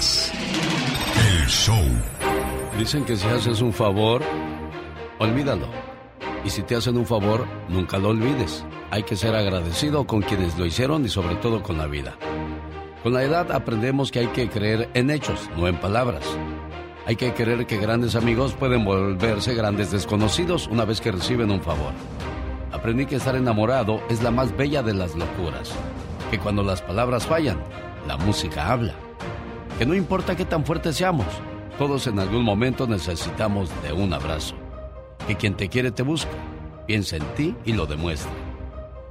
El show. Dicen que si haces un favor, olvídalo. Y si te hacen un favor, nunca lo olvides. Hay que ser agradecido con quienes lo hicieron y sobre todo con la vida. Con la edad aprendemos que hay que creer en hechos, no en palabras. Hay que creer que grandes amigos pueden volverse grandes desconocidos una vez que reciben un favor. Aprendí que estar enamorado es la más bella de las locuras. Que cuando las palabras fallan, la música habla. Que no importa qué tan fuertes seamos, todos en algún momento necesitamos de un abrazo. Que quien te quiere te busca, piensa en ti y lo demuestra.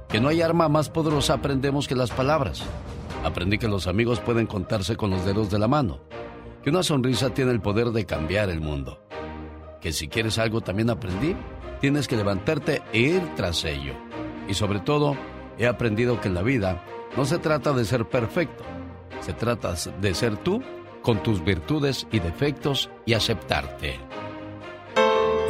Que no hay arma más poderosa aprendemos que las palabras. Aprendí que los amigos pueden contarse con los dedos de la mano. Que una sonrisa tiene el poder de cambiar el mundo. Que si quieres algo también aprendí, tienes que levantarte e ir tras ello. Y sobre todo, he aprendido que en la vida no se trata de ser perfecto, se trata de ser tú con tus virtudes y defectos y aceptarte.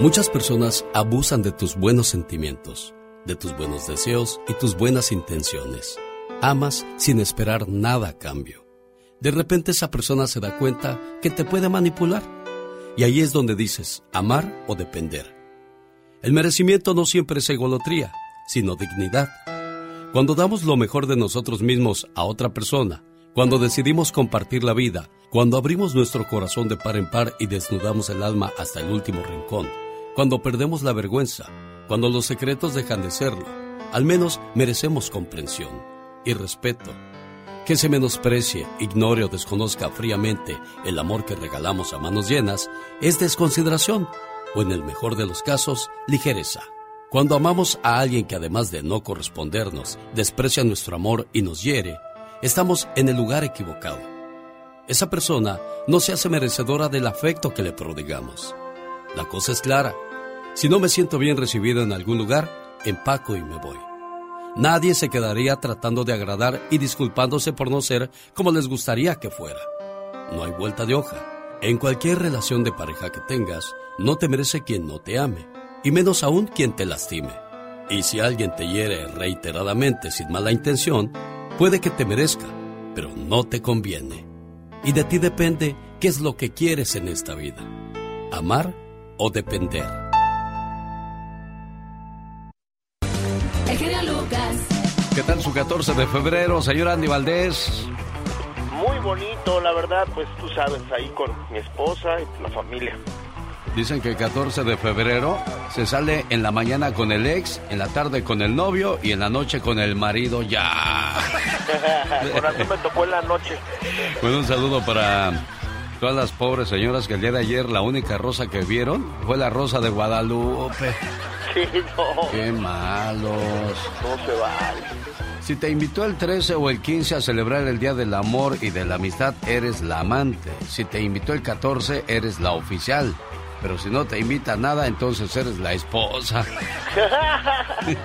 Muchas personas abusan de tus buenos sentimientos, de tus buenos deseos y tus buenas intenciones. Amas sin esperar nada a cambio. De repente esa persona se da cuenta que te puede manipular. Y ahí es donde dices amar o depender. El merecimiento no siempre es egolotría, sino dignidad. Cuando damos lo mejor de nosotros mismos a otra persona, cuando decidimos compartir la vida, cuando abrimos nuestro corazón de par en par y desnudamos el alma hasta el último rincón, cuando perdemos la vergüenza, cuando los secretos dejan de serlo, al menos merecemos comprensión y respeto. Que se menosprecie, ignore o desconozca fríamente el amor que regalamos a manos llenas es desconsideración o en el mejor de los casos, ligereza. Cuando amamos a alguien que además de no correspondernos, desprecia nuestro amor y nos hiere, estamos en el lugar equivocado. Esa persona no se hace merecedora del afecto que le prodigamos. La cosa es clara. Si no me siento bien recibido en algún lugar, empaco y me voy. Nadie se quedaría tratando de agradar y disculpándose por no ser como les gustaría que fuera. No hay vuelta de hoja. En cualquier relación de pareja que tengas, no te merece quien no te ame, y menos aún quien te lastime. Y si alguien te hiere reiteradamente sin mala intención, Puede que te merezca, pero no te conviene. Y de ti depende qué es lo que quieres en esta vida. Amar o depender. El Lucas. ¿Qué tal su 14 de febrero, señor Andy Valdés? Muy bonito, la verdad, pues tú sabes, ahí con mi esposa y la familia. Dicen que el 14 de febrero se sale en la mañana con el ex, en la tarde con el novio y en la noche con el marido. Ya. Por me tocó en la noche. Bueno, un saludo para todas las pobres señoras que el día de ayer la única rosa que vieron fue la rosa de Guadalupe. Sí, no. Qué malos. No se vale. Si te invitó el 13 o el 15 a celebrar el Día del Amor y de la Amistad, eres la amante. Si te invitó el 14, eres la oficial. Pero si no te invita a nada, entonces eres la esposa. sí,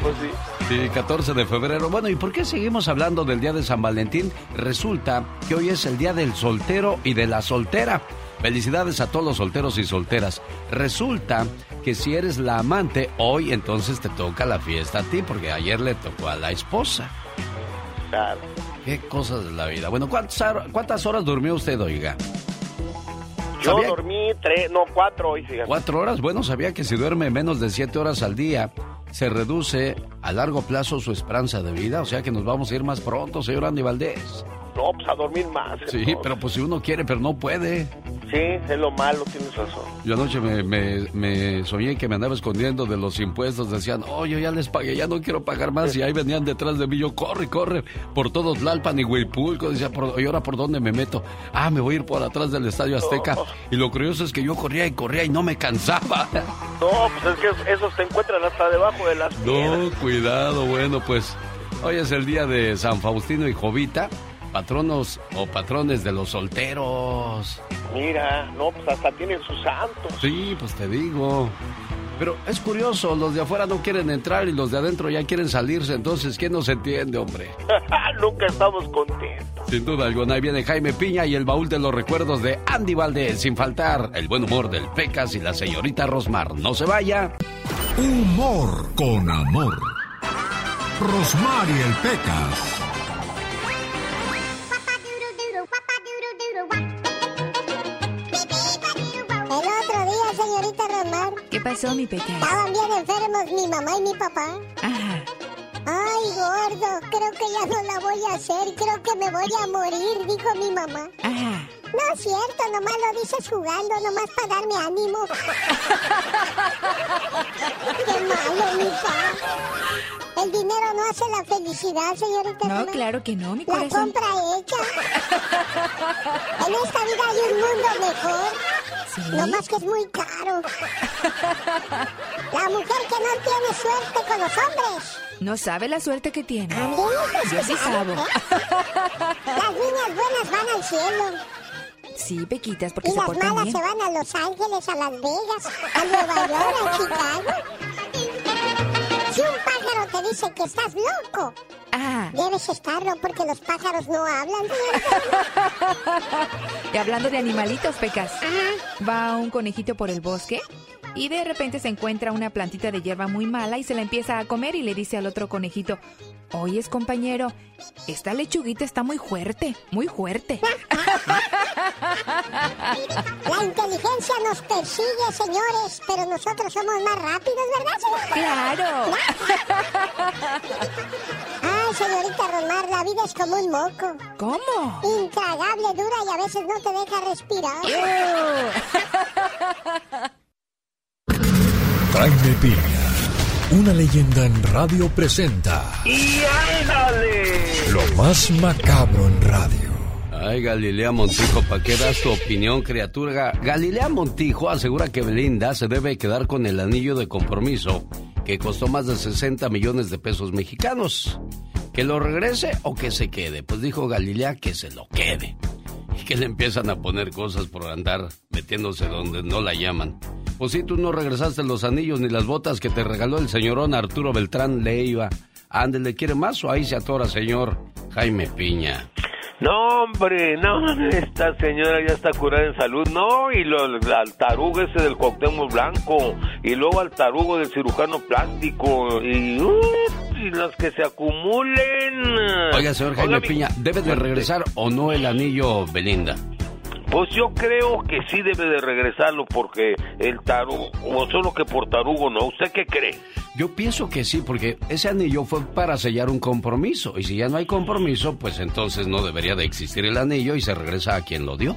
pues sí. Sí, 14 de febrero. Bueno, ¿y por qué seguimos hablando del Día de San Valentín? Resulta que hoy es el Día del Soltero y de la Soltera. Felicidades a todos los solteros y solteras. Resulta que si eres la amante, hoy entonces te toca la fiesta a ti, porque ayer le tocó a la esposa. Claro. Qué cosas de la vida. Bueno, ¿cuántas, cuántas horas durmió usted, oiga? Yo dormí tres, no, cuatro hoy, fíjate. ¿Cuatro horas? Bueno, sabía que si duerme menos de siete horas al día, se reduce a largo plazo su esperanza de vida. O sea que nos vamos a ir más pronto, señor Andy Valdés. No, pues a dormir más. Sí, pero pues si uno quiere, pero no puede. Sí, es lo malo, tienes razón. Yo anoche me, me, soñé que me andaba escondiendo de los impuestos. Decían, oh, yo ya les pagué, ya no quiero pagar más. Y ahí venían detrás de mí. Yo, corre, corre, por todos Lalpan y Huipulco. Decía, ¿y ahora por dónde me meto? Ah, me voy a ir por atrás del Estadio Azteca. Y lo curioso es que yo corría y corría y no me cansaba. No, pues es que esos te encuentran hasta debajo de las No, cuidado, bueno, pues hoy es el día de San Faustino y Jovita patronos o patrones de los solteros. Mira, no, pues hasta tienen sus santos. Sí, pues te digo. Pero es curioso, los de afuera no quieren entrar y los de adentro ya quieren salirse, entonces ¿quién nos entiende, hombre? Nunca estamos contentos. Sin duda alguna, ahí viene Jaime Piña y el baúl de los recuerdos de Andy Valdés, sin faltar el buen humor del Pecas y la señorita Rosmar. No se vaya. Humor con amor. Rosmar y el Pecas. ¿Qué pasó, mi pequeño? Estaban bien enfermos mi mamá y mi papá. Ajá. Ay, gordo, creo que ya no la voy a hacer. Creo que me voy a morir, dijo mi mamá. Ajá. No es cierto, nomás lo dices jugando, nomás para darme ánimo. Qué malo, mi pa. El dinero no hace la felicidad, señorita. No, claro que no, mi La corazón. compra hecha. en esta vida hay un mundo mejor. Sí. No más que es muy caro. La mujer que no tiene suerte con los hombres. No sabe la suerte que tiene. Ándele, pues, Yo sí claro, sabo. ¿eh? Las niñas buenas van al cielo. Sí, Pequitas, porque Y se las portan malas bien. se van a Los Ángeles, a Las Vegas, a Nueva York, a Chicago. Te dice que estás loco, Ah, debes estarlo porque los pájaros no hablan. y hablando de animalitos, Pecas. Va un conejito por el bosque y de repente se encuentra una plantita de hierba muy mala y se la empieza a comer y le dice al otro conejito, oyes compañero, esta lechuguita está muy fuerte, muy fuerte. La inteligencia nos persigue, señores, pero nosotros somos más rápidos, ¿verdad, señor? ¡Claro! Ay, señorita Romar, la vida es como un moco. ¿Cómo? Intragable, dura y a veces no te deja respirar. Jaime Piña, una leyenda en radio presenta ¡Y ándale! lo más macabro en radio. Ay, Galilea Montijo, ¿para qué das tu opinión, criatura? Galilea Montijo asegura que Belinda se debe quedar con el anillo de compromiso que costó más de 60 millones de pesos mexicanos. ¿Que lo regrese o que se quede? Pues dijo Galilea que se lo quede. Que le empiezan a poner cosas por andar metiéndose donde no la llaman. Pues si tú no regresaste los anillos ni las botas que te regaló el señorón Arturo Beltrán Leiva. Ándele, ¿quiere más o ahí se atora, señor Jaime Piña? No, hombre, no, esta señora ya está curada en salud, no, y lo, al tarugo ese del Cuauhtémoc Blanco, y luego al tarugo del cirujano plástico, y, uh, y los que se acumulen. Oiga, señor Jaime Oiga, Piña, ¿debe de regresar o no el anillo Belinda? Pues yo creo que sí debe de regresarlo porque el tarugo, o solo que por tarugo no, ¿usted qué cree? Yo pienso que sí, porque ese anillo fue para sellar un compromiso. Y si ya no hay compromiso, pues entonces no debería de existir el anillo y se regresa a quien lo dio.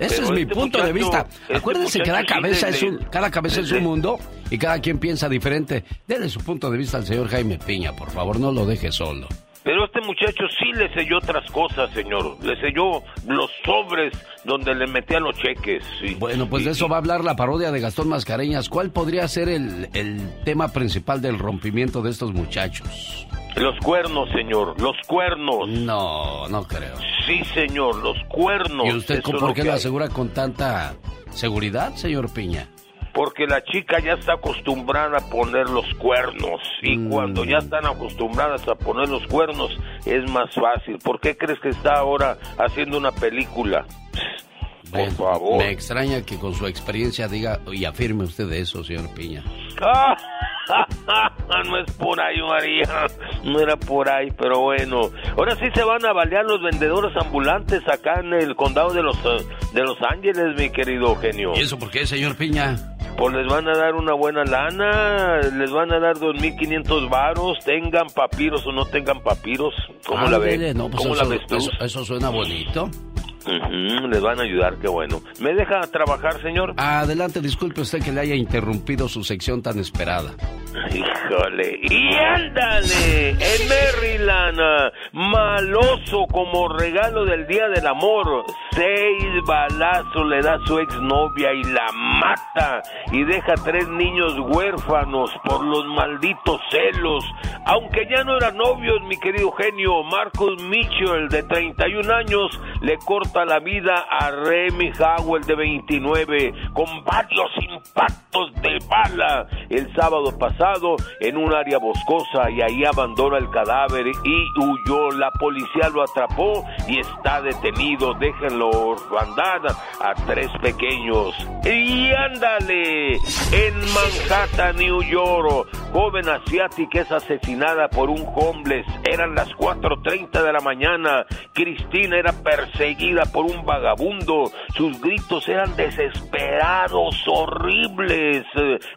Ese Pero es mi este punto de vista. este Acuérdense que cada sí cabeza, es un, cada cabeza es un mundo y cada quien piensa diferente. Dele su punto de vista al señor Jaime Piña, por favor, no lo deje solo. Pero este muchacho sí le selló otras cosas, señor. Le selló los sobres donde le metía los cheques. Bueno, pues Y- de eso va a hablar la parodia de Gastón Mascareñas. ¿Cuál podría ser el, el tema principal del rompimiento de estos muchachos? Los cuernos, señor, los cuernos. No, no creo. Sí, señor, los cuernos. ¿Y usted por lo qué lo hay. asegura con tanta seguridad, señor Piña? Porque la chica ya está acostumbrada a poner los cuernos. Y Mm. cuando ya están acostumbradas a poner los cuernos, es más fácil. ¿Por qué crees que está ahora haciendo una película? Por Bueno, favor. Me extraña que con su experiencia diga y afirme usted eso, señor Piña. Ah, no es por ahí, María. No era por ahí, pero bueno. Ahora sí se van a balear los vendedores ambulantes acá en el condado de los, eh, de los Ángeles, mi querido Eugenio. ¿Y eso por qué, señor Piña? Pues les van a dar una buena lana, les van a dar 2.500 varos, tengan papiros o no tengan papiros. ¿Cómo la Ándele, ves? No, pues ¿Cómo eso, la ves tú? eso- eso suena bonito. Les van a ayudar, qué bueno. ¿Me deja trabajar, señor? Adelante, disculpe usted que le haya interrumpido su sección tan esperada. Híjole, y ándale, en Maryland, ah, maloso como regalo del Día del Amor, seis balazos le da su exnovia y la mata y deja tres niños huérfanos por los malditos celos. Aunque ya no eran novios, mi querido genio, Marcus Mitchell, de 31 años, le corta la vida a Remy Howell, de 29, con varios impactos de bala el sábado pasado en un área boscosa y ahí abandona el cadáver y huyó. La policía lo atrapó y está detenido. Déjenlo orfandad a tres pequeños. Y ándale, en Manhattan, New York, Joven asiática es asesinada por un homeless. Eran las 4.30 de la mañana. Cristina era perseguida por un vagabundo. Sus gritos eran desesperados, horribles.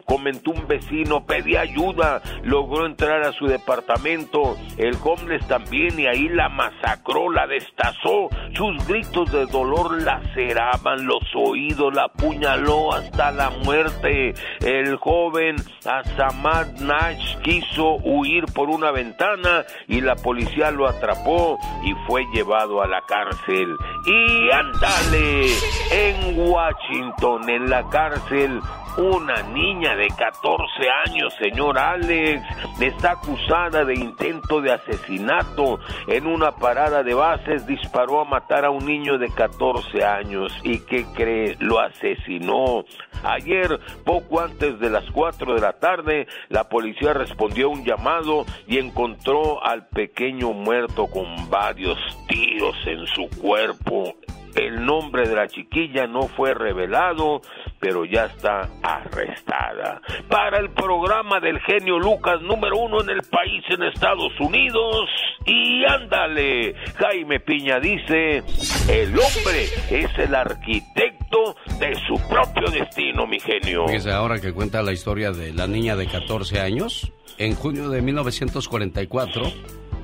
Comentó un vecino, pedía ayuda. Logró entrar a su departamento. El homeless también y ahí la masacró, la destazó. Sus gritos de dolor laceraban los oídos, la apuñaló hasta la muerte. El joven Asamad Nash quiso huir por una ventana y la policía lo atrapó y fue llevado a la cárcel. Y ándale, en Washington, en la cárcel, una niña de 14 años, señor Alex, está acusada de intento de asesinato. En una parada de bases disparó a matar a un niño de 14 años. ¿Y qué cree? Lo asesinó. Ayer, poco antes de las 4 de la tarde, la policía respondió a un llamado y encontró al pequeño muerto con varios tiros en su cuerpo. El nombre de la chiquilla no fue revelado, pero ya está arrestada. Para el programa del genio Lucas número uno en el país, en Estados Unidos. Y ándale, Jaime Piña dice, el hombre es el arquitecto de su propio destino, mi genio. Fíjese, ahora que cuenta la historia de la niña de 14 años, en junio de 1944,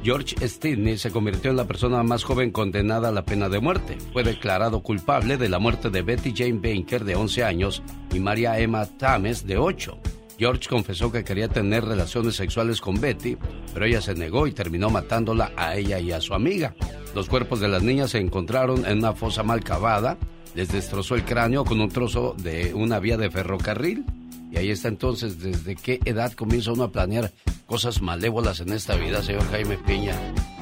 George Stidney se convirtió en la persona más joven condenada a la pena de muerte. Fue declarado culpable de la muerte de Betty Jane Baker, de 11 años, y María Emma Tames, de 8. George confesó que quería tener relaciones sexuales con Betty, pero ella se negó y terminó matándola a ella y a su amiga. Los cuerpos de las niñas se encontraron en una fosa mal cavada. Les destrozó el cráneo con un trozo de una vía de ferrocarril. Y ahí está entonces, ¿desde qué edad comienza uno a planear cosas malévolas en esta vida, señor Jaime Piña?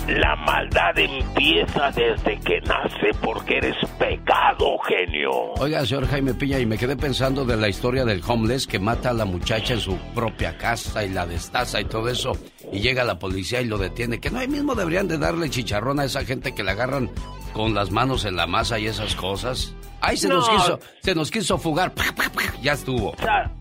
La maldad empieza desde que nace porque eres pecado, genio. Oiga, señor Jaime Piña, y me quedé pensando de la historia del homeless que mata a la muchacha en su propia casa y la destaza y todo eso. Y llega la policía y lo detiene. Que no ahí mismo deberían de darle chicharrón a esa gente que le agarran con las manos en la masa y esas cosas. Ay, se nos quiso, se nos quiso fugar. Ya estuvo.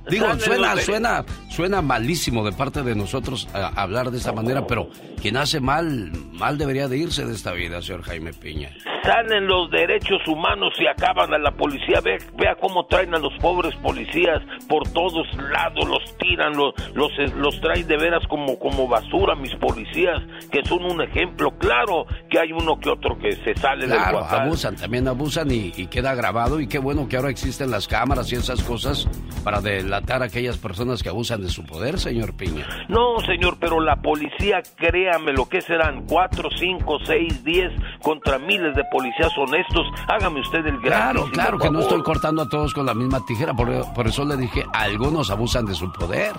Digo, suena, suena, suena malísimo de parte de nosotros hablar de esta manera, pero quien hace mal, mal debería de irse de esta vida, señor Jaime Piña. Salen los derechos humanos y acaban a la policía. Ve, vea cómo traen a los pobres policías por todos lados, los tiran, los, los, los traen de veras como, como basura, mis policías, que son un ejemplo. Claro que hay uno que otro que se sale del Claro, abusan, también abusan y, y queda grabado. Y qué bueno que ahora existen las cámaras y esas cosas para delatar a aquellas personas que abusan de su poder, señor Piña. No, señor, pero la policía, créame lo que serán cuatro, cinco, seis, diez contra miles de policías honestos. Hágame usted el gran. Claro, claro, que no estoy cortando a todos con la misma tijera. Por, por eso le dije, algunos abusan de su poder.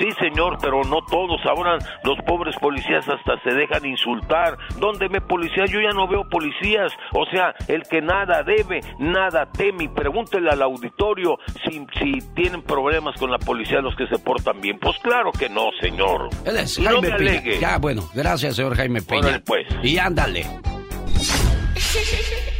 Sí, señor, pero no todos. Ahora los pobres policías hasta se dejan insultar. ¿Dónde me policía? Yo ya no veo policías. O sea, el que nada debe, nada teme. Pregúntele al auditorio si, si tienen problemas con la policía los que se portan bien. Pues claro que no, señor. Él es no Jaime me Piña. alegue. Ya, bueno, gracias, señor Jaime Piña. Órale, pues. Y ándale.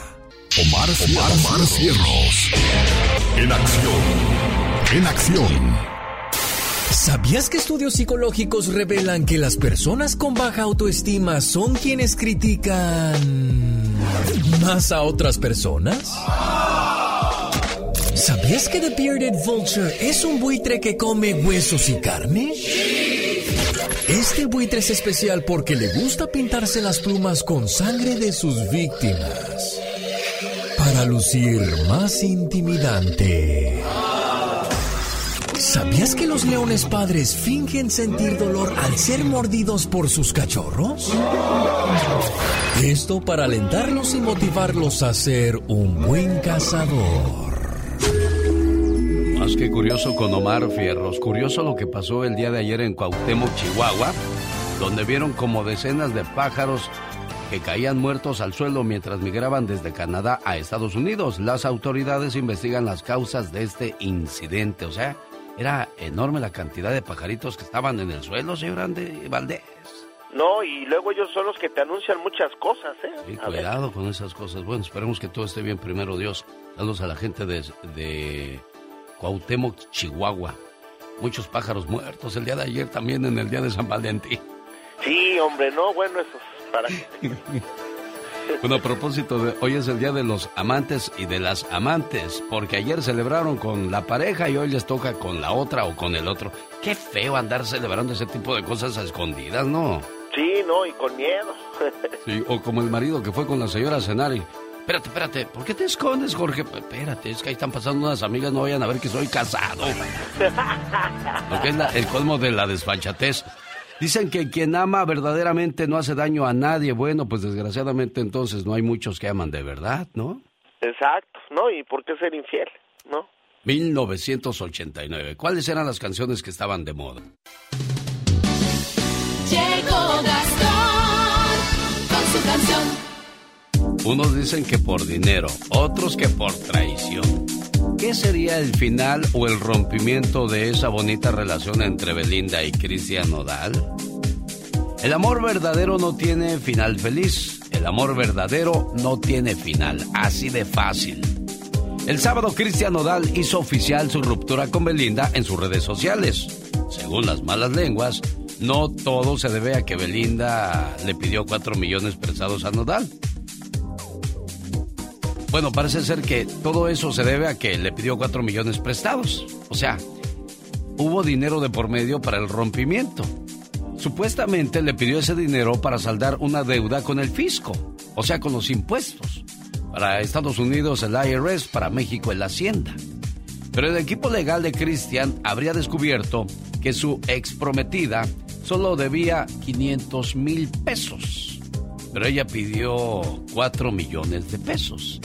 Omar, Omar, Cierros. En acción. En acción. ¿Sabías que estudios psicológicos revelan que las personas con baja autoestima son quienes critican más a otras personas? ¿Sabías que The Bearded Vulture es un buitre que come huesos y carne? Este buitre es especial porque le gusta pintarse las plumas con sangre de sus víctimas para lucir más intimidante. ¿Sabías que los leones padres fingen sentir dolor al ser mordidos por sus cachorros? Esto para alentarlos y motivarlos a ser un buen cazador. Más que curioso con Omar Fierros. Curioso lo que pasó el día de ayer en Cuauhtémoc, Chihuahua, donde vieron como decenas de pájaros que caían muertos al suelo mientras migraban desde Canadá a Estados Unidos. Las autoridades investigan las causas de este incidente. O sea, era enorme la cantidad de pajaritos que estaban en el suelo, señor Andy Valdés. No, y luego ellos son los que te anuncian muchas cosas, ¿eh? Sí, cuidado con esas cosas. Bueno, esperemos que todo esté bien primero, Dios. Saludos a la gente de, de Cuauhtémoc, Chihuahua. Muchos pájaros muertos el día de ayer también en el día de San Valentín. Sí, hombre, no, bueno, eso para... Bueno, a propósito, de, hoy es el día de los amantes y de las amantes, porque ayer celebraron con la pareja y hoy les toca con la otra o con el otro. Qué feo andar celebrando ese tipo de cosas a escondidas, ¿no? Sí, no, y con miedo. sí, o como el marido que fue con la señora a cenar y... Espérate, espérate, ¿por qué te escondes, Jorge? Espérate, es que ahí están pasando unas amigas, no vayan a ver que soy casado. Lo que es el colmo de la desfachatez. Dicen que quien ama verdaderamente no hace daño a nadie. Bueno, pues desgraciadamente entonces no hay muchos que aman de verdad, ¿no? Exacto, ¿no? ¿Y por qué ser infiel, no? 1989. ¿Cuáles eran las canciones que estaban de moda? Llegó Gastón con su canción. Unos dicen que por dinero, otros que por traición. ¿Qué sería el final o el rompimiento de esa bonita relación entre Belinda y Cristian Nodal? El amor verdadero no tiene final feliz. El amor verdadero no tiene final. Así de fácil. El sábado Cristian Nodal hizo oficial su ruptura con Belinda en sus redes sociales. Según las malas lenguas, no todo se debe a que Belinda le pidió 4 millones prestados a Nodal. Bueno, parece ser que todo eso se debe a que le pidió 4 millones prestados. O sea, hubo dinero de por medio para el rompimiento. Supuestamente le pidió ese dinero para saldar una deuda con el fisco, o sea, con los impuestos. Para Estados Unidos el IRS, para México el Hacienda. Pero el equipo legal de Christian habría descubierto que su ex prometida solo debía 500 mil pesos. Pero ella pidió 4 millones de pesos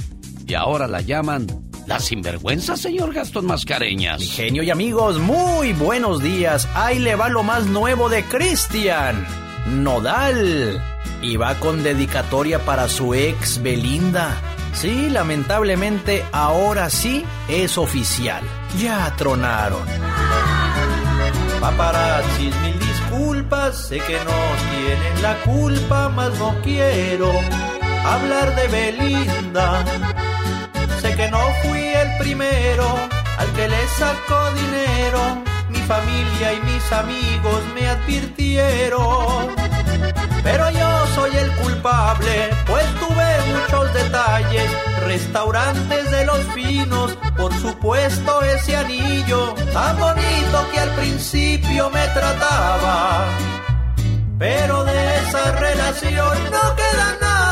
y ahora la llaman la sinvergüenza, señor Gastón Mascareñas. Mi genio y amigos, muy buenos días. Ahí le va lo más nuevo de Cristian. Nodal. Y va con dedicatoria para su ex Belinda. Sí, lamentablemente ahora sí es oficial. Ya tronaron. Paparazzis, mil disculpas, sé que no tienen la culpa, mas no quiero hablar de Belinda que no fui el primero al que le sacó dinero. Mi familia y mis amigos me advirtieron. Pero yo soy el culpable, pues tuve muchos detalles. Restaurantes de los finos, por supuesto ese anillo tan bonito que al principio me trataba. Pero de esa relación no queda nada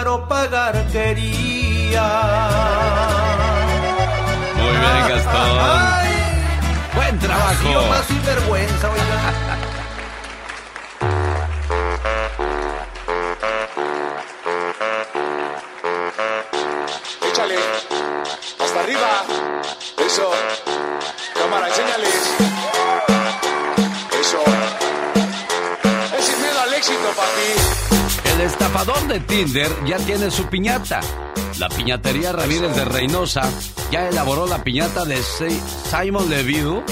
varo pagar quería. Muy bien, Gastón. Ay, Buen trabajo. más sinvergüenza, oiga. El estafador de Tinder ya tiene su piñata. La piñatería Ramírez de Reynosa ya elaboró la piñata de Simon Leview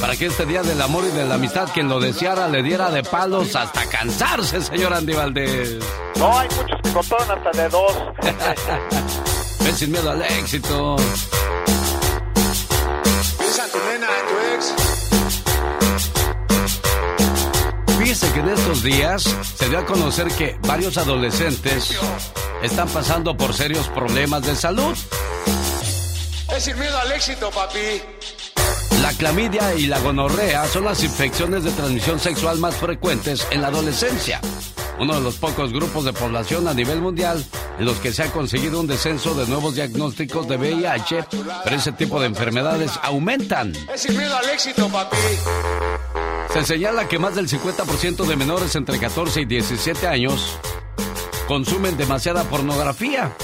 para que este día del amor y de la amistad quien lo deseara le diera de palos hasta cansarse, señor Andy Valdés. No, hay muchos que hasta de dos. Ven sin miedo al éxito. Fíjese que en estos días se dio a conocer que varios adolescentes están pasando por serios problemas de salud. Es miedo al éxito, papi. La clamidia y la gonorrea son las infecciones de transmisión sexual más frecuentes en la adolescencia. Uno de los pocos grupos de población a nivel mundial en los que se ha conseguido un descenso de nuevos diagnósticos de VIH, pero ese tipo de enfermedades aumentan. Es miedo al éxito, papi. Se señala que más del 50% de menores entre 14 y 17 años consumen demasiada pornografía.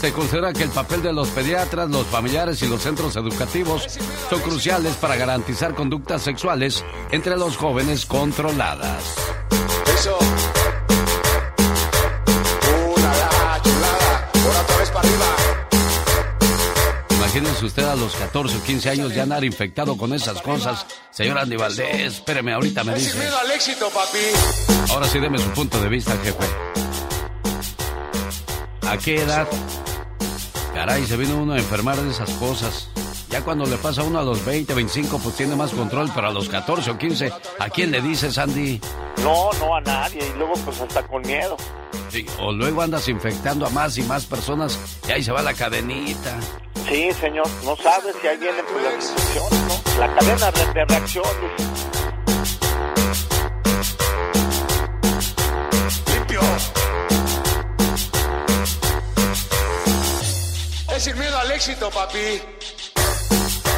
Se considera que el papel de los pediatras, los familiares y los centros educativos son cruciales para garantizar conductas sexuales entre los jóvenes controladas. Eso. Imagínense usted a los 14 o 15 años ya andar infectado con esas cosas. Señor Andy Valdés, espéreme, ahorita me dice. miedo al éxito, papi. Ahora sí deme su punto de vista, jefe. ¿A qué edad? Caray, se vino uno a enfermar de esas cosas. Ya cuando le pasa a uno a los 20, 25, pues tiene más control, pero a los 14 o 15, ¿a quién le dices, Andy? No, no a nadie. Y luego, pues hasta con miedo. Sí, o luego andas infectando a más y más personas y ahí se va la cadenita. Sí, señor. No sabes si ahí vienen pues, las infecciones, ¿no? La cadena de, de reacciones. Limpio. Es ir miedo al éxito, papi.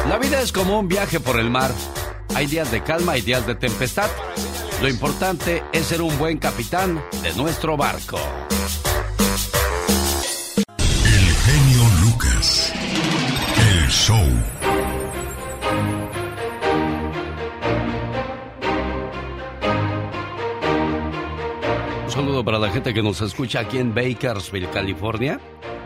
La vida es como un viaje por el mar. Hay días de calma y días de tempestad. Lo importante es ser un buen capitán de nuestro barco. El genio Lucas. El show. Un saludo para la gente que nos escucha aquí en Bakersfield, California.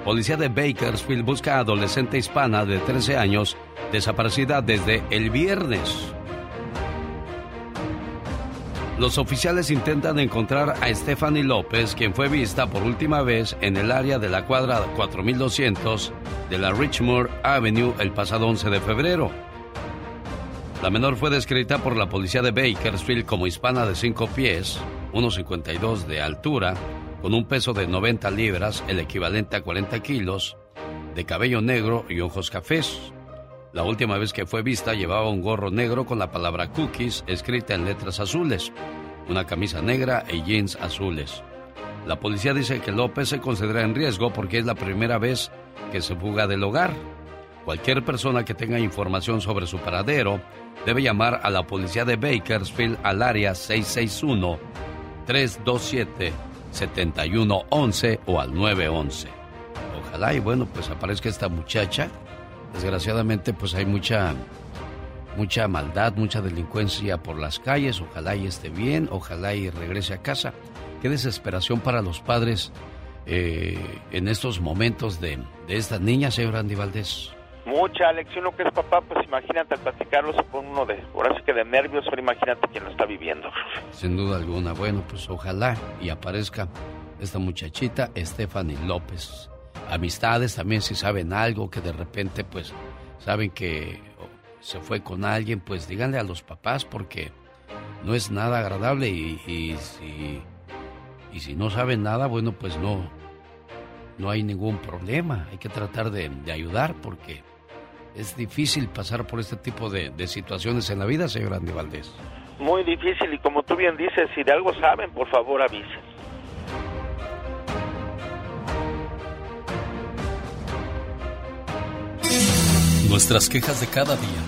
Policía de Bakersfield busca a adolescente hispana de 13 años desaparecida desde el viernes. Los oficiales intentan encontrar a Stephanie López, quien fue vista por última vez en el área de la cuadra 4200 de la Richmond Avenue el pasado 11 de febrero. La menor fue descrita por la policía de Bakersfield como hispana de 5 pies, 1,52 de altura, con un peso de 90 libras, el equivalente a 40 kilos, de cabello negro y ojos cafés. La última vez que fue vista llevaba un gorro negro con la palabra cookies escrita en letras azules, una camisa negra y jeans azules. La policía dice que López se considera en riesgo porque es la primera vez que se fuga del hogar. Cualquier persona que tenga información sobre su paradero debe llamar a la policía de Bakersfield al área 661-327-7111 o al 911. Ojalá y bueno, pues aparezca esta muchacha. Desgraciadamente pues hay mucha mucha maldad, mucha delincuencia por las calles. Ojalá y esté bien, ojalá y regrese a casa. Qué desesperación para los padres eh, en estos momentos de, de esta niña, señor Andy Valdés. Mucha lección lo que es papá, pues imagínate platicarlo se pone uno de, ahora sí que de nervios, pero imagínate quién lo está viviendo. Sin duda alguna. Bueno, pues ojalá y aparezca esta muchachita, Stephanie López. Amistades también, si saben algo, que de repente, pues, saben que se fue con alguien, pues díganle a los papás porque no es nada agradable y, y si, y si no saben nada, bueno, pues no, no hay ningún problema. Hay que tratar de, de ayudar porque es difícil pasar por este tipo de, de situaciones en la vida, señor Andy Valdés. Muy difícil y como tú bien dices, si de algo saben, por favor avisen. Nuestras quejas de cada día.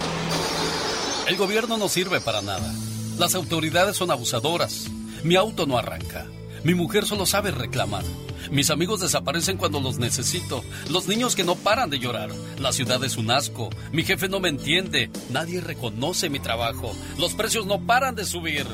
El gobierno no sirve para nada. Las autoridades son abusadoras. Mi auto no arranca. Mi mujer solo sabe reclamar. Mis amigos desaparecen cuando los necesito. Los niños que no paran de llorar. La ciudad es un asco. Mi jefe no me entiende. Nadie reconoce mi trabajo. Los precios no paran de subir.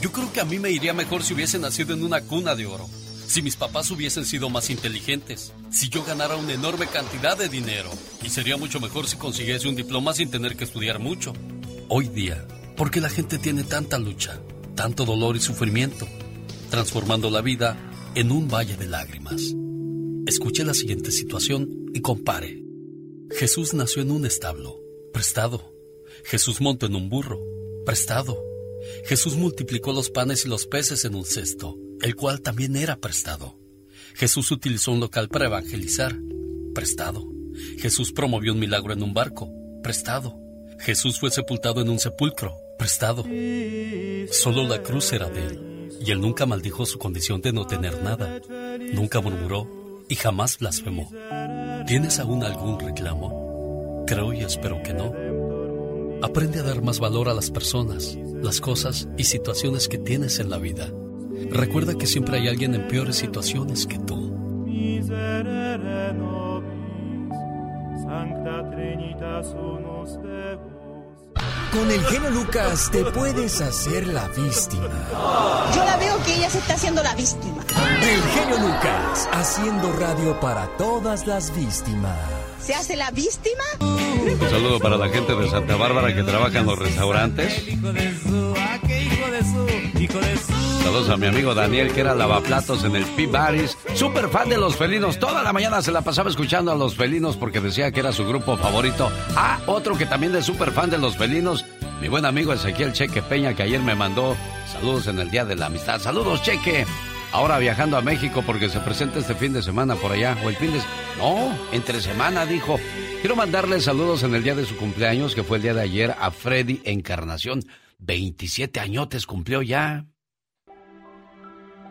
Yo creo que a mí me iría mejor si hubiese nacido en una cuna de oro. Si mis papás hubiesen sido más inteligentes. Si yo ganara una enorme cantidad de dinero. Y sería mucho mejor si consiguiese un diploma sin tener que estudiar mucho. Hoy día, ¿por qué la gente tiene tanta lucha, tanto dolor y sufrimiento? Transformando la vida en un valle de lágrimas. Escuche la siguiente situación y compare. Jesús nació en un establo, prestado. Jesús montó en un burro, prestado. Jesús multiplicó los panes y los peces en un cesto, el cual también era prestado. Jesús utilizó un local para evangelizar, prestado. Jesús promovió un milagro en un barco, prestado. Jesús fue sepultado en un sepulcro, prestado. Solo la cruz era de él, y él nunca maldijo su condición de no tener nada, nunca murmuró y jamás blasfemó. ¿Tienes aún algún reclamo? Creo y espero que no. Aprende a dar más valor a las personas, las cosas y situaciones que tienes en la vida. Recuerda que siempre hay alguien en peores situaciones que tú. Con el genio Lucas te puedes hacer la víctima. Yo la veo que ella se está haciendo la víctima. El genio Lucas, haciendo radio para todas las víctimas. ¿Se hace la víctima? Un saludo para la gente de Santa Bárbara que trabaja en los restaurantes. Saludos a mi amigo Daniel, que era lavaplatos en el P-Baris. Súper fan de los felinos. Toda la mañana se la pasaba escuchando a los felinos porque decía que era su grupo favorito. Ah, otro que también es súper fan de los felinos. Mi buen amigo Ezequiel Cheque Peña, que ayer me mandó saludos en el Día de la Amistad. Saludos, Cheque. Ahora viajando a México porque se presenta este fin de semana por allá. O el fin de... No, entre semana, dijo. Quiero mandarle saludos en el día de su cumpleaños, que fue el día de ayer, a Freddy Encarnación. 27 añotes cumplió ya.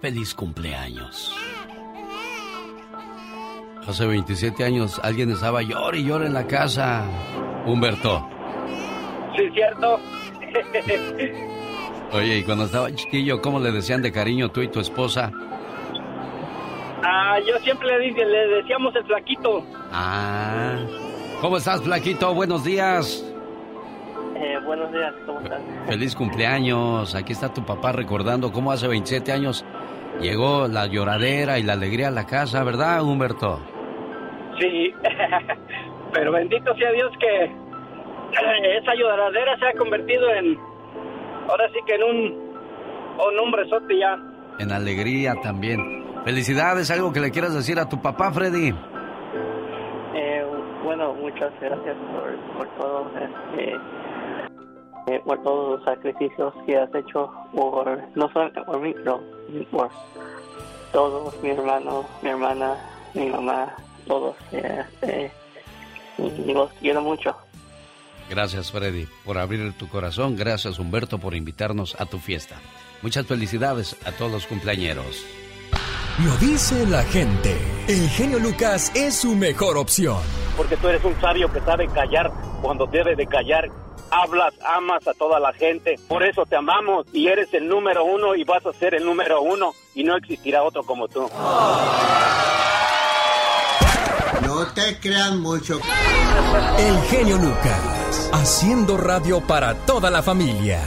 Feliz cumpleaños. Hace 27 años alguien estaba llor y llor en la casa. Humberto. Sí, cierto. Oye, y cuando estaba chiquillo, ¿cómo le decían de cariño tú y tu esposa? Ah, yo siempre le, le decíamos el flaquito. Ah. ¿Cómo estás, flaquito? Buenos días. Eh, buenos días, ¿cómo estás? Feliz cumpleaños. Aquí está tu papá recordando cómo hace 27 años llegó la lloradera y la alegría a la casa, ¿verdad, Humberto? Sí, pero bendito sea Dios que esa lloradera se ha convertido en, ahora sí que en un, un hombrezote ya. En alegría también. Felicidades, algo que le quieras decir a tu papá, Freddy. Eh, bueno, muchas gracias por, por todo, este, eh, por todos los sacrificios que has hecho por, no solo por mí, no, por todos, mi hermano, mi hermana, mi mamá, todos, este, y los quiero mucho. Gracias, Freddy, por abrir tu corazón. Gracias, Humberto, por invitarnos a tu fiesta. Muchas felicidades a todos los cumpleañeros. Lo dice la gente. El genio Lucas es su mejor opción. Porque tú eres un sabio que sabe callar cuando debe de callar. Hablas, amas a toda la gente. Por eso te amamos y eres el número uno y vas a ser el número uno y no existirá otro como tú. No te crean mucho. El genio Lucas, haciendo radio para toda la familia.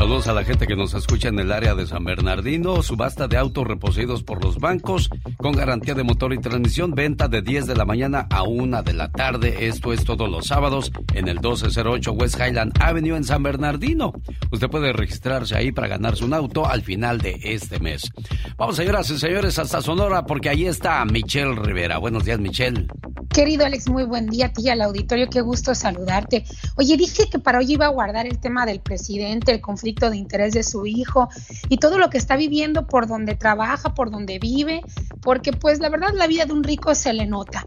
Saludos a la gente que nos escucha en el área de San Bernardino. Subasta de autos reposeídos por los bancos con garantía de motor y transmisión. Venta de 10 de la mañana a 1 de la tarde. Esto es todos los sábados en el 1208 West Highland Avenue en San Bernardino. Usted puede registrarse ahí para ganarse un auto al final de este mes. Vamos, señoras y señores, hasta Sonora porque ahí está Michelle Rivera. Buenos días, Michelle. Querido Alex, muy buen día a ti y al auditorio, qué gusto saludarte. Oye, dije que para hoy iba a guardar el tema del presidente, el conflicto de interés de su hijo y todo lo que está viviendo por donde trabaja, por donde vive, porque pues la verdad la vida de un rico se le nota.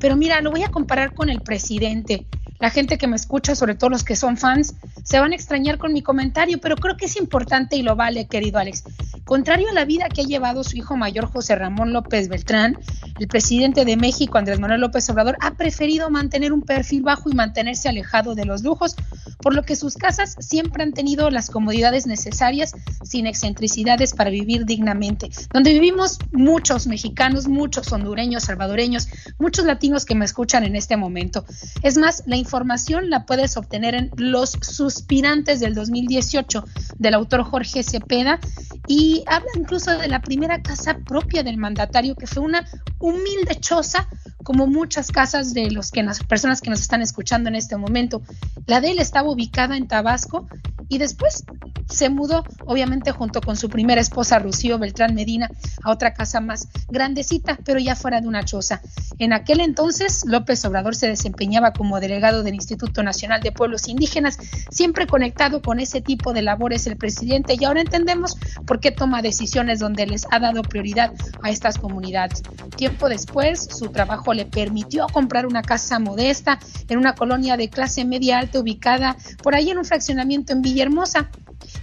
Pero mira, lo voy a comparar con el presidente. La gente que me escucha, sobre todo los que son fans, se van a extrañar con mi comentario, pero creo que es importante y lo vale, querido Alex. Contrario a la vida que ha llevado su hijo mayor José Ramón López Beltrán, el presidente de México, Andrés Manuel López Obrador, ha preferido mantener un perfil bajo y mantenerse alejado de los lujos, por lo que sus casas siempre han tenido las comodidades necesarias sin excentricidades para vivir dignamente. Donde vivimos muchos mexicanos, muchos hondureños, salvadoreños, muchos latinos que me escuchan en este momento. Es más, la información la puedes obtener en Los Suspirantes del 2018 del autor Jorge Cepeda y habla incluso de la primera casa propia del mandatario que fue una humilde choza como muchas casas de los que las personas que nos están escuchando en este momento. La de él estaba ubicada en Tabasco y después se mudó, obviamente junto con su primera esposa Rocío Beltrán Medina, a otra casa más grandecita, pero ya fuera de una choza. En aquel entonces, López Obrador se desempeñaba como delegado del Instituto Nacional de Pueblos Indígenas, siempre conectado con ese tipo de labores el presidente, y ahora entendemos por qué toma decisiones donde les ha dado prioridad a estas comunidades. Tiempo después, su trabajo le permitió comprar una casa modesta en una colonia de clase media alta ubicada por ahí en un fraccionamiento en Villahermosa.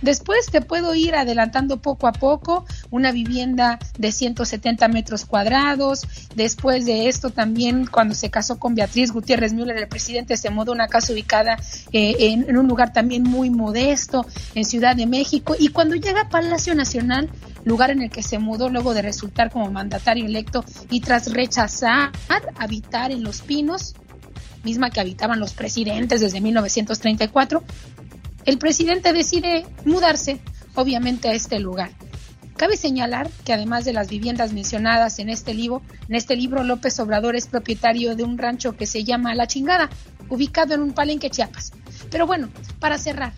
Después te puedo ir adelantando poco a poco una vivienda de 170 metros cuadrados. Después de esto también cuando se casó con Beatriz Gutiérrez Müller, el presidente se mudó a una casa ubicada eh, en, en un lugar también muy modesto en Ciudad de México. Y cuando llega a Palacio Nacional, lugar en el que se mudó luego de resultar como mandatario electo y tras rechazar habitar en Los Pinos, misma que habitaban los presidentes desde 1934, el presidente decide mudarse, obviamente, a este lugar. Cabe señalar que además de las viviendas mencionadas en este libro, en este libro López Obrador es propietario de un rancho que se llama La Chingada, ubicado en un palenque Chiapas. Pero bueno, para cerrar,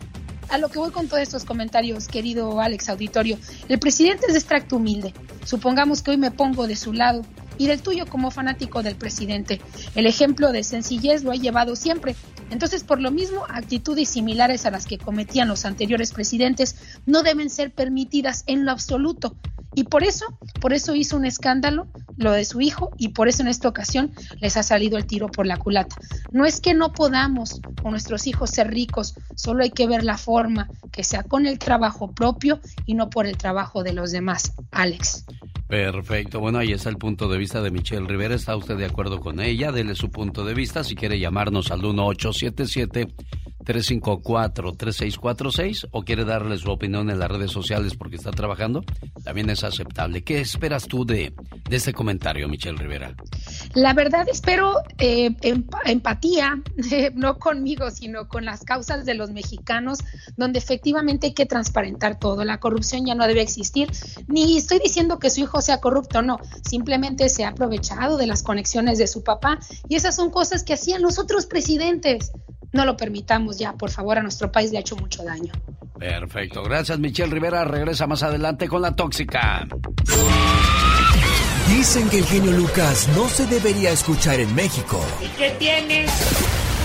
a lo que voy con todos estos comentarios, querido Alex Auditorio, el presidente es de extracto humilde. Supongamos que hoy me pongo de su lado y del tuyo como fanático del presidente. El ejemplo de sencillez lo ha llevado siempre. Entonces, por lo mismo, actitudes similares a las que cometían los anteriores presidentes no deben ser permitidas en lo absoluto. Y por eso, por eso hizo un escándalo lo de su hijo y por eso en esta ocasión les ha salido el tiro por la culata. No es que no podamos con nuestros hijos ser ricos, solo hay que ver la forma, que sea con el trabajo propio y no por el trabajo de los demás. Alex. Perfecto. Bueno, ahí está el punto de vista de Michelle Rivera. ¿Está usted de acuerdo con ella? Dele su punto de vista. Si quiere llamarnos al 1877-354-3646 o quiere darle su opinión en las redes sociales porque está trabajando, también es aceptable. ¿Qué esperas tú de, de este comentario, Michelle Rivera? La verdad espero eh, empatía, no conmigo, sino con las causas de los mexicanos, donde efectivamente hay que transparentar todo. La corrupción ya no debe existir. Ni estoy diciendo que su hijo sea corrupto, no. Simplemente se ha aprovechado de las conexiones de su papá y esas son cosas que hacían los otros presidentes. No lo permitamos ya, por favor, a nuestro país le ha hecho mucho daño. Perfecto, gracias Michelle Rivera. Regresa más adelante con la tóxica. Dicen que el genio Lucas no se debería escuchar en México. ¿Y qué tienes?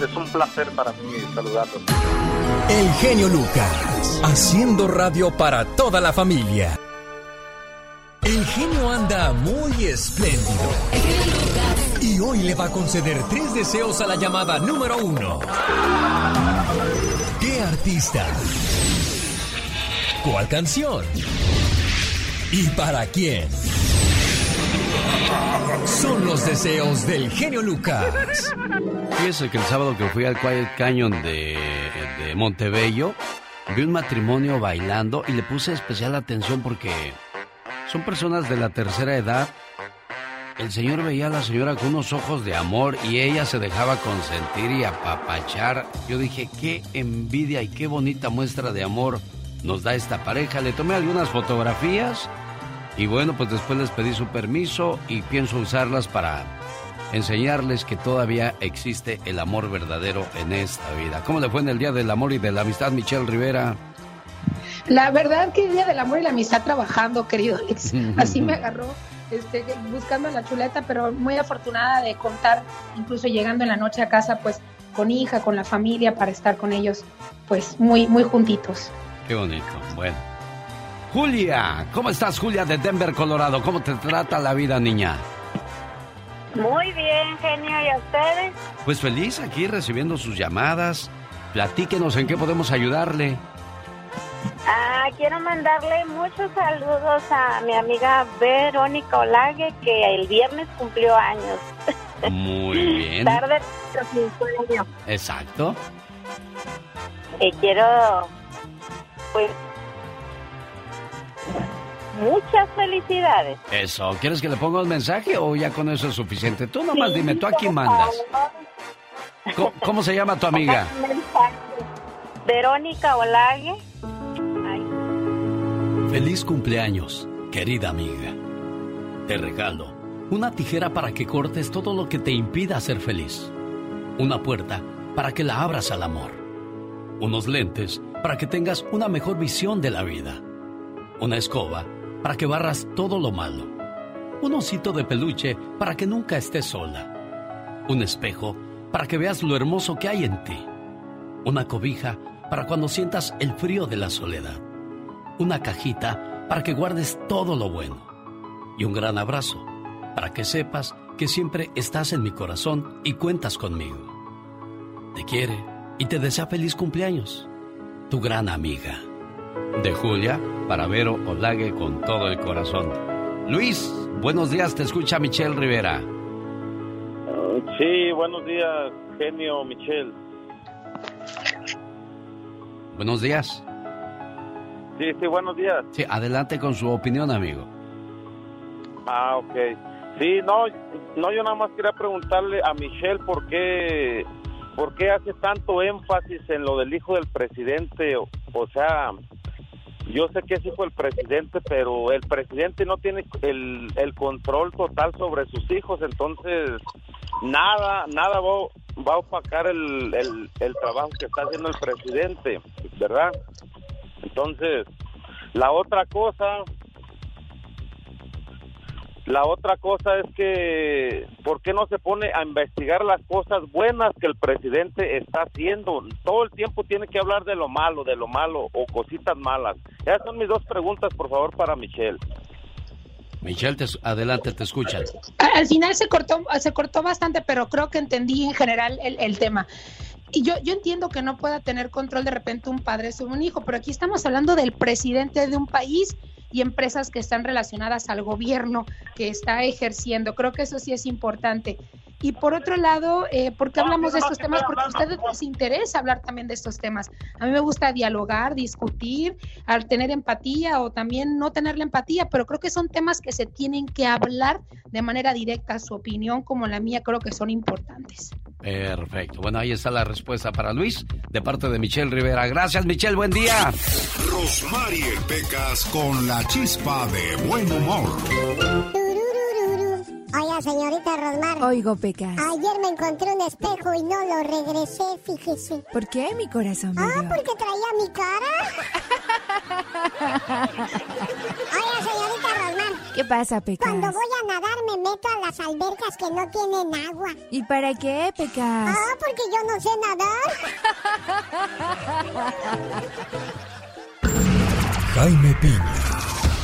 es un placer para mí saludarlos. El genio Lucas, haciendo radio para toda la familia. El genio anda muy espléndido. Y hoy le va a conceder tres deseos a la llamada número uno. ¿Qué artista? ¿Cuál canción? ¿Y para quién? Son los deseos del genio Lucas. Fíjese que el sábado que fui al Quiet Canyon de, de Montebello, vi un matrimonio bailando y le puse especial atención porque son personas de la tercera edad. El señor veía a la señora con unos ojos de amor y ella se dejaba consentir y apapachar. Yo dije, qué envidia y qué bonita muestra de amor nos da esta pareja. Le tomé algunas fotografías y bueno, pues después les pedí su permiso y pienso usarlas para enseñarles que todavía existe el amor verdadero en esta vida. ¿Cómo le fue en el Día del Amor y de la Amistad, Michelle Rivera? La verdad que el Día del Amor y la Amistad trabajando, querido Alex. Así me agarró este, buscando la chuleta, pero muy afortunada de contar, incluso llegando en la noche a casa, pues con hija, con la familia, para estar con ellos, pues muy, muy juntitos. Qué bonito. Bueno, Julia. ¿Cómo estás, Julia, de Denver, Colorado? ¿Cómo te trata la vida, niña? Muy bien, genio. ¿Y a ustedes? Pues feliz aquí recibiendo sus llamadas. Platíquenos en qué podemos ayudarle. Ah, quiero mandarle muchos saludos a mi amiga Verónica Olague, que el viernes cumplió años. Muy bien. Tarde, pero. Exacto. Y quiero, pues, muchas felicidades. Eso. ¿Quieres que le ponga un mensaje o ya con eso es suficiente? Tú nomás dime, ¿tú a quién mandas? ¿Cómo, cómo se llama tu amiga? Verónica Olague. Feliz cumpleaños, querida amiga. Te regalo una tijera para que cortes todo lo que te impida ser feliz. Una puerta para que la abras al amor. Unos lentes para que tengas una mejor visión de la vida. Una escoba para que barras todo lo malo. Un osito de peluche para que nunca estés sola. Un espejo para que veas lo hermoso que hay en ti. Una cobija para cuando sientas el frío de la soledad. Una cajita para que guardes todo lo bueno. Y un gran abrazo para que sepas que siempre estás en mi corazón y cuentas conmigo. Te quiere y te desea feliz cumpleaños. Tu gran amiga. De Julia, para Vero Olague con todo el corazón. Luis, buenos días, te escucha Michelle Rivera. Sí, buenos días, genio Michelle. Buenos días. Sí, sí, buenos días. Sí, adelante con su opinión, amigo. Ah, ok. Sí, no, no, yo nada más quería preguntarle a Michelle por qué, por qué hace tanto énfasis en lo del hijo del presidente. O, o sea, yo sé que es hijo del presidente, pero el presidente no tiene el, el control total sobre sus hijos, entonces nada, nada va, va a opacar el, el, el trabajo que está haciendo el presidente, ¿verdad? Entonces, la otra cosa, la otra cosa es que, ¿por qué no se pone a investigar las cosas buenas que el presidente está haciendo? Todo el tiempo tiene que hablar de lo malo, de lo malo o cositas malas. Esas son mis dos preguntas, por favor, para Michelle. Michelle, te- adelante, te escuchan. Al final se cortó, se cortó bastante, pero creo que entendí en general el, el tema. Y yo, yo entiendo que no pueda tener control de repente un padre sobre un hijo, pero aquí estamos hablando del presidente de un país y empresas que están relacionadas al gobierno que está ejerciendo. Creo que eso sí es importante. Y por otro lado, eh, ¿por qué hablamos de estos temas? Porque a ustedes les interesa hablar también de estos temas. A mí me gusta dialogar, discutir, al tener empatía o también no tener la empatía, pero creo que son temas que se tienen que hablar de manera directa. Su opinión como la mía creo que son importantes. Perfecto. Bueno, ahí está la respuesta para Luis de parte de Michelle Rivera. Gracias, Michelle. Buen día. Rosmarie Pecas con la chispa de buen humor. Oiga, señorita Rosmar. Oigo, Pecas. Ayer me encontré un espejo y no lo regresé, fíjese. ¿Por qué, mi corazón? Ah, porque traía mi cara. Oiga, señorita Rosmar. ¿Qué pasa, Pecas? Cuando voy a nadar me meto a las albercas que no tienen agua. ¿Y para qué, Pecas? Ah, porque yo no sé nadar. Jaime Piña,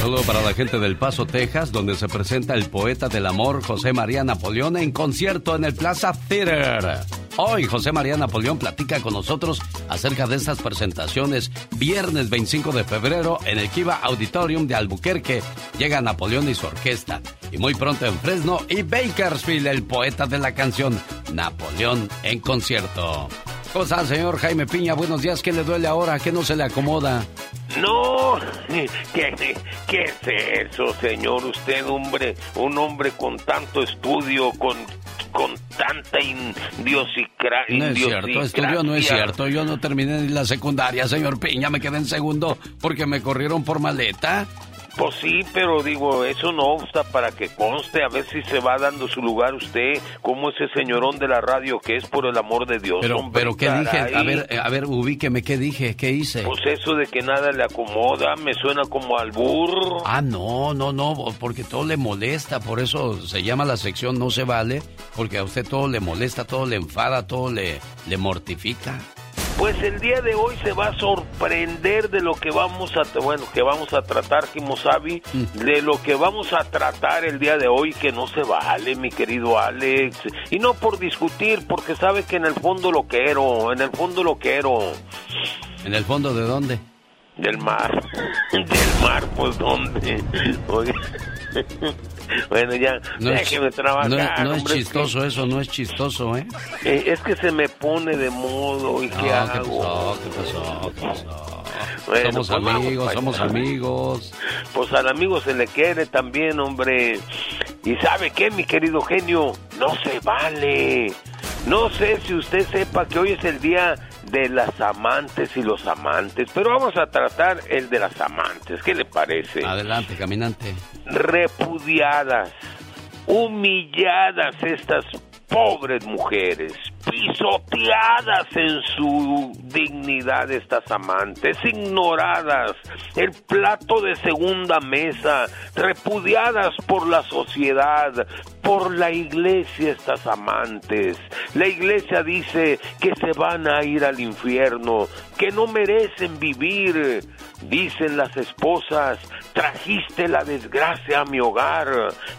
Saludo para la gente del Paso, Texas, donde se presenta el poeta del amor José María Napoleón en concierto en el Plaza Theater. Hoy José María Napoleón platica con nosotros acerca de estas presentaciones. Viernes 25 de febrero en el Kiva Auditorium de Albuquerque llega Napoleón y su orquesta. Y muy pronto en Fresno y Bakersfield, el poeta de la canción Napoleón en concierto. ¿Cómo está, señor Jaime Piña? Buenos días. ¿Qué le duele ahora? ¿Qué no se le acomoda? No, ¿qué, ¿qué es eso, señor? Usted, hombre, un hombre con tanto estudio, con, con tanta idiosincra- No es cierto, estudio no es cierto. Yo no terminé ni la secundaria, señor Piña. Me quedé en segundo porque me corrieron por maleta. Pues sí, pero digo, eso no obsta para que conste, a ver si se va dando su lugar usted, como ese señorón de la radio que es por el amor de Dios. Pero, hombre, pero ¿qué dije? A ver, eh, a ver, ubíqueme, ¿qué dije? ¿Qué hice? Pues eso de que nada le acomoda, me suena como al burro. Ah, no, no, no, porque todo le molesta, por eso se llama la sección No se vale, porque a usted todo le molesta, todo le enfada, todo le, le mortifica. Pues el día de hoy se va a sorprender de lo que vamos a, bueno, que vamos a tratar, Kimosabi, de lo que vamos a tratar el día de hoy, que no se vale, mi querido Alex. Y no por discutir, porque sabe que en el fondo lo quiero, en el fondo lo quiero. ¿En el fondo de dónde? Del mar. Del mar, pues dónde. Oye. Bueno, ya, No es, déjeme trabajar. no es- no es hombre, chistoso eso, no es chistoso, ¿eh? Eh, es que se me pone de modo y No, qué ¿qué hago. pasó? ¿Qué pasó? ¿Qué pasó? Bueno, somos pues vamos amigos, para somos allá. amigos. Pues al amigo se le quiere también, hombre. Y sabe qué, mi querido genio, no se vale. No sé si usted sepa que hoy es el día de las amantes y los amantes, pero vamos a tratar el de las amantes. ¿Qué le parece? Adelante, caminante. repudiadas, humilladas estas pobres mujeres, pisoteadas en su dignidad estas amantes, ignoradas, el plato de segunda mesa, repudiadas por la sociedad, por la iglesia estas amantes. La iglesia dice que se van a ir al infierno, que no merecen vivir. Dicen las esposas, trajiste la desgracia a mi hogar,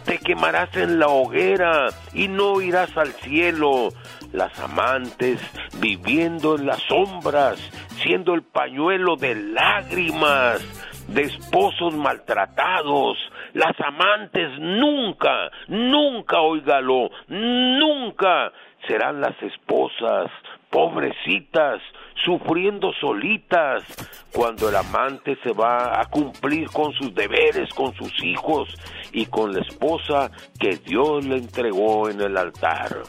te quemarás en la hoguera y no irás al cielo. Las amantes viviendo en las sombras, siendo el pañuelo de lágrimas de esposos maltratados. Las amantes nunca, nunca, óigalo, nunca serán las esposas, pobrecitas, sufriendo solitas, cuando el amante se va a cumplir con sus deberes, con sus hijos y con la esposa que Dios le entregó en el altar.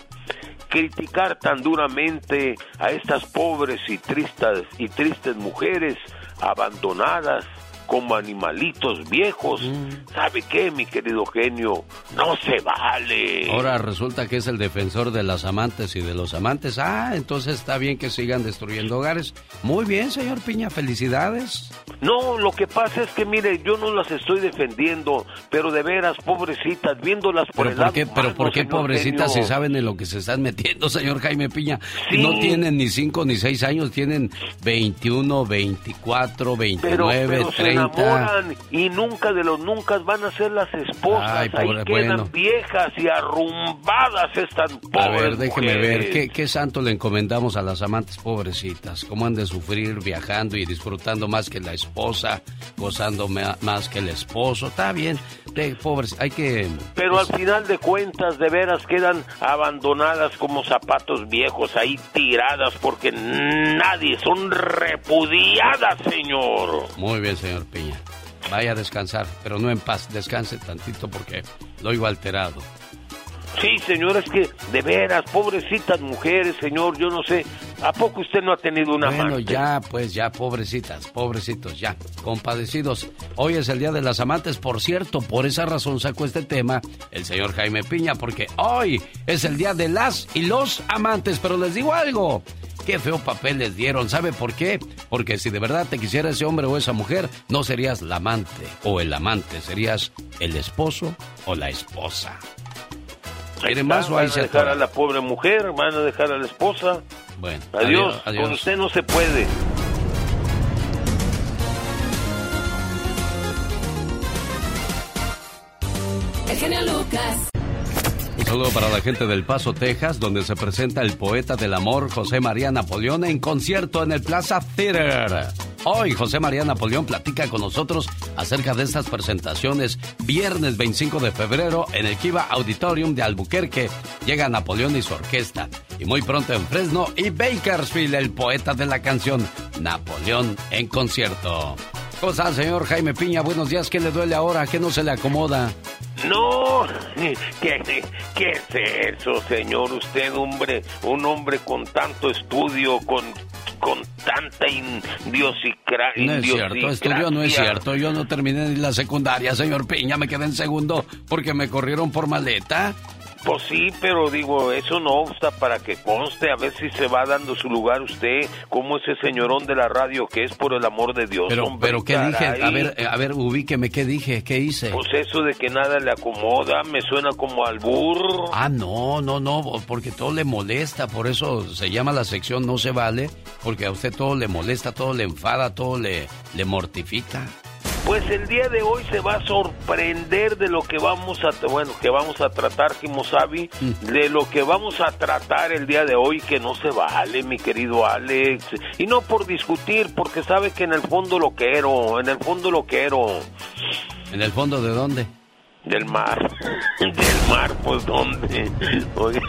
Criticar tan duramente a estas pobres y tristes y tristes mujeres abandonadas como animalitos viejos. ¿Sabe qué, mi querido genio? No se vale. Ahora resulta que es el defensor de las amantes y de los amantes. Ah, entonces está bien que sigan destruyendo hogares. Muy bien, señor Piña, felicidades. No, lo que pasa es que, mire, yo no las estoy defendiendo, pero de veras, pobrecitas, viéndolas por Pero el ¿por lado qué, pero por qué pobrecitas si saben en lo que se están metiendo, señor Jaime Piña? Sí. No tienen ni 5 ni 6 años, tienen 21, 24, 29, pero, pero se 30. Enamoran y nunca de los nunca van a ser las esposas. Ay, pobre, Ahí quedan bueno. viejas y arrumbadas estas pobres A ver, déjeme ver. ¿qué, ¿qué santo le encomendamos a las amantes pobrecitas? ¿Cómo han de sufrir viajando y disfrutando más que la esposa, gozando más que el esposo? Está bien, pobres, hay que... Pero al final de cuentas, de veras quedan abandonadas como zapatos viejos, ahí tiradas, porque nadie, son repudiadas, señor. Muy bien, señor Piña. Vaya a descansar, pero no en paz, descanse tantito porque lo oigo alterado. Sí, señor, es que de veras, pobrecitas mujeres, señor, yo no sé, ¿a poco usted no ha tenido una Bueno, amante? ya, pues ya, pobrecitas, pobrecitos, ya, compadecidos. Hoy es el Día de las Amantes, por cierto, por esa razón sacó este tema el señor Jaime Piña, porque hoy es el Día de las y los amantes, pero les digo algo. Qué feo papel les dieron, ¿sabe por qué? Porque si de verdad te quisiera ese hombre o esa mujer, no serías la amante o el amante, serías el esposo o la esposa. ¿Quiere más o ahí van a dejar a la pobre mujer, van a dejar a la esposa. Bueno, Adiós, adiós. con usted no se puede. El genio Lucas. Un saludo para la gente del Paso, Texas, donde se presenta el poeta del amor José María Napoleón en concierto en el Plaza Theater. Hoy José María Napoleón platica con nosotros acerca de estas presentaciones. Viernes 25 de febrero en el Kiva Auditorium de Albuquerque llega Napoleón y su orquesta. Y muy pronto en Fresno y Bakersfield, el poeta de la canción Napoleón en concierto. ¿Cómo está, señor Jaime Piña? Buenos días. ¿Qué le duele ahora? ¿Qué no se le acomoda? No, ¿qué, ¿qué es eso, señor? Usted, hombre, un hombre con tanto estudio, con con tanta indiosicra... No es cierto, estudio no es cierto. Yo no terminé ni la secundaria, señor Piña. Me quedé en segundo porque me corrieron por maleta. Pues sí, pero digo, eso no obsta para que conste, a ver si se va dando su lugar usted, como ese señorón de la radio que es por el amor de Dios. Pero, pero ¿qué dije? A ver, a ver, ubíqueme, ¿qué dije? ¿Qué hice? Pues eso de que nada le acomoda, me suena como al burro. Ah, no, no, no, porque todo le molesta, por eso se llama la sección No se vale, porque a usted todo le molesta, todo le enfada, todo le, le mortifica. Pues el día de hoy se va a sorprender de lo que vamos a, bueno, que vamos a tratar, Kimosabi, mm. de lo que vamos a tratar el día de hoy, que no se vale, mi querido Alex. Y no por discutir, porque sabe que en el fondo lo quiero, en el fondo lo quiero. ¿En el fondo de dónde? Del mar. Del mar, pues dónde. Oye.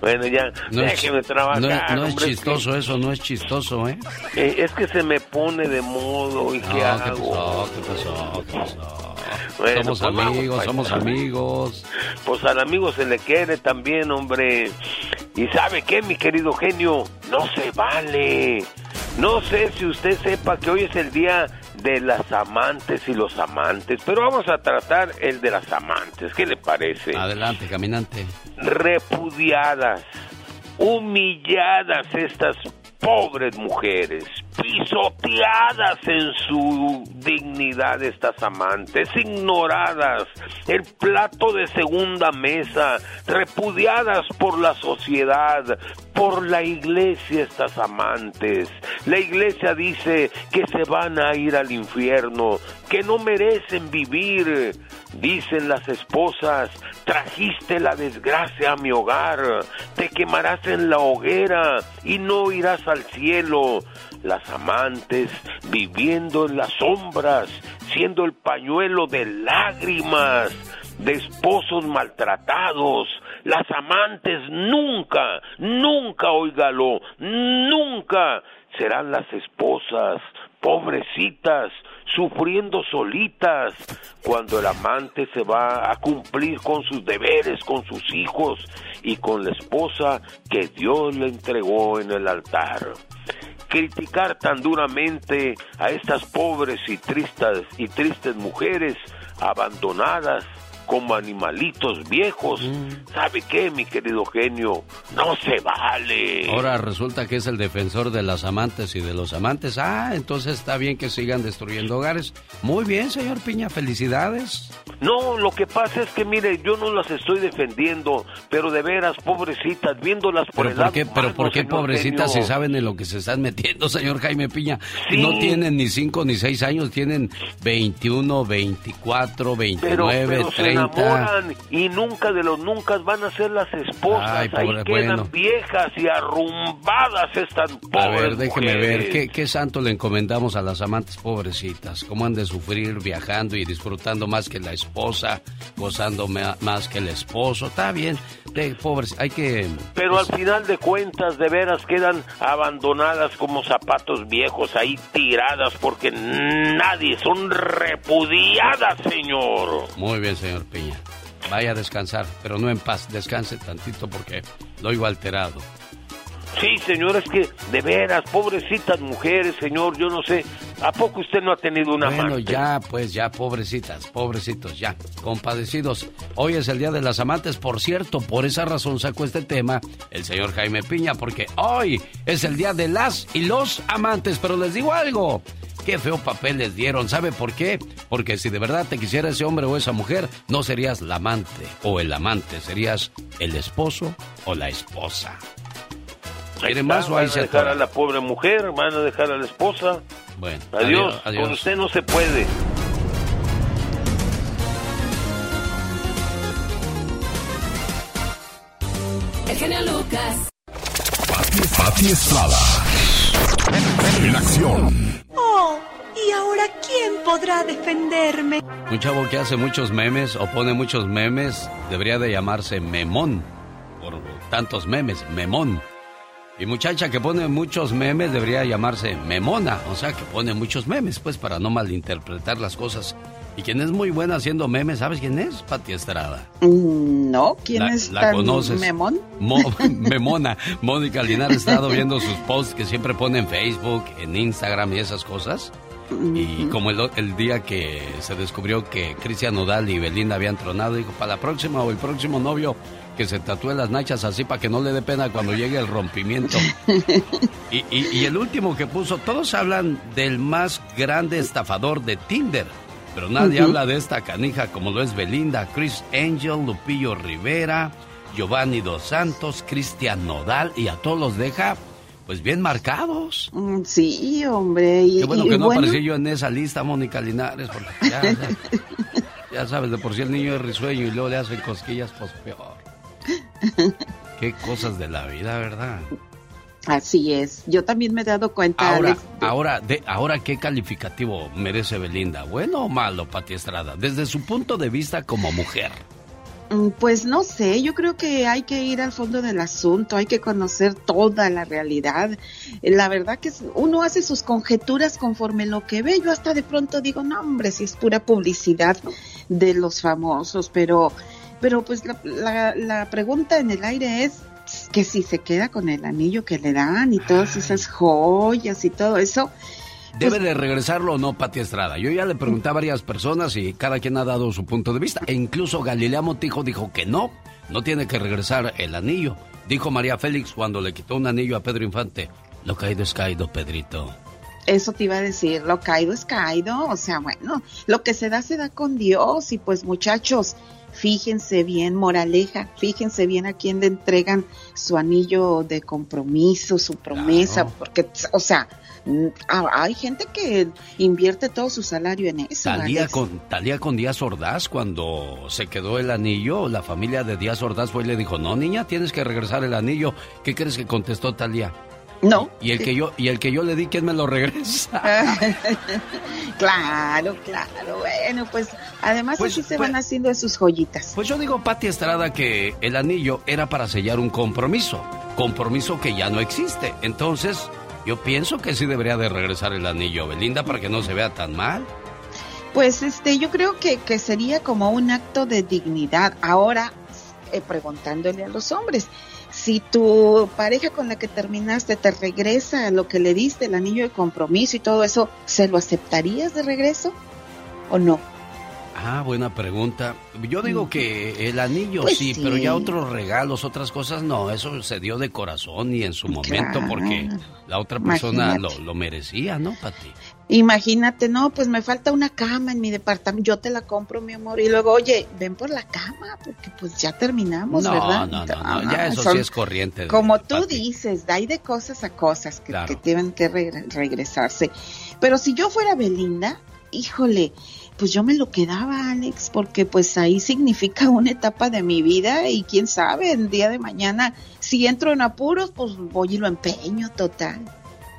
Bueno, ya, no déjeme trabajar. No, es chistoso eso, no es chistoso, ¿eh? ¿eh? Es que se me pone de modo y ¿qué hago? ¿qué pasó? ¿Qué pasó? somos pues amigos, somos amigos. Pues al amigo se le quiere también, hombre. ¿Y sabe qué, mi querido genio? No se vale. No sé si usted sepa que hoy es el día de las amantes y los amantes, pero vamos a tratar el de las amantes. ¿Qué le parece? Adelante, caminante. Repudiadas, humilladas estas pobres mujeres, pisoteadas en su dignidad estas amantes, ignoradas, el plato de segunda mesa, repudiadas por la sociedad, por la iglesia estas amantes. La iglesia dice que se van a ir al infierno, que no merecen vivir. Dicen las esposas, trajiste la desgracia a mi hogar, te quemarás en la hoguera y no irás al cielo. Las amantes viviendo en las sombras, siendo el pañuelo de lágrimas de esposos maltratados. Las amantes nunca, nunca, oígalo, nunca serán las esposas, pobrecitas, sufriendo solitas, cuando el amante se va a cumplir con sus deberes, con sus hijos y con la esposa que Dios le entregó en el altar. Criticar tan duramente a estas pobres y tristes, y tristes mujeres abandonadas como animalitos viejos. Mm. ¿Sabe qué, mi querido genio? No se vale. Ahora resulta que es el defensor de las amantes y de los amantes. Ah, entonces está bien que sigan destruyendo hogares. Muy bien, señor Piña, felicidades. No, lo que pasa es que, mire, yo no las estoy defendiendo, pero de veras, pobrecitas, viéndolas por ¿Pero el por qué, ¿Pero por qué pobrecitas si saben en lo que se están metiendo, señor Jaime Piña? No tienen ni 5 ni 6 años, tienen 21, 24, 29, 30 enamoran y nunca de los nunca van a ser las esposas. Ahí quedan viejas y arrumbadas estas pobres A ver, déjeme ver, ¿qué, ¿qué, santo le encomendamos a las amantes pobrecitas? ¿Cómo han de sufrir viajando y disfrutando más que la esposa, gozando más que el esposo? Está bien, de pobres, hay que... Pero al final de cuentas, de veras quedan abandonadas como zapatos viejos ahí tiradas porque nadie, son repudiadas, señor. Muy bien, señor Peña. Vaya a descansar, pero no en paz. Descanse tantito porque lo oigo alterado. Sí, señor, es que de veras, pobrecitas mujeres, señor, yo no sé. ¿A poco usted no ha tenido una Bueno, ya, pues ya, pobrecitas, pobrecitos, ya, compadecidos. Hoy es el Día de las Amantes, por cierto, por esa razón sacó este tema el señor Jaime Piña, porque hoy es el Día de las y los amantes, pero les digo algo. Qué feo papel les dieron. ¿Sabe por qué? Porque si de verdad te quisiera ese hombre o esa mujer, no serías la amante o el amante, serías el esposo o la esposa. ¿Quiere más o ahí van a dejar a la pobre mujer, van a dejar a la esposa. Bueno, adiós, adiós. Con usted no se puede. El genio Lucas. Pati Estrada. En acción. Oh, ¿y ahora quién podrá defenderme? Un chavo que hace muchos memes o pone muchos memes debería de llamarse Memón. Por tantos memes, Memón. Y muchacha que pone muchos memes debería llamarse Memona. O sea, que pone muchos memes, pues para no malinterpretar las cosas Y quien es muy buena haciendo memes, ¿sabes quién es? Pati Estrada. Mm, no, ¿quién es la conoces? memón? memona. Mónica Linares ha estado viendo sus posts que siempre pone en Facebook, en Instagram y esas cosas. Y como el, el, día que se descubrió que Cristian Nodal y Belinda habían tronado, dijo, para la próxima o el próximo novio que se tatúe las nachas así para que no le dé pena cuando llegue el rompimiento. y, y, el último que puso, todos hablan del más grande estafador de Tinder, pero nadie habla de esta canija como lo es Belinda, Chris Angel, Lupillo Rivera, Giovanni Dos Santos, Cristian Nodal y a todos los deja pues bien marcados. Mm, sí, hombre. Y, Qué bueno que no aparecí yo en esa lista, Mónica Linares, porque ya, ya, sabes, de por sí el niño es risueño y luego le hacen cosquillas, pues peor. Qué cosas de la vida, ¿verdad? Así es. Yo también me he dado cuenta. Ahora, ahora, de, ahora, ¿qué calificativo merece Belinda? ¿Bueno o malo, Pati Estrada? Desde su punto de vista como mujer. Mm, pues no sé, yo creo que hay que ir al fondo del asunto, hay que conocer toda la realidad. La verdad que uno hace sus conjeturas conforme lo que ve. Yo hasta de pronto digo, no hombre, si es pura publicidad de los famosos, pero, pero pues la, la, pregunta en el aire es que si se queda con el anillo que le dan y todas esas joyas y todo eso, ¿Debe de regresarlo o no Pati Estrada? Yo ya le pregunté a varias personas y cada quien ha dado su punto de vista. E incluso Galilea Montijo dijo que no, no tiene que regresar el anillo. Dijo María Félix cuando le quitó un anillo a Pedro Infante. Lo caído es caído, Pedrito. Eso te iba a decir, lo caído es caído. O sea, bueno, lo que se da se da con Dios. Y pues muchachos, fíjense bien, moraleja, fíjense bien a quién le entregan su anillo de compromiso, su promesa, porque, o sea, hay gente que invierte todo su salario en eso. Talía con, Talía con Díaz Ordaz, cuando se quedó el anillo, la familia de Díaz Ordaz fue y le dijo, no niña, tienes que regresar el anillo. ¿Qué crees que contestó Talía? No. Y el que yo y el que yo le di, ¿quién me lo regresa? claro, claro. Bueno, pues además pues, así se van pues haciendo sus joyitas. Pues yo digo, Pati Estrada, que el anillo era para sellar un compromiso. Compromiso que ya no existe. Entonces, yo pienso que sí debería de regresar el anillo, Belinda, para que no se vea tan mal. Pues este, yo creo que, que sería como un acto de dignidad. Ahora, eh, preguntándole a los hombres, si tu pareja con la que terminaste te regresa lo que le diste, el anillo de compromiso y todo eso, ¿se lo aceptarías de regreso o no? Ah, buena pregunta. Yo digo que el anillo pues sí, pero ya otros regalos, otras cosas no. Eso se dio de corazón y en su momento porque la otra persona lo, lo, merecía, ¿no, Pati? Imagínate, no, pues me falta una cama en mi departamento, yo te la compro, mi amor, y luego, oye, ven por la cama, porque pues ya terminamos, ¿verdad? No, no, no, ya eso sí es corriente. como tú dices, hay de cosas a cosas que, que tienen que regresarse. Pero si yo fuera Belinda, híjole, pues yo me lo quedaba, Alex, porque pues ahí significa una etapa de mi vida y quién sabe, el día de mañana, si entro en apuros, pues voy y lo empeño total.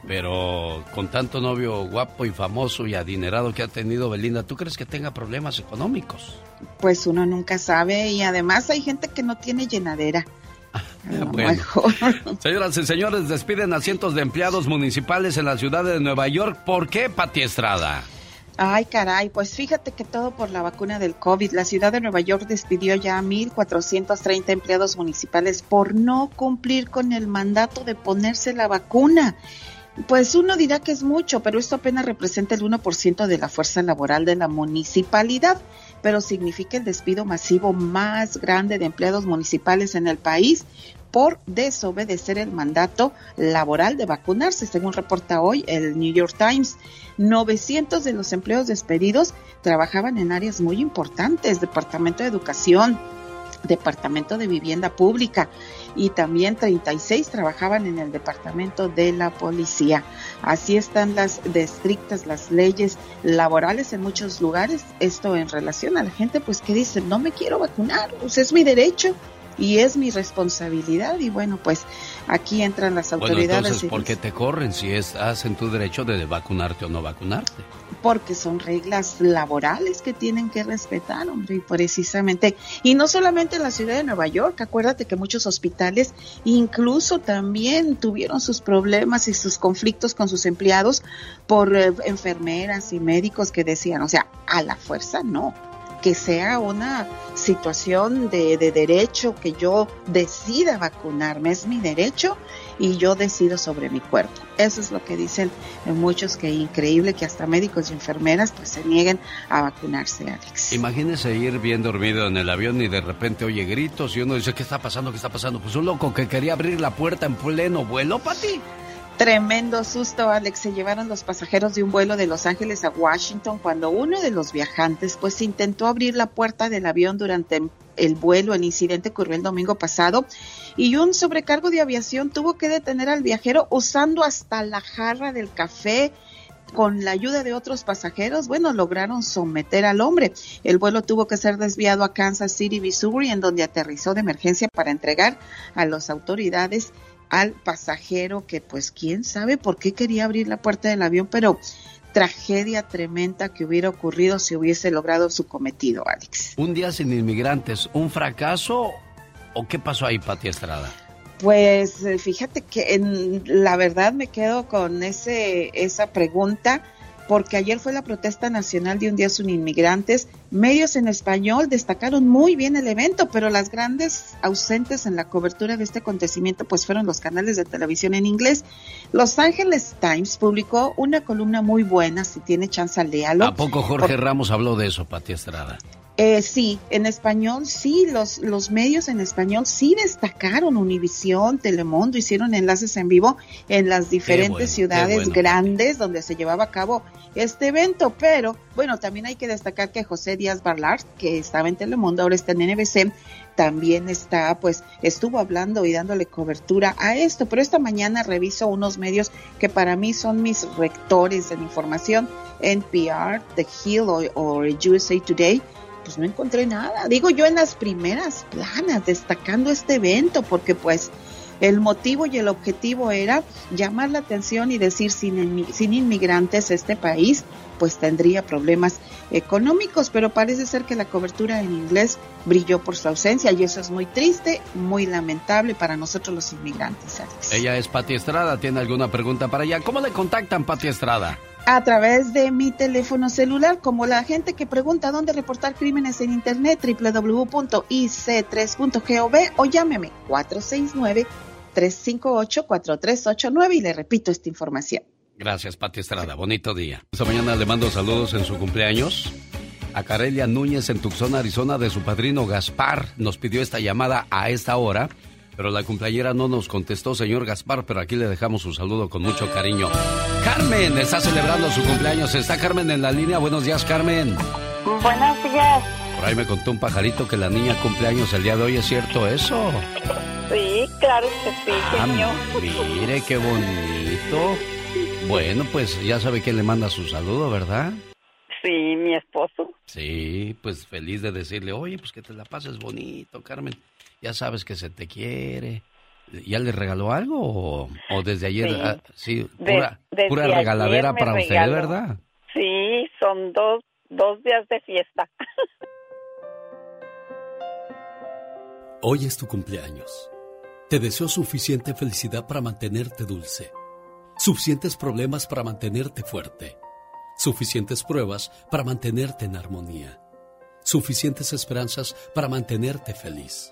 Pero con tanto novio guapo y famoso y adinerado que ha tenido Belinda, ¿tú crees que tenga problemas económicos? Pues uno nunca sabe y además hay gente que no tiene llenadera. bueno. Señoras y señores, despiden a cientos de empleados municipales en la ciudad de Nueva York. ¿Por qué, Pati Estrada? Ay, caray, pues fíjate que todo por la vacuna del COVID. La ciudad de Nueva York despidió ya a 1.430 empleados municipales por no cumplir con el mandato de ponerse la vacuna. Pues uno dirá que es mucho, pero esto apenas representa el 1% de la fuerza laboral de la municipalidad, pero significa el despido masivo más grande de empleados municipales en el país por desobedecer el mandato laboral de vacunarse, según reporta hoy el New York Times. 900 de los empleos despedidos trabajaban en áreas muy importantes, Departamento de Educación, Departamento de Vivienda Pública y también 36 trabajaban en el Departamento de la Policía. Así están las estrictas las leyes laborales en muchos lugares. Esto en relación a la gente pues que dice, no me quiero vacunar, pues es mi derecho y es mi responsabilidad y bueno, pues aquí entran las autoridades. Bueno, entonces, ¿por qué te corren si estás en tu derecho de vacunarte o no vacunarte? Porque son reglas laborales que tienen que respetar, hombre, y precisamente, y no solamente en la ciudad de Nueva York, acuérdate que muchos hospitales incluso también tuvieron sus problemas y sus conflictos con sus empleados por eh, enfermeras y médicos que decían, o sea, a la fuerza no que sea una situación de, derecho, que yo decida vacunarme, es mi derecho y yo decido sobre mi cuerpo. Eso es lo que dicen muchos, que increíble que hasta médicos y enfermeras pues se nieguen a vacunarse, Alex. Imagínese ir bien dormido en el avión y de repente oye gritos y uno dice, ¿qué está pasando? ¿Qué está pasando? Pues un loco que quería abrir la puerta en pleno vuelo, para ti. Tremendo susto, Alex. Se llevaron los pasajeros de un vuelo de Los Ángeles a Washington cuando uno de los viajantes pues intentó abrir la puerta del avión durante el vuelo. El incidente ocurrió el domingo pasado y un sobrecargo de aviación tuvo que detener al viajero usando hasta la jarra del café con la ayuda de otros pasajeros, bueno, lograron someter al hombre. El vuelo tuvo que ser desviado a Kansas City, Missouri, en donde aterrizó de emergencia para entregar a las autoridades al pasajero que pues quién sabe por qué quería abrir la puerta del avión, pero tragedia tremenda que hubiera ocurrido si hubiese logrado su cometido, Alex. Un día sin inmigrantes, ¿un fracaso o qué pasó ahí, Pati Estrada? Pues eh, fíjate que en, la verdad me quedo con ese esa pregunta porque ayer fue la protesta nacional de un día sin inmigrantes. Medios en español destacaron muy bien el evento, pero las grandes ausentes en la cobertura de este acontecimiento pues fueron los canales de televisión en inglés. Los Angeles Times publicó una columna muy buena, si tiene chance léalo. ¿A poco Jorge Ramos habló de eso, Pati Estrada? Eh, sí, en español sí, los, los medios en español sí destacaron, Univisión, Telemundo, hicieron enlaces en vivo en las diferentes ciudades grandes donde se llevaba a cabo este evento, pero bueno, también hay que destacar que José Díaz Barlar, que estaba en Telemundo, ahora está en NBC, también está, pues, estuvo hablando y dándole cobertura a esto, pero esta mañana reviso unos medios que para mí son mis rectores la información, NPR, The Hill o USA Today, pues no encontré nada. Digo yo en las primeras planas, destacando este evento, porque pues el motivo y el objetivo era llamar la atención y decir sin, sin inmigrantes este país pues tendría problemas económicos, pero parece ser que la cobertura en inglés brilló por su ausencia y eso es muy triste, muy lamentable para nosotros los inmigrantes. Ella es Pati Estrada, ¿tiene alguna pregunta para ella? ¿Cómo le contactan Pati Estrada? A través de mi teléfono celular, como la gente que pregunta dónde reportar crímenes en internet, www.ic3.gov o llámeme 469-358-4389 y le repito esta información. Gracias, Pati Estrada. Bonito día. Esta mañana le mando saludos en su cumpleaños. A Carelia Núñez en Tucson, Arizona, de su padrino Gaspar. Nos pidió esta llamada a esta hora pero la cumpleañera no nos contestó, señor Gaspar, pero aquí le dejamos un saludo con mucho cariño. Carmen está celebrando su cumpleaños. ¿Está Carmen en la línea? Buenos días, Carmen. Buenos días. Por ahí me contó un pajarito que la niña cumpleaños el día de hoy. ¿Es cierto eso? Sí, claro que sí, ah, señor. Mire, qué bonito. Bueno, pues ya sabe quién le manda su saludo, ¿verdad? Sí, mi esposo. Sí, pues feliz de decirle, oye, pues que te la pases bonito, Carmen ya sabes que se te quiere. ¿Ya le regaló algo o, desde ayer? Sí, ah, pura, regaladera para usted, ¿verdad? Sí, son dos, dos días de fiesta. Hoy es tu cumpleaños. Te deseo suficiente felicidad para mantenerte dulce, suficientes problemas para mantenerte fuerte, suficientes pruebas para mantenerte en armonía, suficientes esperanzas para mantenerte feliz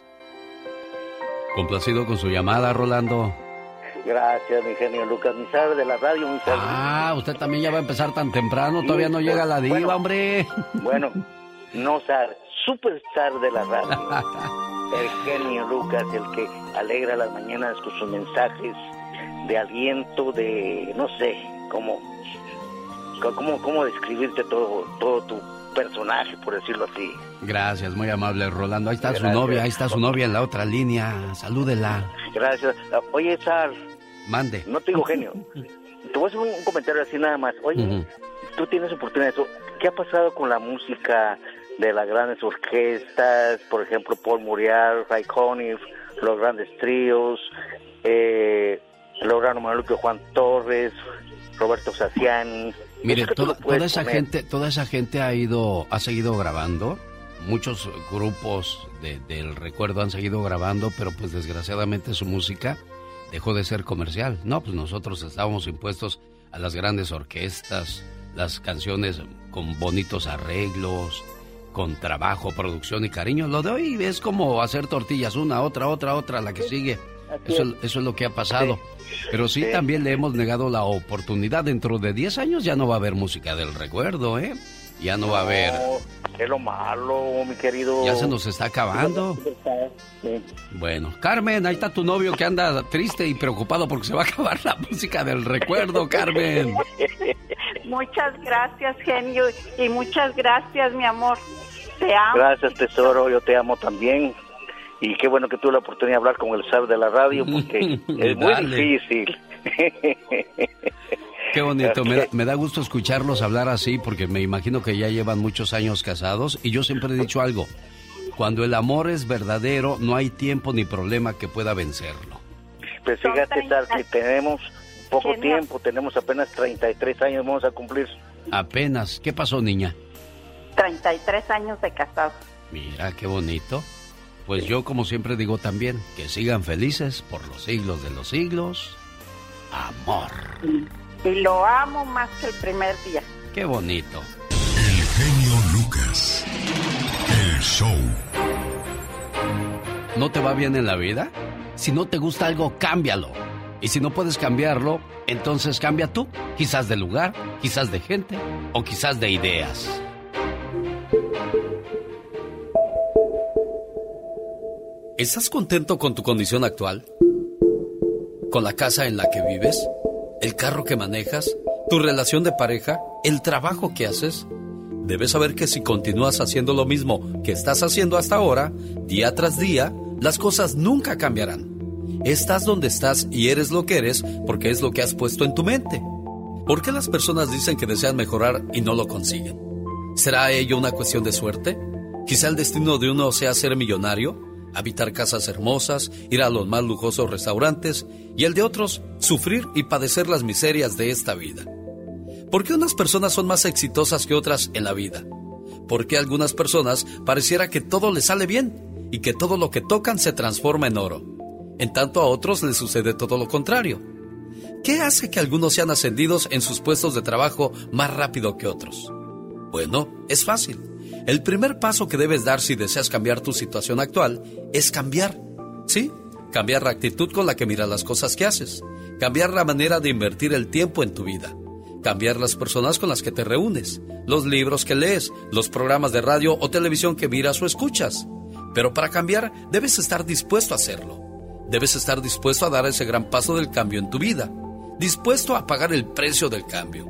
Complacido con su llamada, Rolando. Gracias, mi genio Lucas Mizar de la radio. Mizar. Ah, usted también ya va a empezar tan temprano, todavía no llega la diva, hombre. Bueno, no zar, superstar de la radio. el genio Lucas, el que alegra las mañanas con sus mensajes de aliento, de no sé cómo cómo, cómo describirte todo, todo tu personaje, por decirlo así. Gracias, muy amable Rolando. Ahí está su novia, ahí está su novia en la otra línea. Salúdela. Gracias. Oye, Sar. Mande. No te digo genio. te voy a hacer un, comentario así nada más. Oye, tú tienes oportunidad de eso. ¿Qué ha pasado con la música de las grandes orquestas? Por ejemplo, Paul Muriel, Ray Conniff, los grandes tríos, eh, Lograno Manuel Juan Torres, Roberto Saciani. Mire, toda, esa gente, toda esa gente ha ido, ha seguido grabando. Muchos grupos del recuerdo han seguido grabando, pero pues desgraciadamente su música dejó de ser comercial. No, pues nosotros estábamos impuestos a las grandes orquestas, las canciones con bonitos arreglos, con trabajo, producción y cariño. Lo de hoy es como hacer tortillas, una, otra, otra, otra, la que sigue. Eso, eso es lo que ha pasado. Pero sí, también le hemos negado la oportunidad. Dentro de 10 años ya no va a haber música del recuerdo, ¿eh? Ya no, va a haber. Es lo malo, mi querido. Ya se nos está acabando. Bueno, Carmen, ahí está tu novio que anda triste y preocupado porque se va a acabar la música del recuerdo, Carmen. Muchas gracias, genio, y muchas gracias, mi amor. Te amo. Gracias, tesoro, yo te amo también y qué bueno que tuve la oportunidad de hablar con el SAR de la radio porque es muy difícil. Qué bonito, me da, gusto escucharlos hablar así porque me imagino que ya llevan muchos años casados y yo siempre he dicho algo, cuando el amor es verdadero no hay tiempo ni problema que pueda vencerlo. Pues fíjate, Sar, que tenemos poco tiempo, tenemos apenas 33 años, vamos a cumplir. Apenas, ¿qué pasó niña? 33 años de casado. Mira, qué bonito. Pues yo como siempre digo también, que sigan felices por los siglos de los siglos. Amor. Y lo amo más que el primer día. Qué bonito. El genio Lucas. El show. ¿No te va bien en la vida? Si no te gusta algo, cámbialo. Y si no puedes cambiarlo, entonces cambia tú. Quizás de lugar, quizás de gente o quizás de ideas. ¿Estás contento con tu condición actual? ¿Con la casa en la que vives? ¿El carro que manejas? ¿Tu relación de pareja? ¿El trabajo que haces? Debes saber que si continúas haciendo lo mismo que estás haciendo hasta ahora, día tras día, las cosas nunca cambiarán. Estás donde estás y eres lo que eres porque es lo que has puesto en tu mente. ¿Por qué las personas dicen que desean mejorar y no lo consiguen? ¿Será ello una cuestión de suerte? ¿Quizá el destino de uno sea ser millonario? Habitar casas hermosas, ir a los más lujosos restaurantes y el de otros sufrir y padecer las miserias de esta vida. ¿Por qué unas personas son más exitosas que otras en la vida? ¿Por qué a algunas personas pareciera que todo les sale bien y que todo lo que tocan se transforma en oro? En tanto a otros les sucede todo lo contrario. ¿Qué hace que algunos sean ascendidos en sus puestos de trabajo más rápido que otros? Bueno, es fácil el primer paso que debes dar si deseas cambiar tu situación actual es cambiar. ¿Sí? Cambiar la actitud con la que miras las cosas que haces. Cambiar la manera de invertir el tiempo en tu vida. Cambiar las personas con las que te reúnes. Los libros que lees. Los programas de radio o televisión que miras o escuchas. Pero para cambiar debes estar dispuesto a hacerlo. Debes estar dispuesto a dar ese gran paso del cambio en tu vida. Dispuesto a pagar el precio del cambio.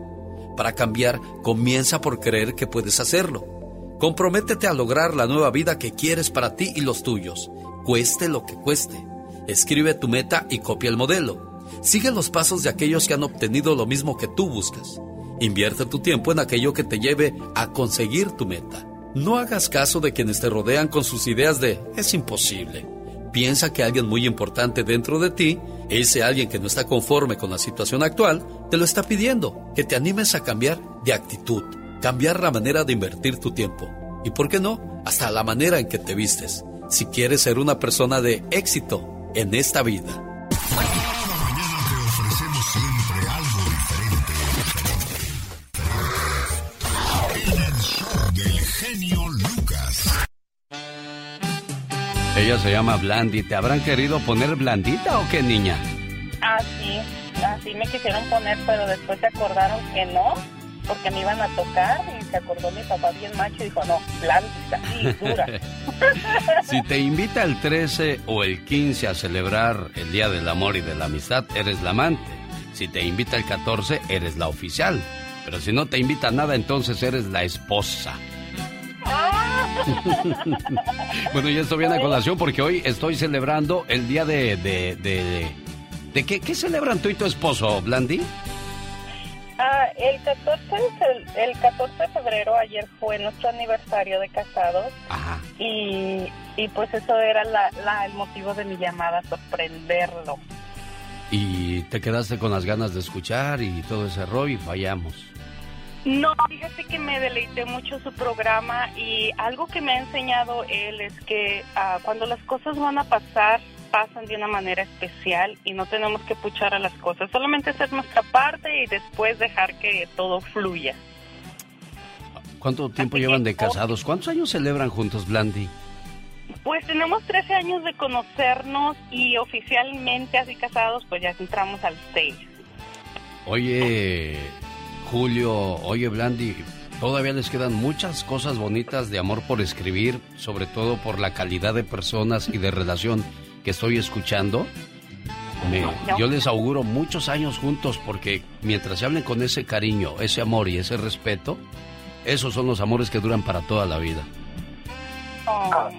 Para cambiar, comienza por creer que puedes hacerlo. Comprométete a lograr la nueva vida que quieres para ti y los tuyos, cueste lo que cueste. Escribe tu meta y copia el modelo. Sigue los pasos de aquellos que han obtenido lo mismo que tú buscas. Invierte tu tiempo en aquello que te lleve a conseguir tu meta. No hagas caso de quienes te rodean con sus ideas de es imposible. Piensa que alguien muy importante dentro de ti, ese alguien que no está conforme con la situación actual, te lo está pidiendo, que te animes a cambiar de actitud cambiar la manera de invertir tu tiempo y, ¿por qué no?, hasta la manera en que te vistes, si quieres ser una persona de éxito en esta vida. Cada mañana te ofrecemos siempre algo diferente. El show del genio Lucas. Ella se llama Blandy. ¿Te habrán querido poner blandita o qué, niña? Ah, sí. Así me quisieron poner, pero después se acordaron que no porque me iban a tocar y se acordó mi papá bien macho y dijo, no, blandita, sí, dura. si te invita el 13 o el 15 a celebrar el Día del Amor y de la Amistad, eres la amante. Si te invita el 14, eres la oficial. Pero si no te invita a nada, entonces eres la esposa. bueno, ya estoy bien a colación porque hoy estoy celebrando el día de... ¿De, de, de qué, qué celebran tú y tu esposo, Blandy? Ah, el 14, de, el 14 de febrero ayer fue nuestro aniversario de casados. Ajá. Y, y pues eso era la, la, el motivo de mi llamada, sorprenderlo. Y te quedaste con las ganas de escuchar y todo ese rollo y fallamos. No, fíjate que me deleité mucho su programa y algo que me ha enseñado él es que uh, cuando las cosas van a pasar, pasan de una manera especial y no tenemos que puchar a las cosas, solamente hacer nuestra parte y después dejar que todo fluya. ¿Cuánto tiempo Así llevan de casados? ¿Cuántos años celebran juntos, Blandy? Pues tenemos 13 años de conocernos y oficialmente así casados, pues ya entramos al 6. Oye, Julio, oye Blandi, todavía les quedan muchas cosas bonitas de amor por escribir, sobre todo por la calidad de personas y de relación que estoy escuchando. yo les auguro muchos años juntos porque mientras se hablen con ese cariño, ese amor y ese respeto, esos son los amores que duran para toda la vida. Oh,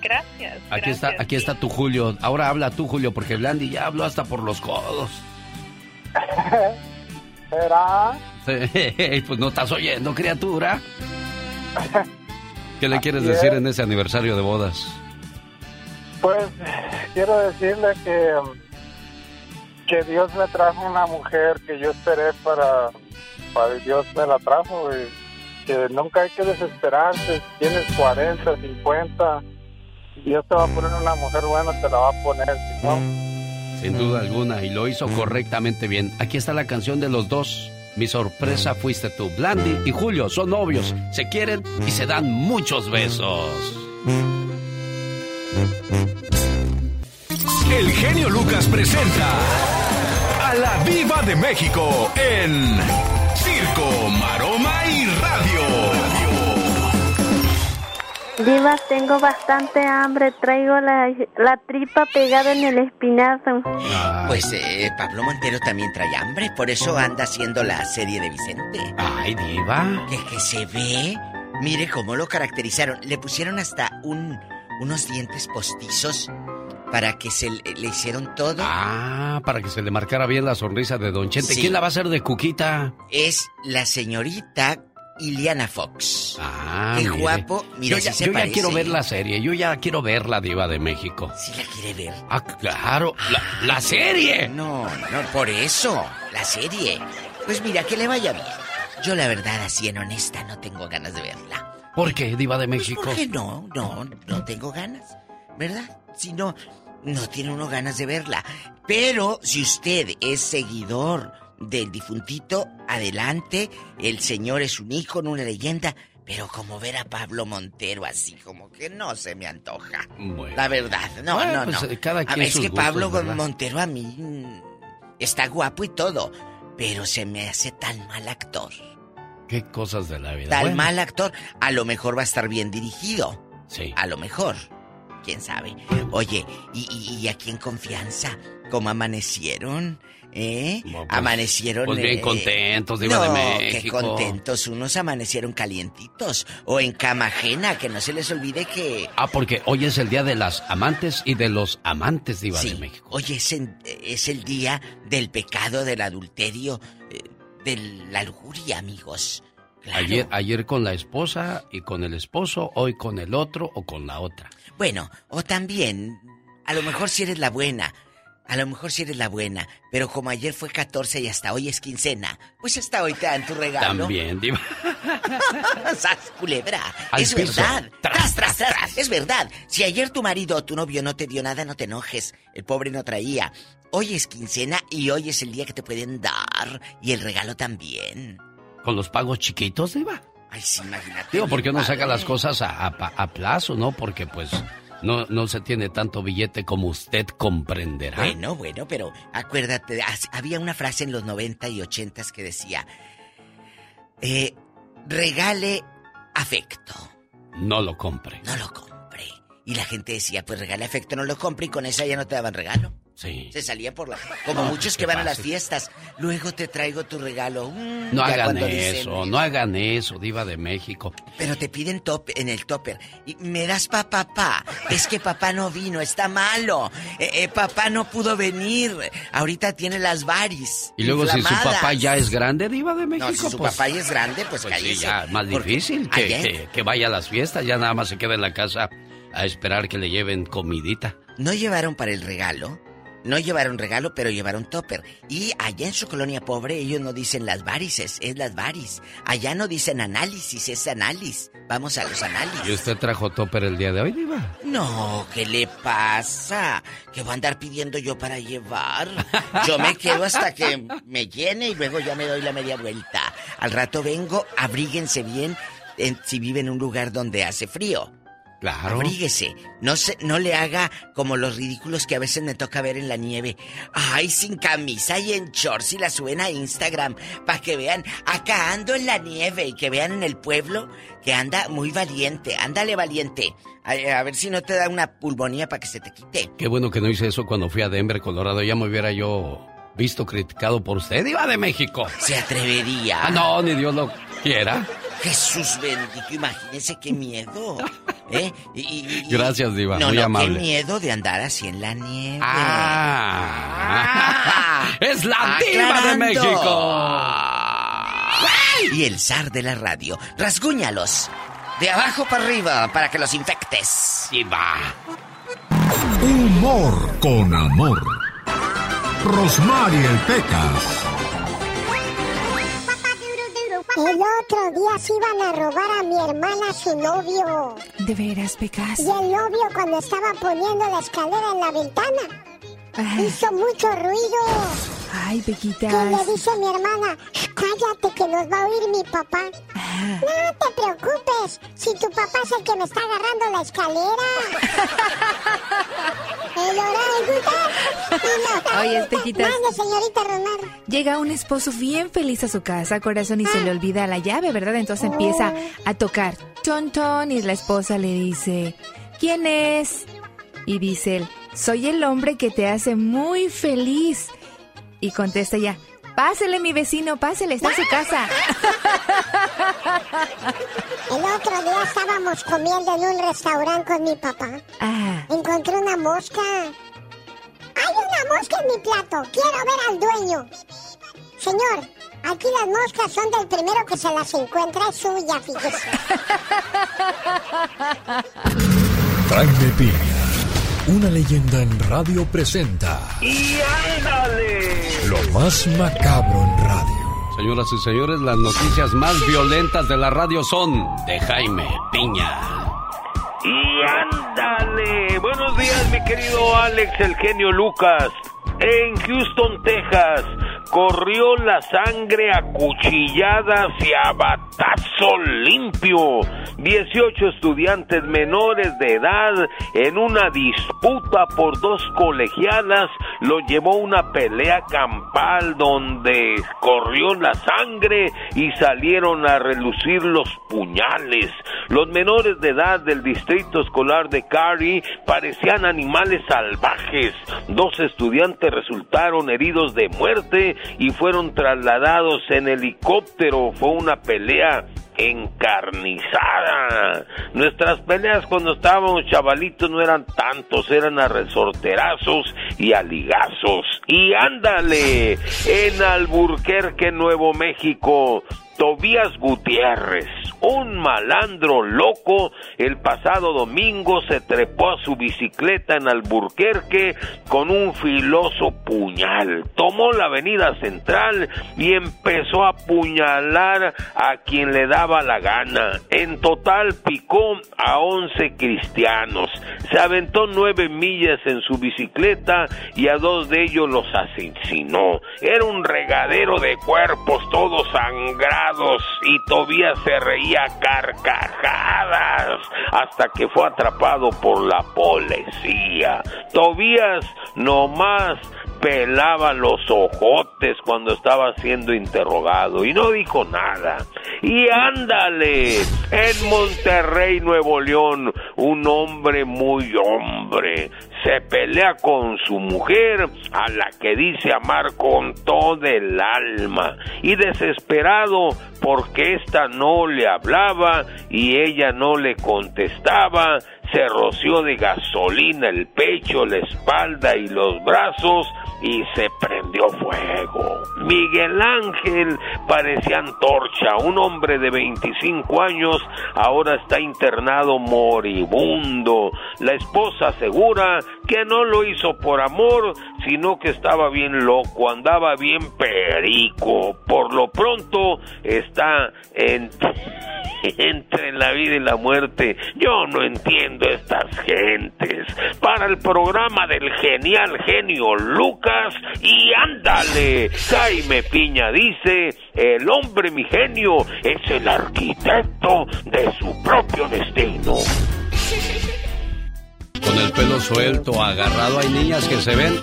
Gracias. Aquí está, aquí está tu Julio. Ahora habla tú, Julio, porque Blandi ya habló hasta por los codos. ¿Será? pues no estás oyendo, criatura. ¿Qué le quieres decir en ese aniversario de bodas? Pues quiero decirle que, que Dios me trajo una mujer que yo esperé para, para Dios me la trajo y que nunca hay que desesperarse. tienes 40, 50, Dios te va a poner una mujer buena, te la va a poner. No, sin duda alguna, y lo hizo correctamente bien. Aquí está la canción de los dos. Mi sorpresa fuiste tú. Blandy y Julio son novios, se quieren y se dan muchos besos. El genio Lucas presenta a la Viva de México en Circo, Maroma y Radio. Diva, tengo bastante hambre. Traigo la, tripa pegada en el espinazo. Pues eh, Pablo Montero también trae hambre. Por eso anda haciendo la serie de Vicente. Ay, Diva. Que, que se ve. Mire cómo lo caracterizaron. Le pusieron hasta un, unos dientes postizos para que se le, hicieron todo. Ah, para que se le marcara bien la sonrisa de Don Chente. ¿Quién la va a hacer de Cuquita? Es la señorita Iliana Fox. Ah, Qué guapo. Mira, yo ya, yo ya quiero ver la serie. Yo ya quiero ver la diva de México. ¿Sí la quiere ver? Ah, claro. La, serie. No, no, por eso. La serie. Pues mira, que le vaya bien. Yo la verdad, así en honesta, no tengo ganas de verla. ¿Por qué, diva de pues México? porque no, no, no tengo ganas. ¿Verdad? Si no, no tiene uno ganas de verla. Pero si usted es seguidor del difuntito, adelante, el señor es un ícono, una leyenda, pero como ver a Pablo Montero así, como que no se me antoja. La verdad, no, no, pues, no. Eh, cada quien es que Pablo Montero a mí mm, está guapo y todo, pero se me hace tan mal actor. Qué cosas de la vida. Tan mal actor, a lo mejor va a estar bien dirigido. Sí. A lo mejor. Quién sabe. Oye, y, y, y aquí en confianza, ¿cómo amanecieron? ¿Eh? Pues, amanecieron. Pues bien eh, contentos, Diva de México. qué contentos. Unos amanecieron calientitos. O en cama ajena, que no se les olvide que. Ah, porque hoy es el día de las amantes y de los amantes, Diva de México. Hoy es, es el día del pecado, del adulterio, eh, de la lujuria, amigos. Ayer, ayer con la esposa y con el esposo, hoy con el otro o con la otra. Bueno, o también, a lo mejor si eres la buena, a lo mejor si eres la buena, pero como ayer fue 14 y hasta hoy es quincena, pues hasta hoy te dan tu regalo. También, diva. ¡Sas, culebra! es verdad. Tras, tras, tras. Es verdad. Si ayer tu marido o tu novio no te dio nada, no te enojes. El pobre no traía. Hoy es quincena y hoy es el día que te pueden dar. Y el regalo también. ¿Con los pagos chiquitos, diva? Ay, sí, imagínate. Digo, ¿por qué no saca las cosas a, a plazo, no? Porque, pues no, no se tiene tanto billete como usted comprenderá. Bueno, bueno, pero acuérdate, había una frase en los 90 y 80 que decía, eh, regale afecto. No lo compre. No lo compre. Y la gente decía, pues regale afecto, no lo compre y con esa ya no te daban regalo. Sí. Se salía por la... Como muchos que van a las fiestas. Luego te traigo tu regalo. Mm, no hagan cuando dicen, eso, no hagan eso, diva de México. Pero te piden top en el topper. Y me das pa papá. Es que papá no vino, está malo. Eh, eh, papá no pudo venir. Ahorita tiene las varis. Y luego si su inflamadas. papá ya es grande, diva de México. No, si su pues- papá ya es grande, pues, Pues sí, ya más difícil que, que- que vaya a las fiestas, ya nada más se queda en la casa a esperar que le lleven comidita. No llevaron para el regalo. No llevaron regalo, pero llevaron topper. Y allá en su colonia pobre ellos no dicen las varices, es las varis. Allá no dicen análisis, es análisis. Vamos a los análisis. ¿Y usted trajo topper el día de hoy, diva? No, ¿qué le pasa? ¿Qué voy a andar pidiendo yo para llevar? Yo me quedo hasta que me llene y luego ya me doy la media vuelta. Al rato vengo, abríguense bien en- si vive en un lugar donde hace frío. Claro. Abríguese. No se, no le haga como los ridículos que a veces me toca ver en la nieve. Ay, sin camisa y en shorts y la suben a Instagram para que vean. Acá ando en la nieve y que vean en el pueblo que anda muy valiente. Ándale valiente. A, a ver si no te da una pulmonía para que se te quite. Qué bueno que no hice eso cuando fui a Denver, Colorado. Ya me hubiera yo visto criticado por usted, diva de México. Se atrevería. Ah, no, ni Dios lo quiera. Jesús bendito, imagínese qué miedo. ¿Eh? Y- y- y- Gracias, diva, No, muy no, amable. qué miedo de andar así en la nieve. Ah. es la diva de. México. Y el zar de la radio. Rasguñalos. De abajo para arriba para que los infectes. Diva. Humor con amor. Rosmarie Pecas. El otro día se iban a robar a mi hermana su novio. ¿De veras, Pecas? Y el novio cuando estaba poniendo la escalera en la ventana Ah. hizo mucho ruido. Ay, Que Pequitas. le dice mi hermana, cállate que nos va a oír mi papá. Ah. No te preocupes, si tu papá es el que me está agarrando la escalera. el orangután. Oye, Pequitas. Mande, señorita Romar. Llega un esposo bien feliz a su casa, corazón, y se le olvida la llave, ¿verdad? Entonces empieza a tocar. Ton, ton, y la esposa le dice, ¿quién es? Y dice él, soy el hombre que te hace muy feliz. Y contesta ella, pásele mi vecino, pásele, está en su casa. El otro día estábamos comiendo en un restaurante con mi papá. Ah, Encontré una mosca. Hay una mosca en mi plato. Quiero ver al dueño. Señor, aquí las moscas son del primero que se las encuentra. Es suya, fíjese. Jaime Piña, una leyenda en radio presenta ¡Y ándale! lo más macabro en radio. Señoras y señores, las noticias más violentas de la radio son de Jaime Piña. ¡Y ándale! Buenos días, mi querido Alex, el genio Lucas. En Houston, Texas, corrió la sangre a cuchilladas y a batazo limpio. 18 estudiantes menores de edad en una disputa por dos colegialas lo llevó a una pelea campal donde corrió la sangre y salieron a relucir los puñales. Los menores de edad del distrito escolar de Cary parecían animales salvajes. Dos estudiantes resultaron heridos de muerte y fueron trasladados en helicóptero. Fue una pelea encarnizada. Nuestras peleas cuando estábamos chavalitos no eran tantos, eran a resorterazos y a ligazos. Y ándale, en Alburquerque, Nuevo México, Tobías Gutiérrez, un malandro loco, el pasado domingo se trepó a su bicicleta en Alburquerque con un filoso puñal. Tomó la avenida central y empezó a apuñalar a quien le daba la gana. En total picó a 11 cristianos. Se aventó nueve millas en su bicicleta y a dos de ellos los asesinó. Era un regadero de cuerpos todos sangrados y Tobías se reía carcajadas hasta que fue atrapado por la policía. Tobías nomás pelaba los ojotes cuando estaba siendo interrogado y no dijo nada. Y ándale, en Monterrey, Nuevo León, un hombre muy hombre se pelea con su mujer, a la que dice amar con todo el alma, y desesperado porque ésta no le hablaba y ella no le contestaba, se roció de gasolina el pecho, la espalda y los brazos y se prendió fuego. Miguel Ángel parecía antorcha, un hombre de 25 años, ahora está internado moribundo. La esposa asegura que no lo hizo por amor, sino que estaba bien loco, andaba bien perico. Por lo pronto está en entre la vida y la muerte. Yo no entiendo estas gentes. Para el programa del genial genio Lucas y ándale. Jaime Piña dice, el hombre mi genio es el arquitecto de su propio destino. El pelo suelto, agarrado, hay niñas que se ven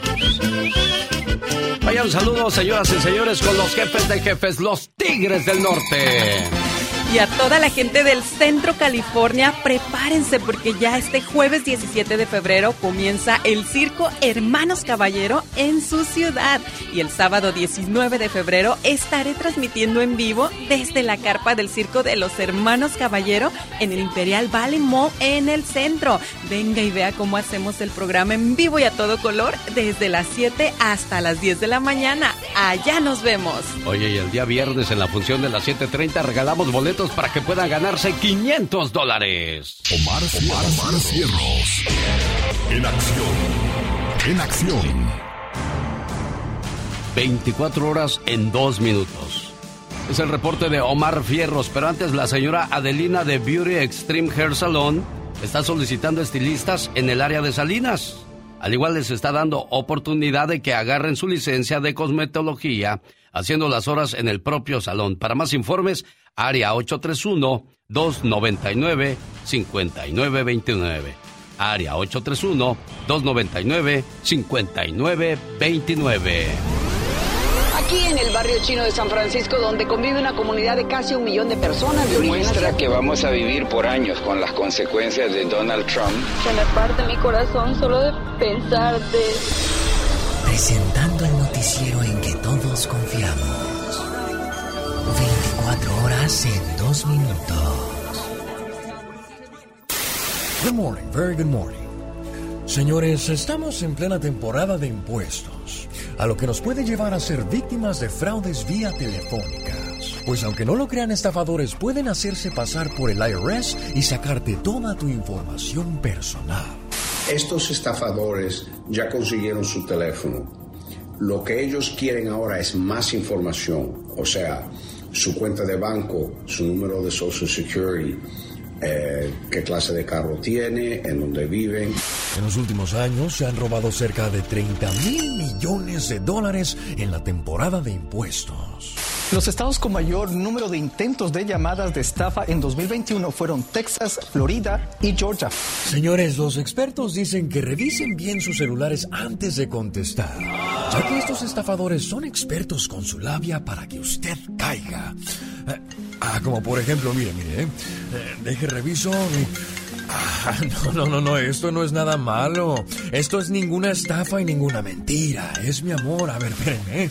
Vayan saludos, señoras y señores, con los jefes de jefes, los Tigres del Norte. Y a toda la gente del Centro California, prepárense porque ya este jueves 17 de febrero comienza el Circo Hermanos Caballero en su ciudad. Y el sábado 19 de febrero estaré transmitiendo en vivo desde la carpa del Circo de los Hermanos Caballero en el Imperial Valley Mall en el centro. Venga y vea cómo hacemos el programa en vivo y a todo color desde las 7 hasta las 10 de la mañana. Allá nos vemos. Oye, y el día viernes en la función de las 7.30 regalamos boletos para que puedan ganarse 500 dólares. Omar, Omar, Omar Cierros. En acción. En acción. 24 horas en 2 minutos. Es el reporte de Omar Fierros, pero antes la señora Adelina de Beauty Extreme Hair Salon está solicitando estilistas en el área de Salinas. Al igual les está dando oportunidad de que agarren su licencia de cosmetología haciendo las horas en el propio salón. Para más informes, área 831-299-5929. Área 831-299-5929. Aquí en el barrio chino de San Francisco, donde convive una comunidad de casi un millón de personas de Demuestra que vamos a vivir por años con las consecuencias de Donald Trump. Se me parte mi corazón solo de pensar de... Presentando el noticiero en que todos confiamos. 24 horas en 2 minutos. Good morning, very good morning. Señores, estamos en plena temporada de impuestos, a lo que nos puede llevar a ser víctimas de fraudes vía telefónicas. Pues aunque no lo crean estafadores, pueden hacerse pasar por el IRS y sacarte toda tu información personal. Estos estafadores ya consiguieron su teléfono. Lo que ellos quieren ahora es más información, o sea, su cuenta de banco, su número de Social Security, eh, qué clase de carro tiene, en dónde viven. En los últimos años se han robado cerca de 30 mil millones de dólares en la temporada de impuestos. Los estados con mayor número de intentos de llamadas de estafa en 2021 fueron Texas, Florida y Georgia. Señores, los expertos dicen que revisen bien sus celulares antes de contestar, ya que estos estafadores son expertos con su labia para que usted caiga. Eh, ah, como por ejemplo, mire, mire, eh, eh, deje reviso. Ah, no, no, no, no, esto no es nada malo. Esto es ninguna estafa y ninguna mentira. Es mi amor. A ver, espérenme. Eh,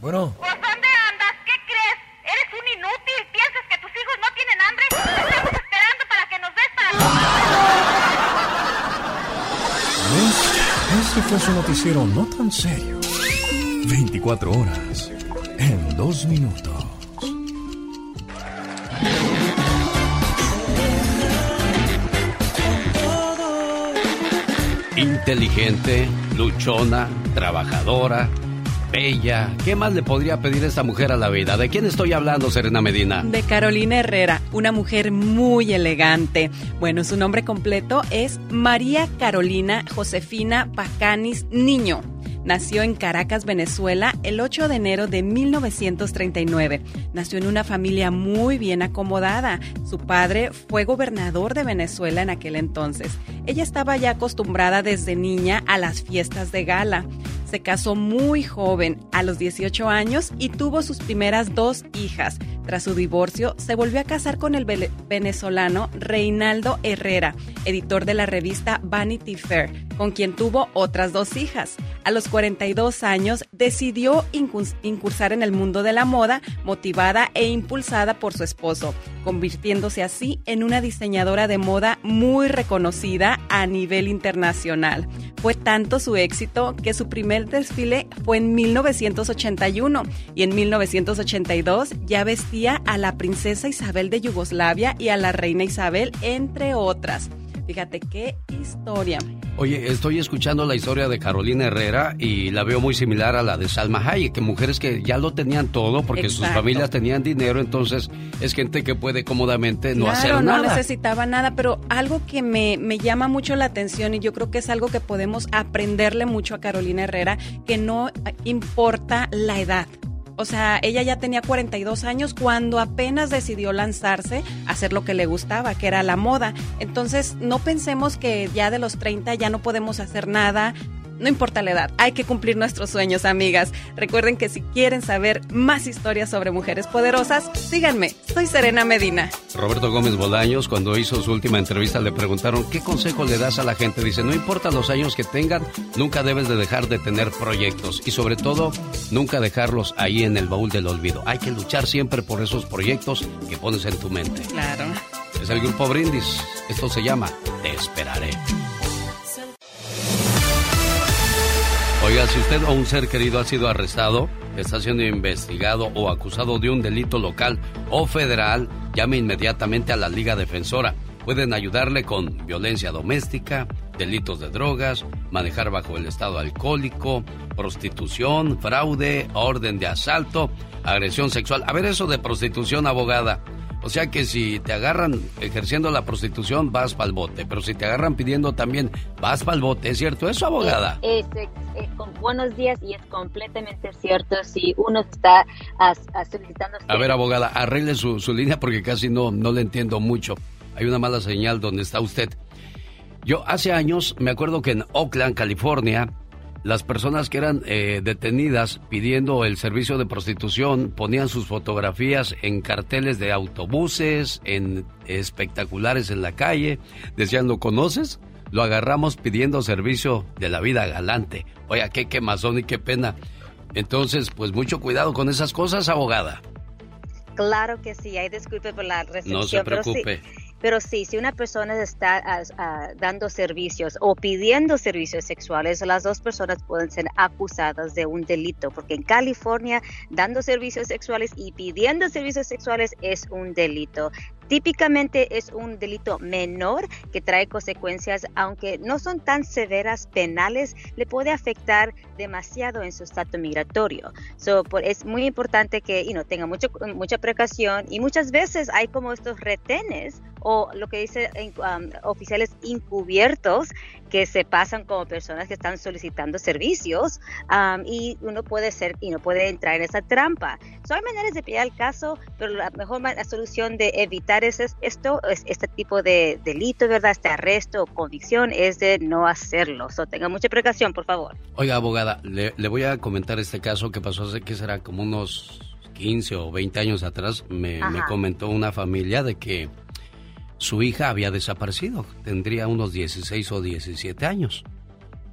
Bueno. ¿Por dónde andas? ¿Qué crees? ¿Eres un inútil? ¿Piensas que tus hijos no tienen hambre? Estamos esperando para que nos des para... Este fue su noticiero no tan serio. 24 horas en 2 minutos. Inteligente, luchona, trabajadora, bella. ¿Qué más le podría pedir esta mujer a la vida? ¿De quién estoy hablando, Serena Medina? De Carolina Herrera, una mujer muy elegante. Bueno, su nombre completo es María Carolina Josefina Pacanis Niño. Nació en Caracas, Venezuela, el 8 de enero de 1939. Nació en una familia muy bien acomodada. Su padre fue gobernador de Venezuela en aquel entonces. Ella estaba ya acostumbrada desde niña a las fiestas de gala. Se casó muy joven, a los 18 años, y tuvo sus primeras dos hijas. Tras su divorcio, se volvió a casar con el venezolano Reinaldo Herrera, editor de la revista Vanity Fair, con quien tuvo otras dos hijas. A los 42 años decidió incursar en el mundo de la moda, motivada e impulsada por su esposo, convirtiéndose así en una diseñadora de moda muy reconocida a nivel internacional. Fue tanto su éxito que su primer desfile fue en 1981 y en 1982 ya vestía a la princesa Isabel de Yugoslavia y a la reina Isabel, entre otras. Fíjate qué historia. Oye, estoy escuchando la historia de Carolina Herrera y la veo muy similar a la de Salma Hayek, que mujeres que ya lo tenían todo porque sus familias tenían dinero, entonces es gente que puede cómodamente no hacer nada. no necesitaba nada, pero algo que me, me llama mucho la atención y yo creo que es algo que podemos aprenderle mucho a Carolina Herrera, que no importa la edad. O sea, ella ya tenía 42 años cuando apenas decidió lanzarse a hacer lo que le gustaba, que era la moda. Entonces, no pensemos que ya de los 30 ya no podemos hacer nada, no importa la edad, hay que cumplir nuestros sueños, amigas. Recuerden que si quieren saber más historias sobre mujeres poderosas, síganme. Soy Serena Medina. Roberto Gómez Bolaños, cuando hizo su última entrevista, le preguntaron qué consejo le das a la gente. Dice, no importa los años que tengan, nunca debes de dejar de tener proyectos y sobre todo, nunca dejarlos ahí en el baúl del olvido. Hay que luchar siempre por esos proyectos que pones en tu mente. Claro. Es el grupo Brindis. Esto se llama Te esperaré. Oiga, si usted o un ser querido ha sido arrestado, está siendo investigado o acusado de un delito local o federal, llame inmediatamente a la Liga Defensora. Pueden ayudarle con violencia doméstica, delitos de drogas, manejar bajo el estado alcohólico, prostitución, fraude, orden de asalto, agresión sexual. A ver eso de prostitución, abogada. O sea que si te agarran ejerciendo la prostitución, vas pa'l bote. Pero si te agarran pidiendo también, vas pa'l bote. ¿Es cierto eso, abogada? Es, con buenos días y es completamente cierto si uno está solicitando... A ver, abogada, arregle su, su línea porque casi no, no le entiendo mucho. Hay una mala señal donde está usted. Yo hace años me acuerdo que en Oakland, California, las personas que eran eh, detenidas pidiendo el servicio de prostitución ponían sus fotografías en carteles de autobuses, en espectaculares en la calle, decían, ¿lo conoces? Lo agarramos pidiendo servicio de la vida galante. Oiga, qué quemazón y qué pena. Entonces, pues mucho cuidado con esas cosas, abogada. Claro que sí, hay disculpe por la recepción. No se preocupe. Pero sí, si una persona está ah, dando servicios o pidiendo servicios sexuales, las dos personas pueden ser acusadas de un delito, porque en California dando servicios sexuales y pidiendo servicios sexuales es un delito. Típicamente es un delito menor que trae consecuencias, aunque no son tan severas penales, le puede afectar demasiado en su estatus migratorio. So, es muy importante que you tenga mucho, mucha precaución y muchas veces hay como estos retenes o lo que dice um, oficiales encubiertos que se pasan como personas que están solicitando servicios um, y uno puede ser y no puede entrar en esa trampa. So, hay maneras de pillar el caso, pero la mejor la solución de evitar ese, esto, este tipo de delito, ¿verdad? Este arresto o convicción es de no hacerlo. So, tenga mucha precaución, por favor. Oiga, abogada, le, voy a comentar este caso que pasó hace que será como unos 15 o 20 años atrás. Me, me comentó una familia de que su hija había desaparecido. Tendría unos 16 o 17 años.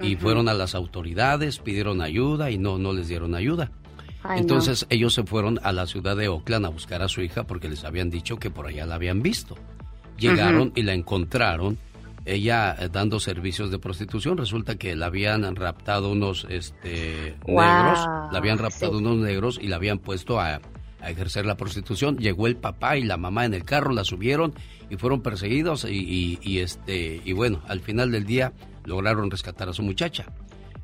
Y fueron a las autoridades, pidieron ayuda y no, no les dieron ayuda. Entonces ellos se fueron a la ciudad de Oakland a buscar a su hija porque les habían dicho que por allá la habían visto. Llegaron y la encontraron, ella eh, dando servicios de prostitución. Resulta que la habían raptado unos este, negros, la habían raptado unos negros y la habían puesto a, a, ejercer la prostitución. Llegó el papá y la mamá en el carro, la subieron y fueron perseguidos y, y este y bueno, al final del día lograron rescatar a su muchacha.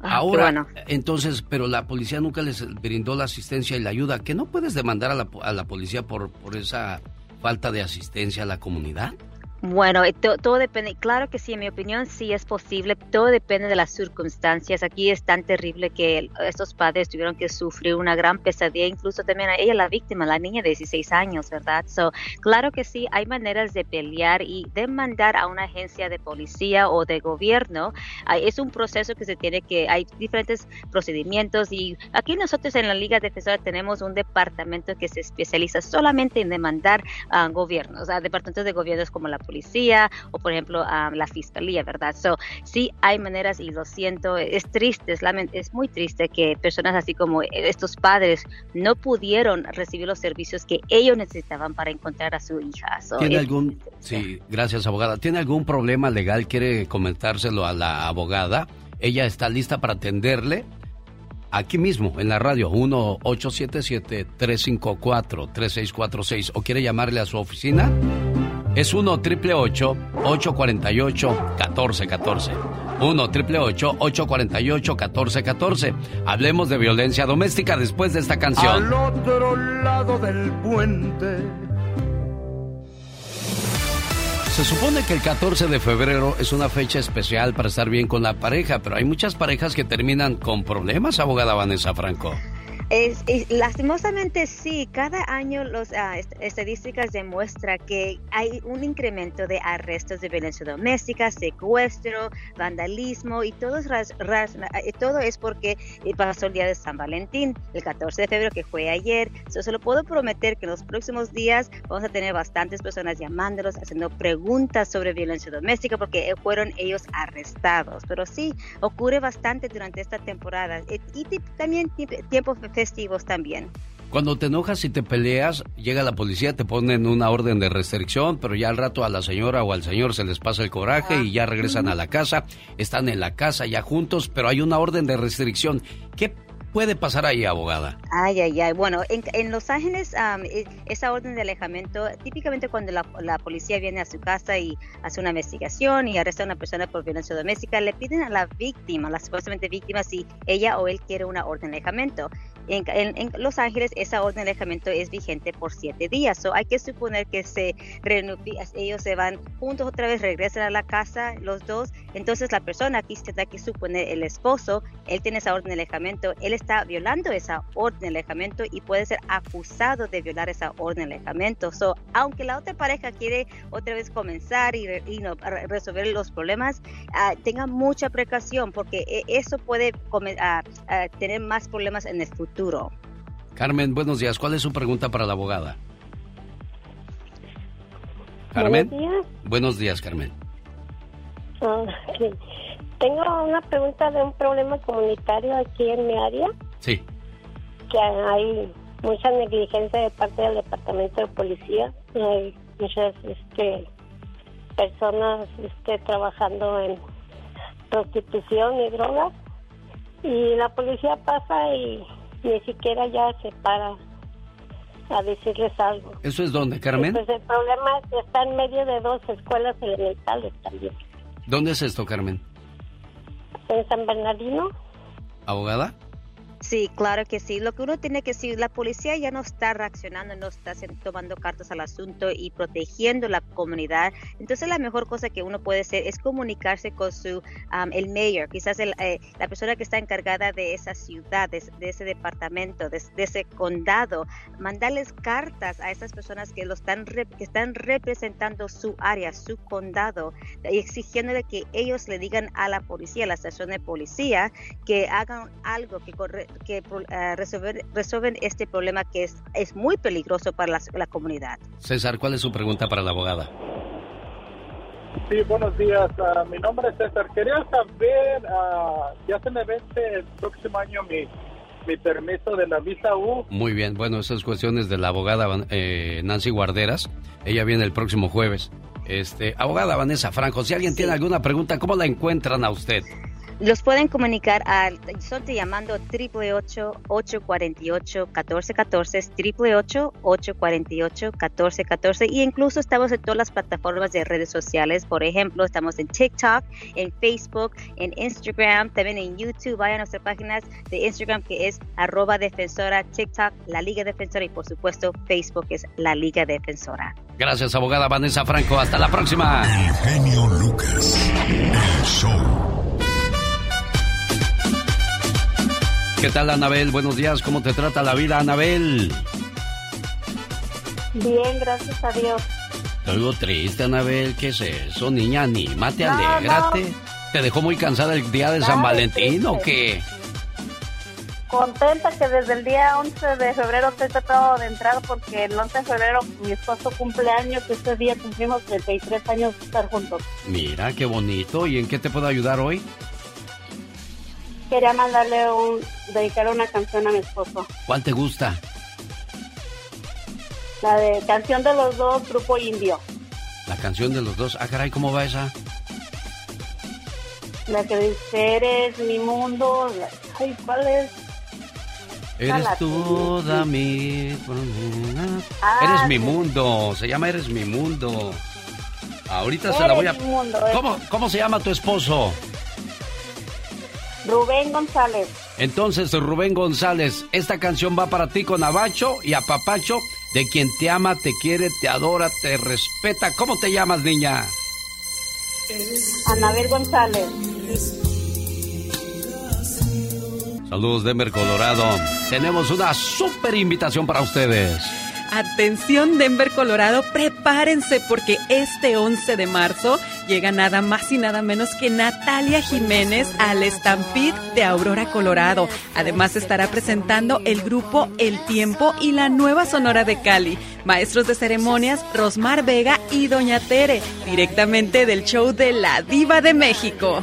Ah, Ahora, entonces, pero la policía nunca les brindó la asistencia y la ayuda. ¿Que no puedes demandar a la, a la policía por, por esa falta de asistencia a la comunidad? Bueno, eh, to- todo depende, claro que sí, en mi opinión sí es posible, todo depende de las circunstancias. Aquí es tan terrible que estos padres tuvieron que sufrir una gran pesadilla, incluso también a ella, la víctima, la niña de 16 años, ¿verdad? So, claro que sí, hay maneras de pelear y demandar a una agencia de policía o de gobierno. Es un proceso que se tiene que, hay diferentes procedimientos y aquí nosotros en la Liga Defensora tenemos un departamento que se especializa solamente en demandar a gobiernos, a departamentos de gobiernos como la policía o por ejemplo a la fiscalía, ¿verdad? So, sí hay maneras y lo siento, es triste, es, muy triste que personas así como estos padres no pudieron recibir los servicios que ellos necesitaban para encontrar a su hija. So, ¿Tiene es- algún, sí, gracias abogada, ¿tiene algún problema legal? ¿Quiere comentárselo a la abogada? Ella está lista para atenderle aquí mismo en la radio 1-877-354-3646 o quiere llamarle a su oficina. Es 1 888 848 1414 1 888 848 1414 Hablemos de violencia doméstica después de esta canción. Al otro lado del puente. Se supone que el 14 de febrero es una fecha especial para estar bien con la pareja, pero hay muchas parejas que terminan con problemas, abogada Vanessa Franco. Es, lastimosamente sí, cada año las estadísticas demuestran que hay un incremento de arrestos de violencia doméstica, secuestro, vandalismo y todo ras- eh, es porque eh, pasó el día de San Valentín, el 14 de febrero que fue ayer. So, se lo puedo prometer que en los próximos días vamos a tener bastantes personas llamándolos, haciendo preguntas sobre violencia doméstica porque eh, fueron ellos arrestados. Pero sí, ocurre bastante durante esta temporada y también ti- festivos también. Cuando te enojas y te peleas, llega la policía, te ponen una orden de restricción, pero ya al rato a la señora o al señor se les pasa el coraje y ya regresan a la casa, están en la casa ya juntos, pero hay una orden de restricción. ¿Qué puede pasar ahí, abogada? Ay, ay, ay. Bueno, en, en Los Ángeles, e- esa orden de alejamiento, típicamente cuando la, la policía viene a su casa y hace una investigación y arresta a una persona por violencia doméstica, le piden a la víctima, la supuestamente víctima, si ella o él quiere una orden de alejamiento. En, en- en Los Ángeles, esa orden de alejamiento es vigente por siete días. So, hay que suponer que se ellos se van juntos otra vez, regresan a la casa, los dos. Entonces, la persona aquí se da que suponer el esposo, él tiene esa orden de alejamiento, él está violando esa orden de alejamiento y puede ser acusado de violar esa orden de alejamiento. So, aunque la otra pareja quiere otra vez comenzar y, y resolver los problemas, ah, tenga mucha precaución porque e- eso puede ah, ah, tener más problemas en el futuro. Carmen, buenos días. ¿Cuál es su pregunta para la abogada? Carmen. Buenos días. Buenos días, Carmen. Ah, sí. Tengo una pregunta de un problema comunitario aquí en mi área, Sí. que hay mucha negligencia de parte del departamento de policía, hay muchas este, personas este, trabajando en prostitución y drogas, y la policía pasa y ni siquiera ya se para a decirles algo. ¿Eso es dónde, Carmen? Pues el problema está en medio de dos escuelas elementales también. ¿Dónde es esto, Carmen? En San Bernardino. ¿Abogada? Sí, claro que sí. Lo que uno tiene que decir, la policía ya no está reaccionando, no está tomando cartas al asunto y protegiendo la comunidad. Entonces la mejor cosa que uno puede hacer es comunicarse con su am, el mayor, quizás el, eh, la persona que está encargada de esa ciudad, de, de ese departamento, de, ese condado, mandarles cartas a esas personas que lo están que están representando su área, su condado, y exigiéndole que ellos le digan a la policía, a la estación de policía, que hagan algo que corre- que pro- eh, resolver, resuelven este problema que es, es muy peligroso para la, la comunidad. César, ¿cuál es su pregunta para la abogada? Sí, buenos días. Ah, mi nombre es César. Quería saber, ah, ya se me vence el próximo año mi, mi permiso de la visa U. Muy bien, bueno, esas cuestiones de la abogada eh, Nancy Guarderas. Ella viene el próximo jueves. Este, abogada Vanessa Franco, si alguien tiene alguna pregunta, ¿cómo la encuentran a usted? Los pueden comunicar al, estoy llamando 888-848-1414, 888-848-1414 y incluso estamos en todas las plataformas de redes sociales, por ejemplo, estamos en TikTok, en Facebook, en Instagram, también en YouTube, vayan a nuestras páginas de Instagram que es arroba defensora, TikTok, la Liga Defensora y por supuesto Facebook es la Liga Defensora. Gracias, abogada Vanessa Franco. Hasta la próxima. El genio Lucas. El show. ¿Qué tal, Anabel? Buenos días. ¿Cómo te trata la vida, Anabel? Bien, gracias a Dios. Te oigo triste, Anabel. ¿Qué es eso, niña? Anímate, No, alégrate. ¿Te dejó muy cansada el día de San Valentín o qué? Contenta que desde el día 11 de febrero estoy tratando de entrar porque el 11 de febrero mi esposo cumple años y ese día cumplimos 33 años de estar juntos. Mira, qué bonito. ¿Y en qué te puedo ayudar hoy? Quería mandarle un, dedicar una canción a mi esposo. ¿Cuál te gusta? La de canción de los dos, Grupo Indio. La canción de los dos. Ah, caray, ¿cómo va esa? La que dice, eres mi mundo. La- Ay, ¿cuál es? Eres toda mi... Ah, Eres mi mundo. Se llama Eres mi mundo. Ahorita se la voy a... mundo, eh. ¿Cómo, ¿Cómo se llama tu esposo? Rubén González. Entonces, Rubén González, esta canción va para ti con Abacho y Apapacho, de quien te ama, te quiere, te adora, te respeta. ¿Cómo te llamas, niña? Anabel González. Saludos, Denver, Colorado. Tenemos una súper invitación para ustedes. Atención Denver, Colorado, prepárense porque este 11 de marzo llega nada más y nada menos que Natalia Jiménez al Stampede de Aurora, Colorado. Además estará presentando el grupo El Tiempo y la nueva Sonora de Cali. Maestros de ceremonias Rosmar Vega y Doña Tere, directamente del show de La Diva de México.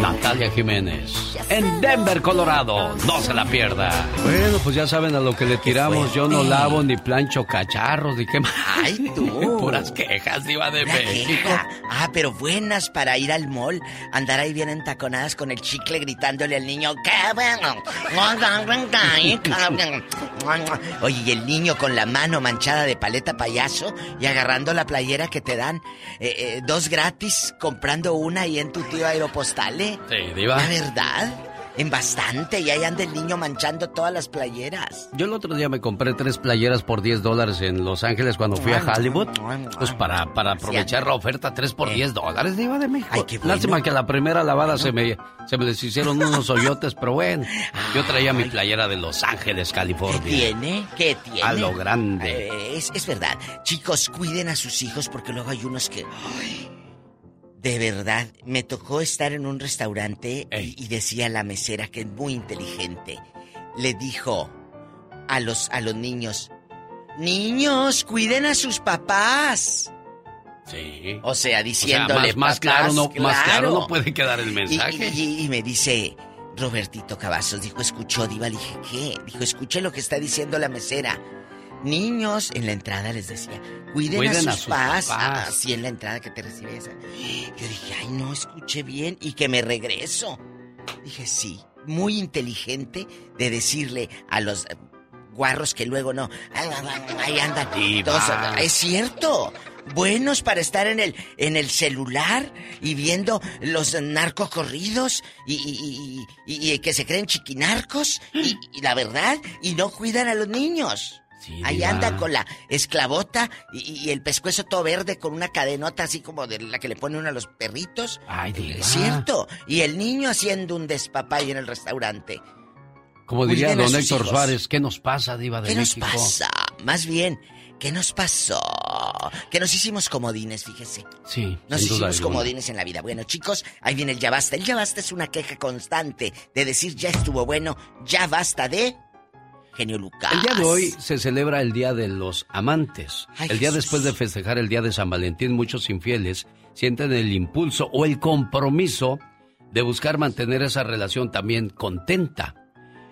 Natalia Jiménez, en Denver, Colorado. No se la pierda. Bueno, pues ya saben a lo que le tiramos. Yo no lavo ni plancho cacharros, ni qué más. Ay, tú. Puras quejas, Diva de México. queja. Ah, pero buenas para ir al mall. Andar ahí bien entaconadas con el chicle gritándole al niño. "¡Qué bueno! Oye, y el niño con la mano manchada de paleta payaso y agarrando la playera que te dan eh, eh, dos gratis, comprando una ahí en tu tío Aeropostale. Sí, Diva. La verdad, en bastante. Y ahí anda el niño manchando todas las playeras. Yo el otro día me compré tres playeras por 10 dólares en Los Ángeles cuando fui a Hollywood. Pues para, para aprovechar la oferta, tres por 10 dólares, Diva de México. Ay, qué bueno. Lástima que a la primera lavada se me, se me les hicieron unos hoyotes, pero bueno. Yo traía mi playera de Los Ángeles, California. ¿Qué tiene? ¿Qué tiene? A lo grande. Eh, Es, es verdad. Chicos, cuiden a sus hijos porque luego hay unos que... ay, de verdad, me tocó estar en un restaurante y, y decía la mesera que es muy inteligente. Le dijo a los, a los niños, niños, cuiden a sus papás. Sí. O sea, diciéndole... más, más "Papás, claro, no, más claro claro". no puede quedar el mensaje. y- y me dice Robertito Cavazos, dijo, escuchó, Diva, le dije, ¿qué? Dijo, escuche lo que está diciendo la mesera. Niños, en la entrada les decía, cuiden, Cuiden a a sus, sus papás. Así en la entrada que te recibe esa. Yo dije, ay, no, escuché bien y que me regreso. Dije, sí, muy inteligente de decirle a los eh, guarros que luego no. Ahí andan. Todos- es cierto. Buenos para estar en el, en el celular y viendo los narcocorridos y, y, y- y- que se creen chiquinarcos y la verdad, y no cuidan a los niños. Ahí diva. andan con la esclavota y, y el pescuezo todo verde con una cadenota así como de la que le pone uno a los perritos. Ay, diva. Es cierto. Y el niño haciendo un despapay en el restaurante. Como diría Cuiden don Héctor hijos. Suárez, ¿qué nos pasa, Diva de ¿Qué nos México? pasa? Más bien, ¿qué nos pasó? Que nos hicimos comodines, fíjese. Sí, Nos hicimos comodines en la vida. Bueno, chicos, ahí viene el ya basta. El ya basta es una queja constante de decir ya estuvo bueno, ya basta de genio Lucas. El día de hoy se celebra el Día de los Amantes. Ay, el día Jesús. después de festejar el Día de San Valentín, muchos infieles sienten el impulso o el compromiso de buscar mantener esa relación también contenta.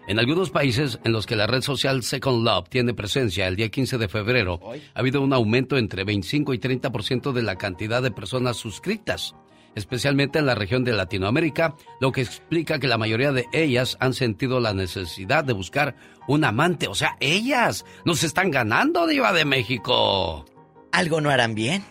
En algunos países en los que la red social Second Love tiene presencia el día 15 de febrero, ha habido un aumento entre 25 y 30% de la cantidad de personas suscritas, especialmente en la región de Latinoamérica, lo que explica que la mayoría de ellas han sentido la necesidad de buscar un amante. O sea, ellas nos están ganando, Diva de México. ¿Algo no harán bien?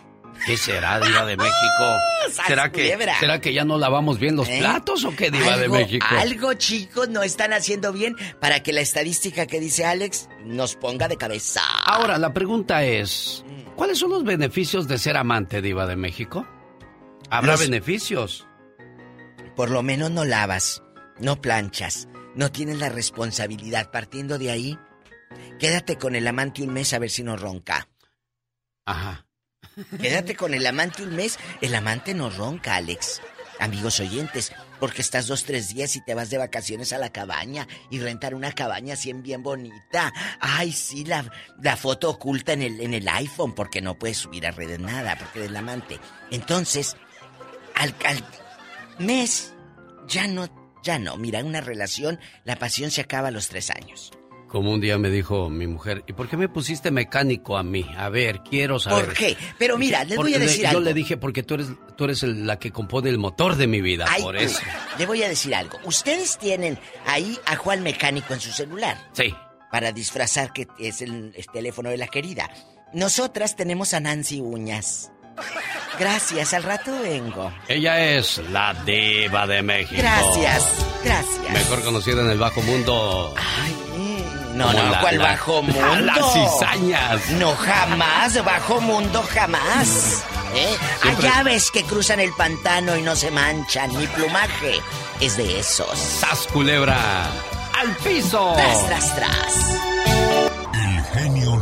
¿Qué será, Diva de México? ¿Será que, ¿Será que ya no lavamos bien los ¿Eh? platos o qué, Diva de México? Algo, chicos, no están haciendo bien para que la estadística que dice Alex nos ponga de cabeza. Ahora, la pregunta es, ¿cuáles son los beneficios de ser amante, Diva de México? ¿Habrá Los- beneficios? Por lo menos no lavas, no planchas, no tienes la responsabilidad. Partiendo de ahí, quédate con el amante un mes a ver si no ronca. Ajá. Quédate con el amante un mes. El amante no ronca, Alex. Amigos oyentes, porque estás dos, tres días y te vas de vacaciones a la cabaña y rentar una cabaña así en bien bonita. Ay, sí, la, la foto oculta en el, en el iPhone porque no puedes subir a redes nada, porque del amante. Entonces, al, al mes, ya no, ya no. Mira, una relación, la pasión se acaba a los tres años. Como un día me dijo mi mujer, ¿y por qué me pusiste mecánico a mí? A ver, quiero saber. ¿Por qué? Pero mira, les voy a decir le- algo. Yo le dije, porque tú eres, tú eres el- la que compone el motor de mi vida, Ay, por tú, eso. Le voy a decir algo. Ustedes tienen ahí a Juan Mecánico en su celular. Sí. Para disfrazar que es el, el teléfono de la querida. Nosotras tenemos a Nancy Uñas. Gracias, al rato vengo. Ella es la diva de México. Gracias, gracias. Mejor conocida en el bajo mujo. No, Como no, la- ¿cuál la- bajo mundo? Las cizañas. No, jamás, bajo mundo, jamás. ¿Eh? Siempre- Hay aves que cruzan el pantano y no se manchan. Mi plumaje es de esos. ¡Sas, culebra! ¡Al piso! Tras, tras, tras. El genio.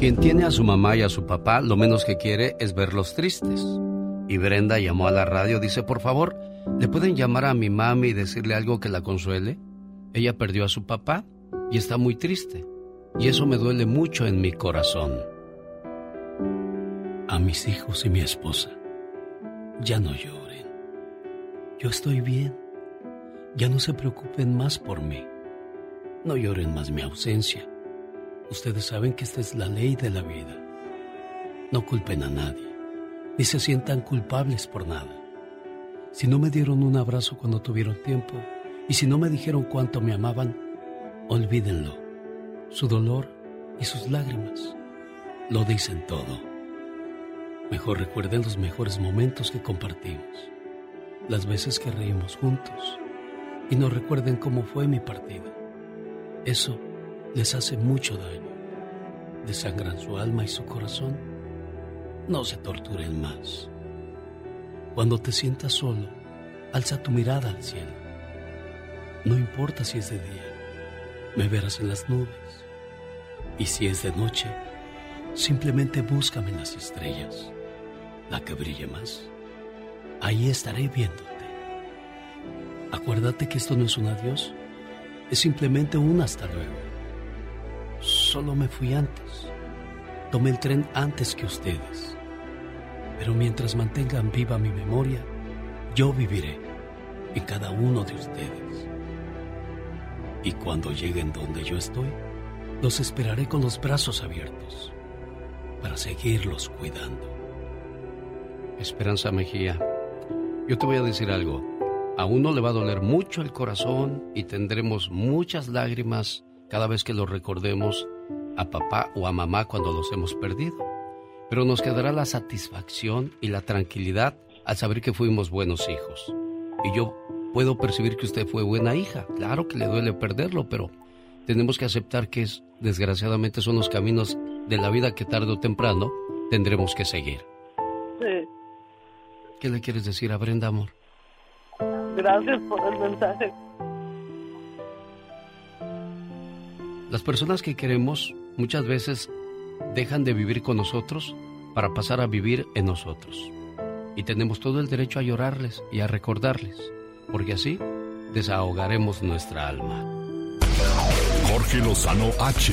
Quien tiene a su mamá y a su papá, lo menos que quiere es verlos tristes. Y Brenda llamó a la radio, dice, por favor, ¿le pueden llamar a mi mami y decirle algo que la consuele? Ella perdió a su papá y está muy triste. Y eso me duele mucho en mi corazón. A mis hijos y mi esposa, ya no lloren. Yo estoy bien. Ya no se preocupen más por mí. No lloren más mi ausencia. Ustedes saben que esta es la ley de la vida. No culpen a nadie, ni se sientan culpables por nada. Si no me dieron un abrazo cuando tuvieron tiempo, y si no me dijeron cuánto me amaban, olvídenlo. Su dolor y sus lágrimas lo dicen todo. Mejor recuerden los mejores momentos que compartimos, las veces que reímos juntos, y no recuerden cómo fue mi partida. Eso les hace mucho daño. Desangran su alma y su corazón. No se torturen más. Cuando te sientas solo, alza tu mirada al cielo. No importa si es de día, me verás en las nubes. Y si es de noche, simplemente búscame en las estrellas, la que brille más. Ahí estaré viéndote. Acuérdate que esto no es un adiós, es simplemente un hasta luego. Solo me fui antes. Tomé el tren antes que ustedes. Pero mientras mantengan viva mi memoria, yo viviré en cada uno de ustedes. Y cuando lleguen donde yo estoy, los esperaré con los brazos abiertos para seguirlos cuidando. Esperanza Mejía, yo te voy a decir algo. A uno le va a doler mucho el corazón y tendremos muchas lágrimas cada vez que lo recordemos a papá o a mamá cuando los hemos perdido. Pero nos quedará la satisfacción y la tranquilidad al saber que fuimos buenos hijos. Y yo puedo percibir que usted fue buena hija. Claro que le duele perderlo, pero tenemos que aceptar que es, desgraciadamente son los caminos de la vida que tarde o temprano tendremos que seguir. Sí, ¿Qué le quieres decir a Brenda, amor? gracias por el mensaje. Las personas que queremos muchas veces dejan de vivir con nosotros para pasar a vivir en nosotros. Y tenemos todo el derecho a llorarles y a recordarles, porque así desahogaremos nuestra alma. Jorge Lozano H.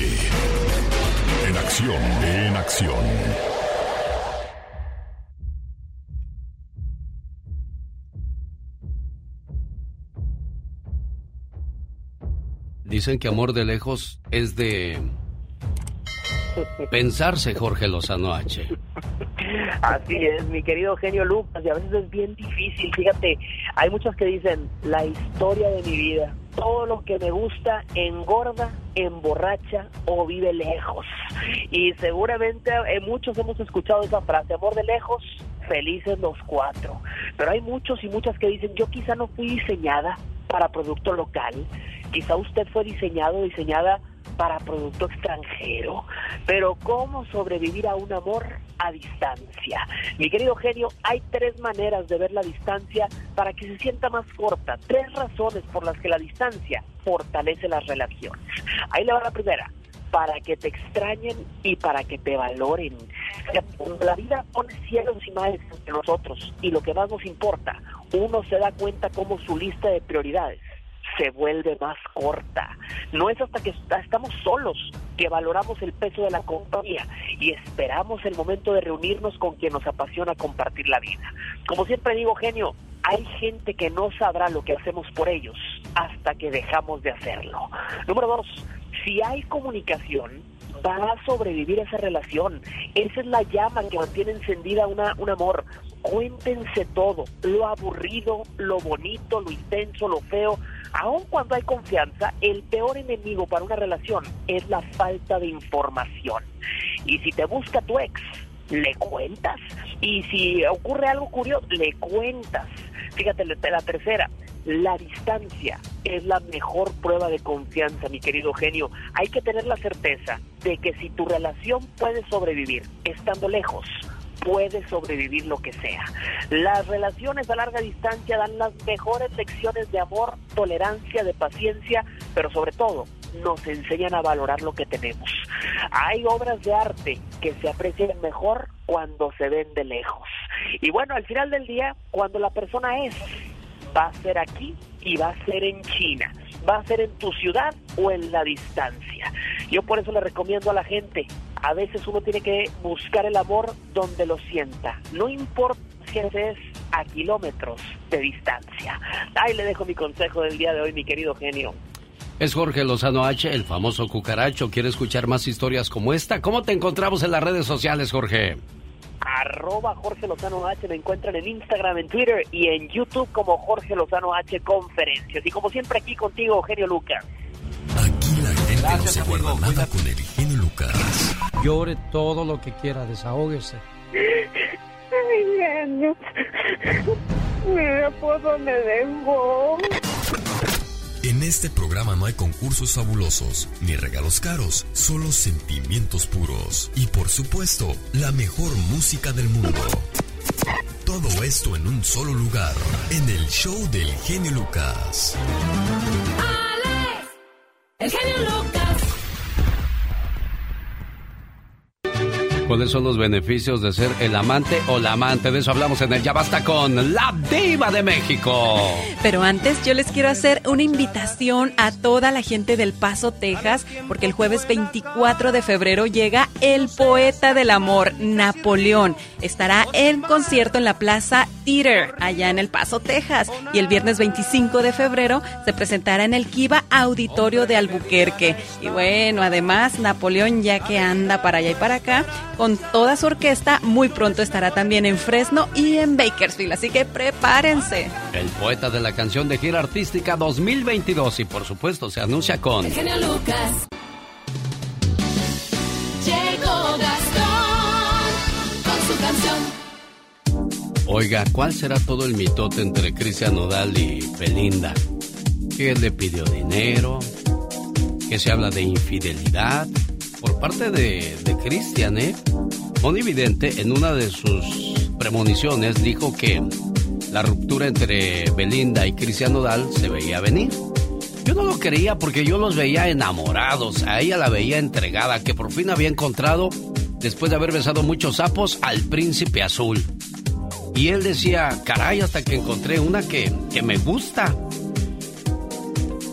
En acción, en acción. Dicen que amor de lejos es de pensarse, Jorge Lozano H. Así es, mi querido genio Lucas, y a veces es bien difícil. Fíjate, hay muchos que dicen, la historia de mi vida, todo lo que me gusta engorda, emborracha o vive lejos. Y seguramente eh, muchos hemos escuchado esa frase, amor de lejos, felices los cuatro. Pero hay muchos y muchas que dicen, yo quizá no fui diseñada para producto local, quizá usted fue diseñado, diseñada para producto extranjero. Pero ¿cómo sobrevivir a un amor a distancia? Mi querido genio, hay tres maneras de ver la distancia para que se sienta más corta. Tres razones por las que la distancia fortalece las relaciones. Ahí le va la primera para que te extrañen y para que te valoren. La vida pone cielos y mares entre nosotros y lo que más nos importa, uno se da cuenta cómo su lista de prioridades se vuelve más corta. No es hasta que estamos solos que valoramos el peso de la compañía y esperamos el momento de reunirnos con quien nos apasiona compartir la vida. Como siempre digo, genio, hay gente que no sabrá lo que hacemos por ellos hasta que dejamos de hacerlo. Número dos, si hay comunicación, va a sobrevivir esa relación. Esa es la llama que mantiene encendida una, un amor. Cuéntense todo, lo aburrido, lo bonito, lo intenso, lo feo, Aun cuando hay confianza, el peor enemigo para una relación es la falta de información. Y si te busca tu ex, le cuentas. Y si ocurre algo curioso, le cuentas. Fíjate, la tercera, la distancia es la mejor prueba de confianza, mi querido genio. Hay que tener la certeza de que si tu relación puede sobrevivir estando lejos, puede sobrevivir lo que sea. Las relaciones a larga distancia dan las mejores lecciones de amor, tolerancia, de paciencia, pero sobre todo nos enseñan a valorar lo que tenemos. Hay obras de arte que se aprecian mejor cuando se ven de lejos. Y bueno, al final del día, cuando la persona es, va a ser aquí y va a ser en China va a ser en tu ciudad o en la distancia. Yo por eso le recomiendo a la gente, a veces uno tiene que buscar el amor donde lo sienta, no importa si es a kilómetros de distancia. Ahí le dejo mi consejo del día de hoy, mi querido genio. Es Jorge Lozano H, el famoso cucaracho. ¿Quiere escuchar más historias como esta? ¿Cómo te encontramos en las redes sociales, Jorge? Arroba Jorge Lozano H. Me encuentran en Instagram, en Twitter y en YouTube como Jorge Lozano H Conferencias. Y como siempre aquí contigo, Eugenio Lucas. Aquí la gente Gracias, no se guarda nada con el Eugenio Lucas. Llore todo lo que quiera, desahógese. Eugenio, mira por dónde vengo. En este programa no hay concursos fabulosos ni regalos caros, solo sentimientos puros y por supuesto la mejor música del mundo. Todo esto en un solo lugar, en el show del genio Lucas. Alex, el genio Lucas. ¿Cuáles son los beneficios de ser el amante o la amante? De eso hablamos en el Ya Basta con la Diva de México. Pero antes yo les quiero hacer una invitación a toda la gente del Paso, Texas, porque el jueves 24 de febrero llega el poeta del amor, Napoleón. Estará en concierto en la Plaza Theater, allá en El Paso, Texas. Y el viernes 25 de febrero se presentará en el Kiva Auditorio de Albuquerque. Y bueno, además, Napoleón, ya que anda para allá y para acá, con toda su orquesta. Muy pronto estará también en Fresno y en Bakersfield, así que prepárense. El poeta de la canción de gira artística 2022 y por supuesto se anuncia con... El genio Lucas. Llegó Gastón con su canción. Oiga, ¿cuál será todo el mitote entre Cristian Nodal y Belinda? Que él le pidió dinero, que se habla de infidelidad por parte de, de Cristian, ¿eh? Evidente en una de sus premoniciones dijo que la ruptura entre Belinda y Cristian Nodal se veía venir. Yo no lo creía porque yo los veía enamorados, a ella la veía entregada, que por fin había encontrado, después de haber besado muchos sapos, al príncipe azul. Y él decía, caray, hasta que encontré una que, que me gusta.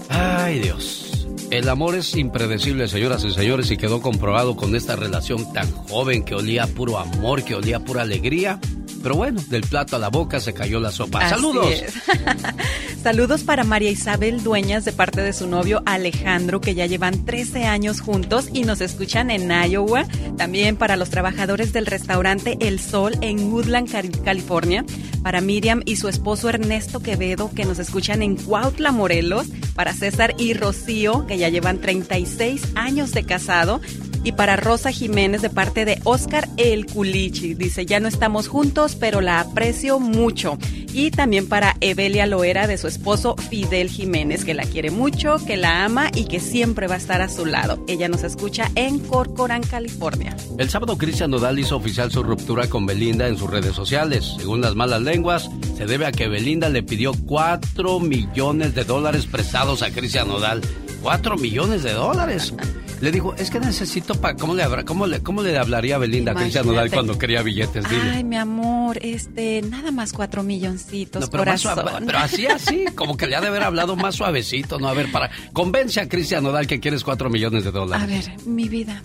Ay Dios. El amor es impredecible, señoras y señores, y quedó comprobado con esta relación tan joven que olía puro amor, que olía pura alegría. Pero bueno, del plato a la boca se cayó la sopa. Así ¡Saludos! Saludos para María Isabel Dueñas de parte de su novio Alejandro, que ya llevan 13 años juntos y nos escuchan en Iowa. También para los trabajadores del restaurante El Sol en Woodland, Cali- California. Para Miriam y su esposo Ernesto Quevedo, que nos escuchan en Cuautla, Morelos. Para César y Rocío, que ya llevan 36 años de casado. Y para Rosa Jiménez de parte de Oscar El Culichi. Dice, ya no estamos juntos, pero la aprecio mucho. Y también para Evelia Loera de su esposo Fidel Jiménez, que la quiere mucho, que la ama y que siempre va a estar a su lado. Ella nos escucha en Corcoran, California. El sábado Cristian Nodal hizo oficial su ruptura con Belinda en sus redes sociales. Según las malas lenguas, se debe a que Belinda le pidió 4 millones de dólares prestados a Cristian Nodal. 4 millones de dólares. Le dijo, es que necesito para... ¿Cómo le, habrá- cómo, le, ¿Cómo le hablaría Belinda a Cristian Nodal cuando quería billetes? Dile. Ay, mi amor, este, nada más cuatro milloncitos, No, pero, más suave- pero así, así, como que le ha de haber hablado más suavecito, ¿no? A ver, para... Convence a Cristian Nodal que quieres 4 millones de dólares. A ver, mi vida.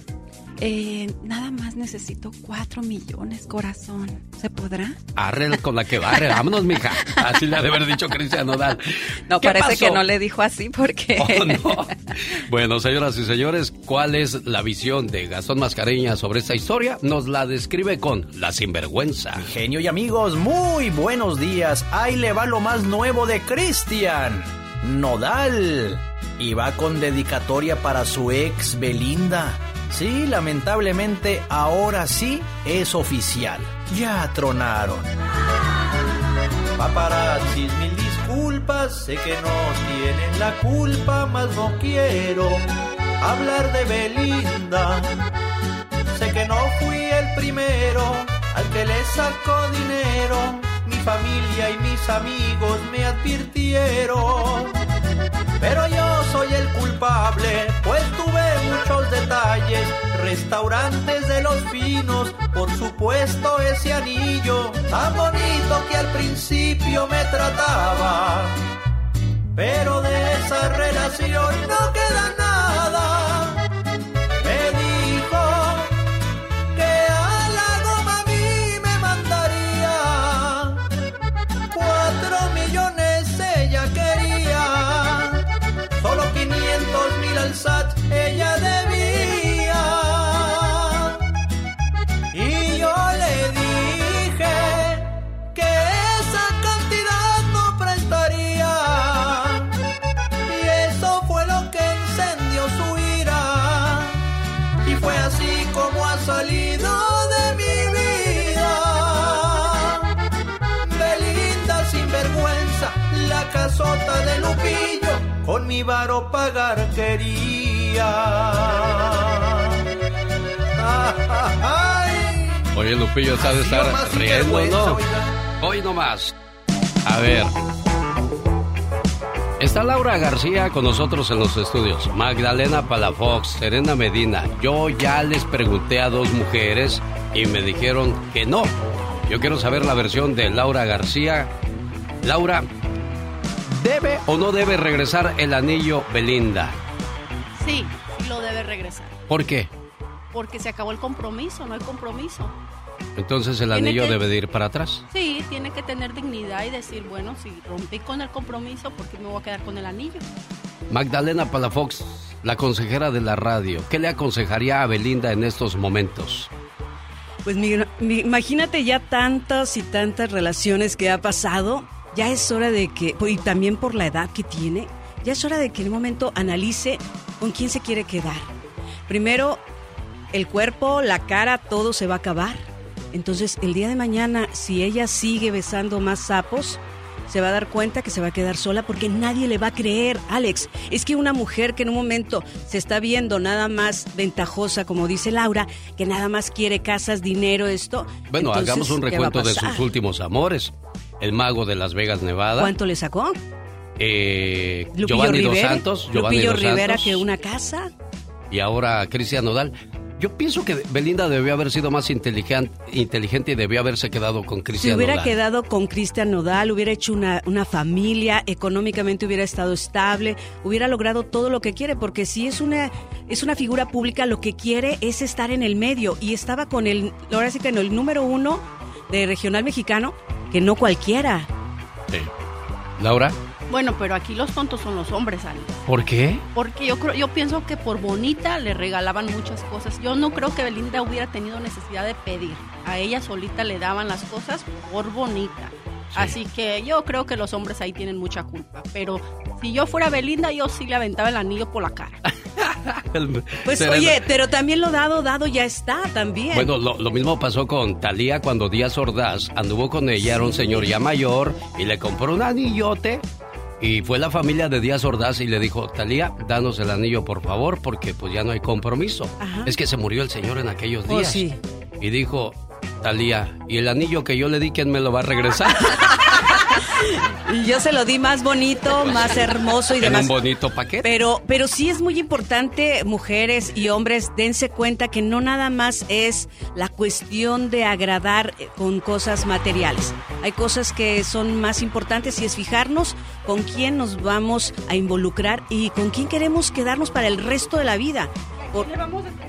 Eh, nada más necesito cuatro millones, corazón. ¿Se podrá? Arre con la que barre, vámonos, mija. Así le ha de haber dicho Cristian Nodal. No, ¿Qué parece pasó? que no le dijo así porque... Oh, no. Bueno, señoras y señores, ¿cuál es la visión de Gastón Mascareña sobre esta historia? Nos la describe con La Sinvergüenza. Genio y amigos, muy buenos días. Ahí le va lo más nuevo de Cristian. Nodal. Y va con dedicatoria para su ex Belinda. Sí, lamentablemente ahora sí es oficial. Ya tronaron. Paparazzis, mil disculpas, sé que no tienen la culpa, mas no quiero hablar de Belinda. Sé que no fui el primero al que le sacó dinero. Mi familia y mis amigos me advirtieron. Pero yo soy el culpable, pues tuve muchos detalles. Restaurantes de los finos, por supuesto ese anillo tan bonito que al principio me trataba. Pero de esa relación no queda nada. La casota de Lupillo, con mi varo pagar quería. Oye, Lupillo está de estar riendo, ¿no? Hoy nomás. A ver. Está Laura García con nosotros en los estudios. Magdalena Palafox, Serena Medina. Yo ya les pregunté a dos mujeres y me dijeron que no. Yo quiero saber la versión de Laura García. Laura, ¿debe o no debe regresar el anillo Belinda? Sí, lo debe regresar. ¿Por qué? Porque se acabó el compromiso, no hay compromiso. Entonces el Tiene anillo que- debe de ir para atrás. Sí, tiene que tener dignidad y decir, bueno, si rompí con el compromiso, ¿por qué me voy a quedar con el anillo? Magdalena Palafox, la consejera de la radio, ¿qué le aconsejaría a Belinda en estos momentos? Pues mi- imagínate ya tantas y tantas relaciones que ha pasado, ya es hora de que, y también por la edad que tiene, ya es hora de que en un momento analice con quién se quiere quedar. Primero, el cuerpo, la cara, todo se va a acabar. Entonces, el día de mañana, si ella sigue besando más sapos, se va a dar cuenta que se va a quedar sola porque nadie le va a creer. Alex, es que una mujer que en un momento se está viendo nada más ventajosa, como dice Laura, que nada más quiere casas, dinero, esto. Bueno, entonces, hagamos un ¿qué va a recuento de sus últimos amores. El mago de Las Vegas, Nevada. ¿Cuánto le sacó? Eh, Lupillo Giovanni Dos Rivera. Santos. Giovanni Lupillo Dos Rivera, Santos, que una casa. Y ahora Cristian Nodal. Yo pienso que Belinda debió haber sido más inteligen- inteligente y debió haberse quedado con Si Cristian hubiera Nodal. quedado con Cristian Nodal, hubiera hecho una, una familia, económicamente hubiera estado estable, hubiera logrado todo lo que quiere, porque si es una, es una figura pública, lo que quiere es estar en el medio. Y estaba con el, ahora sí que en el número uno de regional mexicano que no cualquiera. Sí. Laura, Bueno, pero aquí los tontos son los hombres, Ale. ¿por qué? Porque yo creo, yo pienso que por bonita le regalaban muchas cosas. Yo no creo que Belinda hubiera tenido necesidad de pedir. A ella solita le daban las cosas por bonita. Así que yo creo que los hombres ahí tienen mucha culpa. Pero si yo fuera Belinda, yo sí le aventaba el anillo por la cara. Pues Serena- oye, pero también lo dado, dado ya está también. Bueno, lo, lo mismo pasó con Talía cuando Díaz Ordaz anduvo con ella, era un señor ya mayor, y le compró un anillote. Y fue la familia de Díaz Ordaz y le dijo, Talía, danos el anillo por favor, porque pues ya no hay compromiso. Ajá. Es que se murió el señor en aquellos Oh, días. sí. Y dijo, Talía, ¿y el anillo que yo le di, quién me lo va a regresar? Yo se lo di más bonito, más hermoso y en demás. un bonito paquete. Pero, pero sí es muy importante, mujeres y hombres, dense cuenta que no nada más es la cuestión de agradar eh, con cosas materiales. Hay cosas que son más importantes y es fijarnos con quién nos vamos a involucrar y con quién queremos quedarnos para el resto de la vida. Por-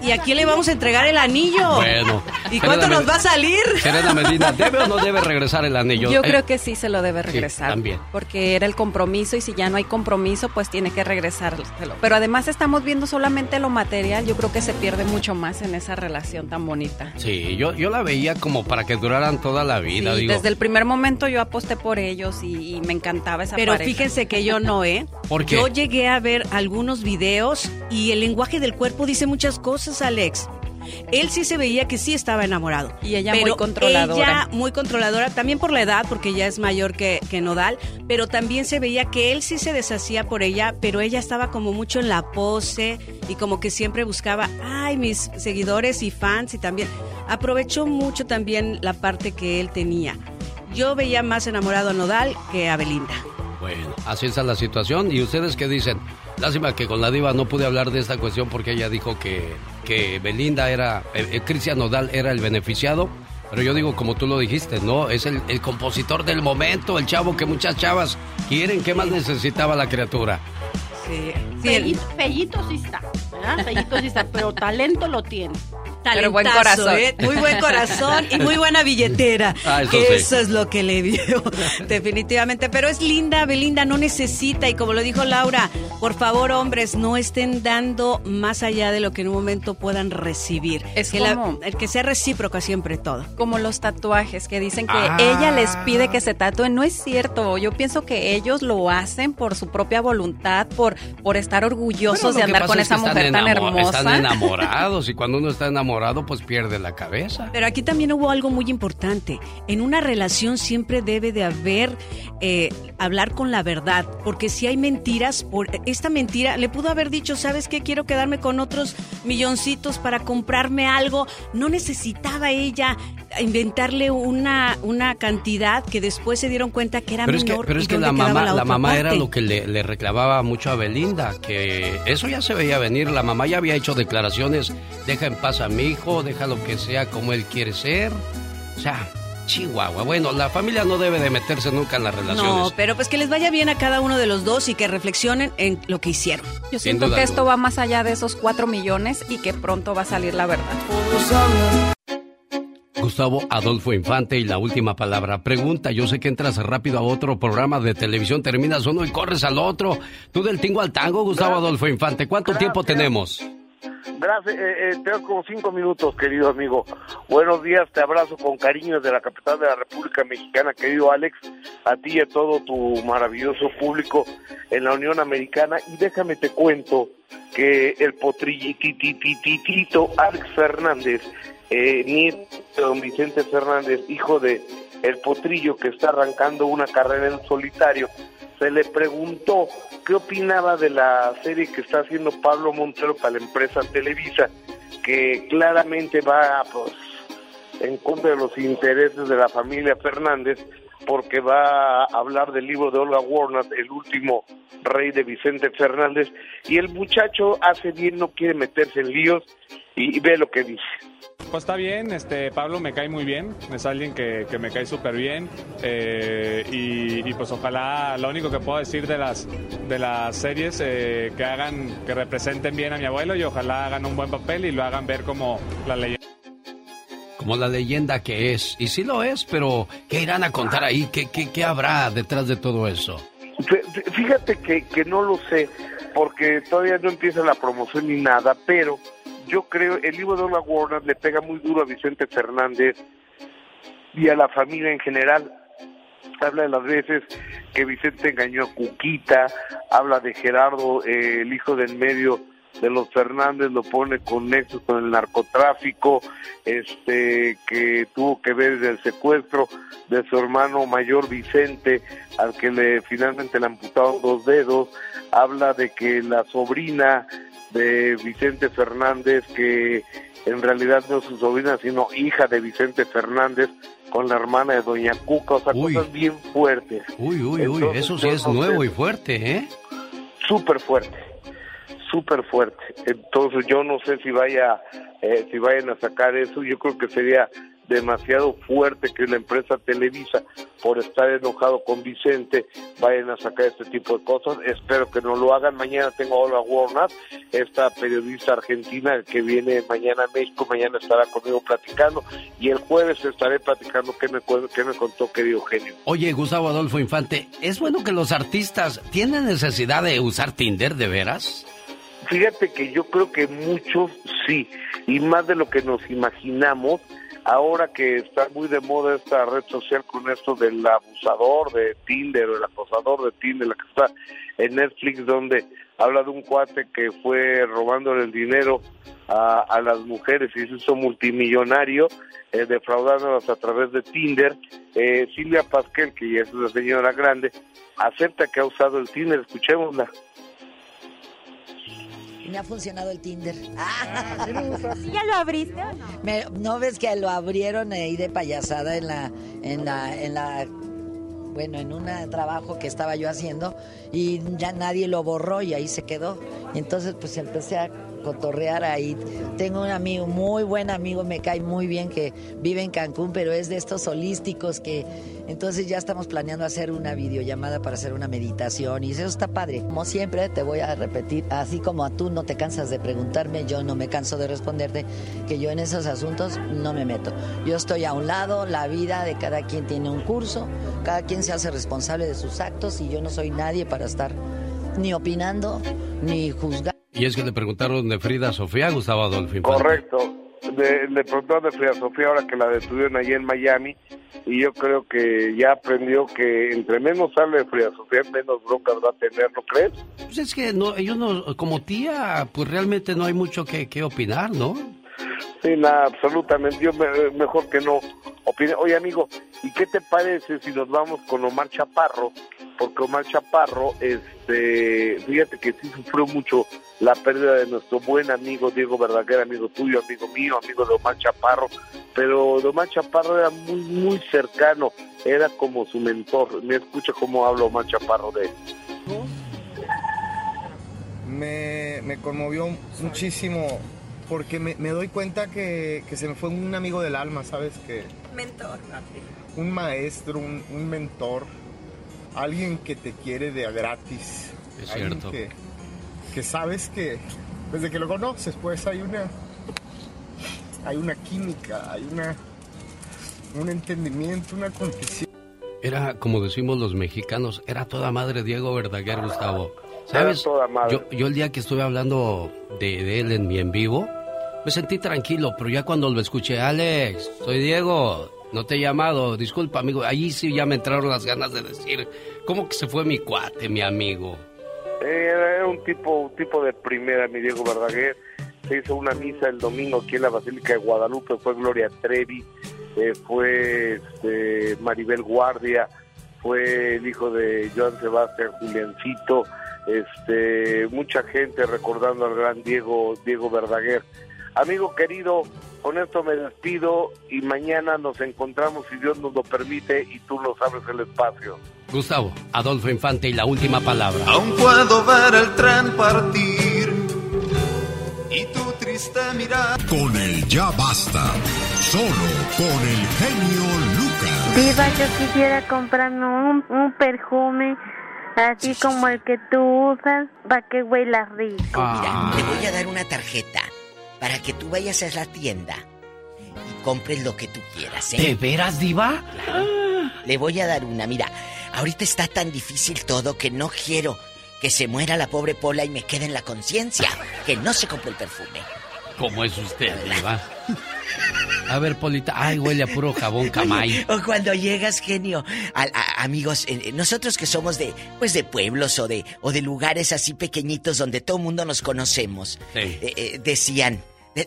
¿Y a quién le vamos a entregar el anillo? Bueno. ¿Y cuánto nos va a salir? Serena Medina, ¿debe o no debe regresar el anillo? Yo Eh, creo que sí se lo debe sí, regresar. también. Porque era el compromiso y si ya no hay compromiso, pues tiene que regresárselo. Pero además estamos viendo solamente lo material, yo creo que se pierde mucho más en esa relación tan bonita. Sí, yo, yo la veía como para que duraran toda la vida. Sí, digo, desde el primer momento yo aposté por ellos y, y me encantaba esa Pero pareja. fíjense que yo no, ¿eh? ¿Por qué? Yo llegué a ver algunos videos y el lenguaje del cuerpo dice muchas cosas, Alex. Él sí se veía que sí estaba enamorado. Y ella pero muy controladora. Ella muy controladora, también por la edad, porque ya es mayor que, que Nodal, pero también se veía que él sí se deshacía por ella, pero ella estaba como mucho en la pose y como que siempre buscaba, ay, mis seguidores y fans y también aprovechó mucho también la parte que él tenía. Yo veía más enamorado a Nodal que a Belinda. Bueno, así está la situación. ¿Y ustedes qué dicen? Lástima que con la diva no pude hablar de esta cuestión porque ella dijo que, que Belinda era, eh, eh, Cristian Nodal era el beneficiado. Pero yo digo, como tú lo dijiste, no, es el, el compositor del momento, el chavo que muchas chavas quieren. ¿Qué más necesitaba la criatura? Sí, Fellito, fellito sí está, ¿verdad? Fellito sí está, pero talento lo tiene. Pero buen corazón. ¿eh? Muy buen corazón y muy buena billetera. Ah, eso que sí. eso es lo que le vio, definitivamente. Pero es linda, Belinda, no necesita. Y como lo dijo Laura, por favor, hombres, no estén dando más allá de lo que en un momento puedan recibir. Es que la- como- el que sea recíproca siempre todo. Como los tatuajes que dicen que Ah. ella les pide que se tatúen. No es cierto. Yo pienso que ellos lo hacen por su propia voluntad, por, por estar orgullosos Bueno, de andar con es que esa mujer tan hermosa. Están enamorados y cuando uno está enamorado, pues pierde la cabeza. Pero aquí también hubo algo muy importante. En una relación siempre debe de haber eh, hablar con la verdad, porque si hay mentiras, por esta mentira le pudo haber dicho, sabes qué, quiero quedarme con otros milloncitos para comprarme algo. No necesitaba ella inventarle una una cantidad que después se dieron cuenta que era Pero es que, menor. pero es que la mamá, la mamá era lo que le, le reclamaba mucho a Belinda, que eso ya se veía venir. La mamá ya había hecho declaraciones, deja en paz a mi hijo, deja lo que sea como él quiere ser. O sea, Chihuahua. Bueno, la familia no debe de meterse nunca en las relaciones. No, pero pues que les vaya bien a cada uno de los dos y que reflexionen en lo que hicieron. Yo Sin siento que esto va más allá de esos cuatro millones y que pronto va a salir la verdad. Gustavo Adolfo Infante y la última palabra. Pregunta, yo sé que entras rápido a otro programa de televisión, terminas uno y corres al otro. Tú del tingo al tango, Gustavo Adolfo Infante. ¿Cuánto tiempo tenemos? Gracias, eh, eh, tengo como cinco minutos, querido amigo. Buenos días, te abrazo con cariño desde la capital de la República Mexicana, querido Alex, a ti y a todo tu maravilloso público en la Unión Americana. Y déjame te cuento que el potrillititititito Alex Fernández, eh, nieto de don Vicente Fernández, hijo de el potrillo que está arrancando una carrera en solitario, se le preguntó qué opinaba de la serie que está haciendo Pablo Montero para la empresa Televisa, que claramente va pues, en contra de los intereses de la familia Fernández, porque va a hablar del libro de Olga Warner, el último rey de Vicente Fernández, y el muchacho hace bien, no quiere meterse en líos, y, y ve lo que dice. Pues está bien, este Pablo me cae muy bien, es alguien que, que me cae súper bien eh, y, y pues ojalá lo único que puedo decir de las de las series eh, que hagan, que representen bien a mi abuelo y ojalá hagan un buen papel y lo hagan ver como la leyenda. como la leyenda que es. Y sí lo es, pero ¿qué irán a contar ahí? ¿Qué, qué, qué habrá detrás de todo eso? Fíjate que, que no lo sé, porque todavía no empieza la promoción ni nada, pero yo creo el libro de Ola Warner le pega muy duro a Vicente Fernández y a la familia en general. Habla de las veces que Vicente engañó a Cuquita, habla de Gerardo, eh, el hijo del medio de los Fernández, lo pone con nexos con el narcotráfico, este que tuvo que ver el secuestro de su hermano mayor Vicente, al que le finalmente le amputaron dos dedos, habla de que la sobrina de Vicente Fernández, que en realidad no es su sobrina, sino hija de Vicente Fernández, con la hermana de Doña Cuca, o sea, cosas bien fuertes. Uy, uy, uy, eso sí es nuevo y fuerte, ¿eh? Súper fuerte, súper fuerte. Entonces yo no sé si vaya, eh, si vayan a sacar eso, yo creo que sería demasiado fuerte que la empresa Televisa, por estar enojado con Vicente, vayan a sacar este tipo de cosas. Espero que no lo hagan. Mañana tengo a Olga Warner, esta periodista argentina que viene mañana a México, mañana estará conmigo platicando y el jueves estaré platicando qué me, qué me contó querido Eugenio. Oye, Gustavo Adolfo Infante, ¿es bueno que los artistas tienen necesidad de usar Tinder de veras? Fíjate que yo creo que muchos sí, y más de lo que nos imaginamos, ahora que está muy de moda esta red social con esto del abusador de Tinder el acosador de Tinder, la que está en Netflix, donde habla de un cuate que fue robándole el dinero a, las mujeres y se hizo multimillonario, eh, defraudándolas a través de Tinder. Eh, Silvia Pasquel, que ya es una señora grande, acepta que ha usado el Tinder, escuchémosla me ha funcionado el Tinder. ¿Ya lo abriste? ¿No ves que lo abrieron ahí de payasada en la, en la, en la, bueno, en un trabajo que estaba yo haciendo y ya nadie lo borró y ahí se quedó. entonces pues empecé a cotorrear ahí. Tengo un amigo, muy buen amigo, me cae muy bien que vive en Cancún, pero es de estos holísticos que entonces ya estamos planeando hacer una videollamada para hacer una meditación y eso está padre. Como siempre te voy a repetir, así como a tú no te cansas de preguntarme, yo no me canso de responderte que yo en esos asuntos no me meto. Yo estoy a un lado, la vida de cada quien tiene un curso, cada quien se hace responsable de sus actos y yo no soy nadie para estar ni opinando ni juzgando. Y es que le preguntaron de Frida Sofía, Gustavo Adolfo. Correcto. le preguntaron de Frida Sofía ahora que la detuvieron allí en Miami y yo creo que ya aprendió que entre menos sale de Frida Sofía, menos broncas va a tener, ¿no crees? Pues es que no, ellos no, como tía, pues realmente no hay mucho que, que opinar, ¿no? Sí, absolutamente. Yo mejor que no opine. Oye, amigo, ¿y qué te parece si nos vamos con Omar Chaparro? Porque Omar Chaparro, este, fíjate que sí sufrió mucho la pérdida de nuestro buen amigo Diego Verdaguer, amigo tuyo, amigo mío, amigo de Omar Chaparro. Pero Omar Chaparro era muy, muy cercano, era como su mentor. Me escucha cómo habla Omar Chaparro de él. Me, me conmovió muchísimo porque me, doy cuenta que, se me fue un amigo del alma, ¿sabes? Que, mentor. Un maestro, un, mentor, alguien que te quiere de a gratis. Es cierto. Que, que sabes que desde que lo conoces, pues hay una hay una química, hay una un entendimiento, una condición. Era, como decimos los mexicanos, era toda madre Diego Verdaguer, Gustavo. ¿Sabes? Yo, yo el día que estuve hablando de, de él en mi en vivo, me sentí tranquilo, pero ya cuando lo escuché, Alex, soy Diego, no te he llamado, disculpa amigo, allí sí ya me entraron las ganas de decir, ¿cómo que se fue mi cuate, mi amigo? Era un tipo, un tipo de primera, mi Diego Verdaguer. Se hizo una misa el domingo aquí en la Basílica de Guadalupe, fue Gloria Trevi, eh, fue este, Maribel Guardia, fue el hijo de Joan Sebastián Juliancito, este, mucha gente recordando al gran Diego, Diego Verdaguer. Amigo querido, con esto me despido y mañana nos encontramos si Dios nos lo permite y tú nos abres el espacio. Gustavo, Adolfo Infante y la última palabra. Aún puedo ver el tren partir y tu triste mirar. Con el ya basta, solo con el genio Lucas. Viva, yo quisiera comprarme un, un perfume así como el que tú usas para que huela rico. Mira, te voy a dar una tarjeta para que tú vayas a la tienda y compres lo que tú quieras, ¿eh? ¿De veras, Diva? Le voy a dar una, mira, ahorita está tan difícil todo que no quiero que se muera la pobre Pola y me quede en la conciencia que no se compre el perfume. ¿Cómo es usted, Diva? A ver, Polita. Ay, huele a puro jabón camay. O cuando llegas, genio, a- a- amigos, eh, nosotros que somos de, pues de pueblos o de, o de lugares así pequeñitos donde todo el mundo nos conocemos, Sí. eh, eh, decían, de-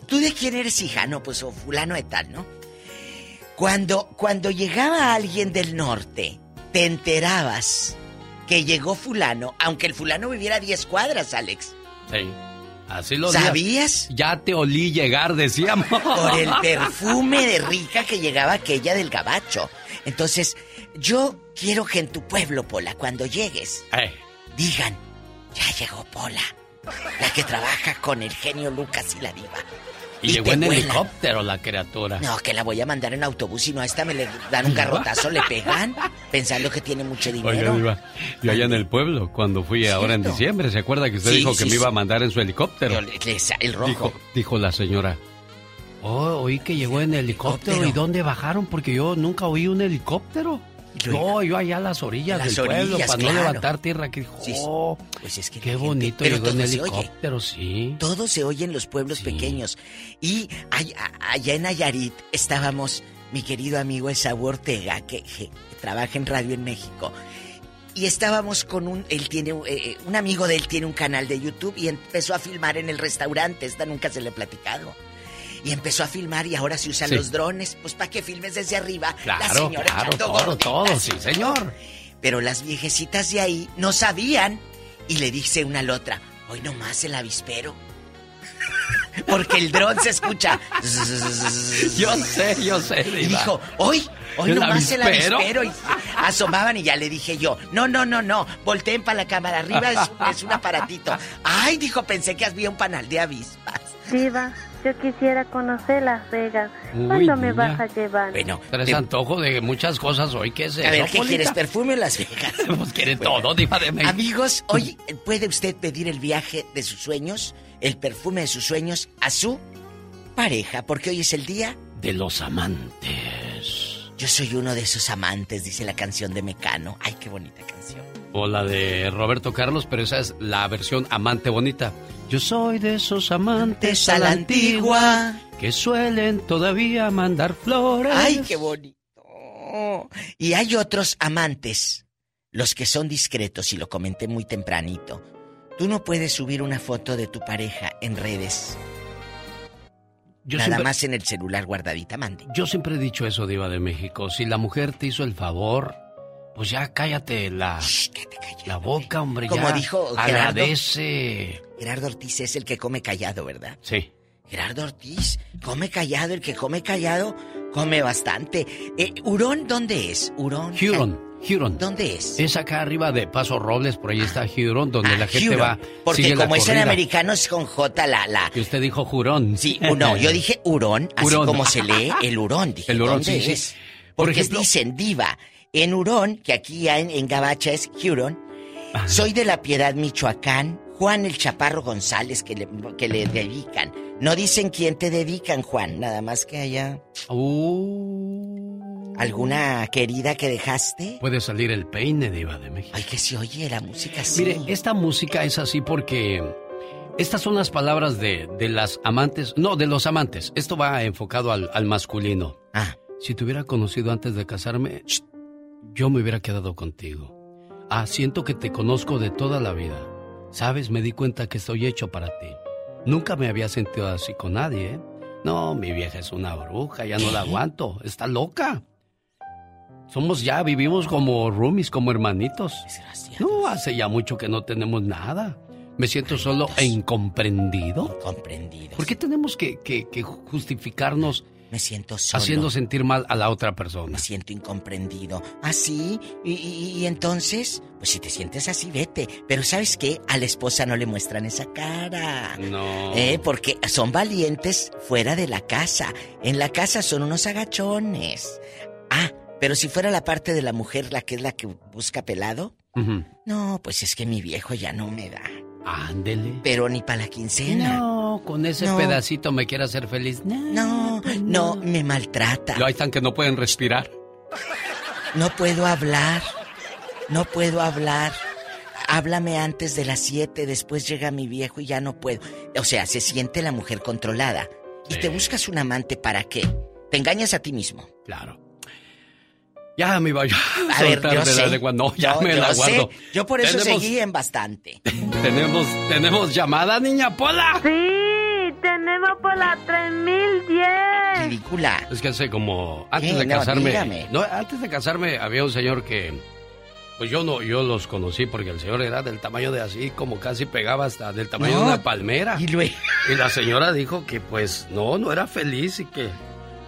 ¿tú de quién eres hija? No, pues o fulano de tal, ¿no? Cuando, cuando llegaba alguien del norte, te enterabas que llegó fulano, aunque el fulano viviera a 10 cuadras, Alex. Sí. Así lo ¿Sabías? Ya te olí llegar, decíamos. Por el perfume de rica que llegaba aquella del gabacho. Entonces, yo quiero que en tu pueblo, Pola, cuando llegues, Eh, digan, ya llegó Pola, la que trabaja con el genio Lucas y la diva. y Y llegó en helicóptero la criatura. No, que la voy a mandar en autobús y no a esta me le dan un garrotazo, le pegan, pensando que tiene mucho Oiga, dinero. Diva, yo allá en el pueblo, cuando fui ahora en ¿Cierto? diciembre, ¿se acuerda que usted Sí, dijo sí, que me sí. iba a mandar en su helicóptero? Le- le el rojo. Dijo, dijo la señora. Oh, oí que llegó en. Helicóptero. ¿Y dónde bajaron? Porque yo nunca oí un helicóptero. No, yo allá a las orillas Las del pueblo para claro. no levantar tierra. Que dijo, Sí, sí. oh, Pues es que qué gente- bonito pero llegó en helicóptero, sí. Todo se oye en los pueblos pequeños. Y allá en Nayarit estábamos, mi querido amigo Esaú Ortega, que, que trabaja en radio en México. Y estábamos con un, él tiene, eh, eh, un amigo de él tiene un canal de YouTube y empezó a filmar en el restaurante, esta nunca se le he platicado. Y empezó a filmar y ahora se usan Sí. los drones, pues para que filmes desde arriba. la Claro, señora claro, todo, gorditas. todo, sí, señor. Pero las viejecitas de ahí no sabían y le dice una a la otra, hoy nomás el avispero. Porque el dron se escucha. Yo sé, yo sé, Y dijo, hoy, hoy ¿El nomás el avispero? avispero. Y asomaban y ya le dije yo, no, no, no, no, volteen para la cámara, arriba es, es un aparatito. Ay, dijo, pensé que había un panal de avispas. Diva, yo quisiera conocer Las Vegas. Uy, ¿Cuándo me vas a llevar? Bueno, te- antojo de muchas cosas hoy. ¿Qué es eso, a ver, ¿qué Polita? quieres, perfume o Las Vegas? Pues quiere todo, Diva de México. Amigos, hoy puede usted pedir el viaje de sus sueños, el perfume de sus sueños a su pareja, porque hoy es el día. De los amantes. Yo soy uno de esos amantes, dice la canción de Mecano. Ay, qué bonita canción. O la de Roberto Carlos, pero esa es la versión amante bonita. Yo soy de esos amantes a la antigua que suelen todavía mandar flores. Ay, qué bonito. Y hay otros amantes, los que son discretos, y lo comenté muy tempranito. Tú no puedes subir una foto de tu pareja en redes. Yo Nada siempre- más en el celular guardadita, mande. Yo siempre he dicho eso, Diva de México. Si la mujer te hizo el favor, pues ya cállate la, la boca, hombre. Como ya dijo Gerardo. Agradece. Gerardo Ortiz es el que come callado, ¿verdad? Sí. Gerardo Ortiz, come callado, el que come callado, come bastante. Eh, ¿Hurón dónde es? ¿Hurón? Huron, Huron. ¿Dónde es? Es acá arriba de Paso Robles, por ahí está Huron, donde la gente Huron. va. Porque sigue la como es en corrida. americano es con J la... la... Y usted dijo Jurón. Sí, no, yo dije hurón, así Hurón. como se lee el hurón. Dije, El hurón, ¿dónde sí, sí. es? Por Porque ejemplo- dicen diva. En hurón, que aquí en, en Gabacha es Huron, soy de la Piedad, Michoacán, Juan el Chaparro González, que le, que le dedican. No dicen quién te dedican, Juan, nada más que allá. Uh. ¿Alguna querida que dejaste? Puede salir el peine, Diva de México. Ay, que se oye la música así. Mire, esta música es así porque estas son las palabras de, de las amantes, no, de los amantes. Esto va enfocado al, al masculino. Ah. Si te hubiera conocido antes de casarme, yo me hubiera quedado contigo. Ah, siento que te conozco de toda la vida. Sabes, me di cuenta que estoy hecho para ti. Nunca me había sentido así con nadie, ¿eh? No, mi vieja es una bruja, ya no la aguanto. Está loca. Somos ya, vivimos como roomies, como hermanitos. No, hace ya mucho que no tenemos nada. Me siento solo e incomprendido. Comprendido. ¿Por qué tenemos que, que- que justificarnos Me siento solo. haciendo sentir mal a la otra persona? Me siento incomprendido. ¿Así? ¿Y, y, y entonces? Pues si te sientes así, vete. Pero ¿sabes qué? A la esposa no le muestran esa cara. No. Eh, porque son valientes fuera de la casa. En la casa son unos agachones. Ah, pero si fuera la parte de la mujer la que es la que busca pelado. No, pues es que mi viejo ya no me da. Ándele. Pero ni para la quincena. No, con ese No. pedacito me quiere hacer feliz. No, No, No, me maltrata. Lo ahí están que no pueden respirar. No puedo hablar. No puedo hablar. Háblame antes de las 7, después llega mi viejo y ya no puedo. O sea, se siente la mujer controlada. ¿Y te buscas un amante para qué? Te engañas a ti mismo. Claro. Ya me iba yo A ver, soltar yo de la sé. lengua. No, ya Yo- me yo la sé. guardo. Yo por eso Tenemos- seguí en bastante. Tenemos, tenemos llamada, niña Pola. Sí, tenemos por la 3010. Ridícula. Es que hace como antes ¿Qué? de No, casarme, dígame. no, antes de casarme había un señor que pues yo no yo los conocí porque el señor era del tamaño de así como casi pegaba hasta del tamaño No. de una palmera. Y luego Y la señora dijo que pues no, no era feliz y que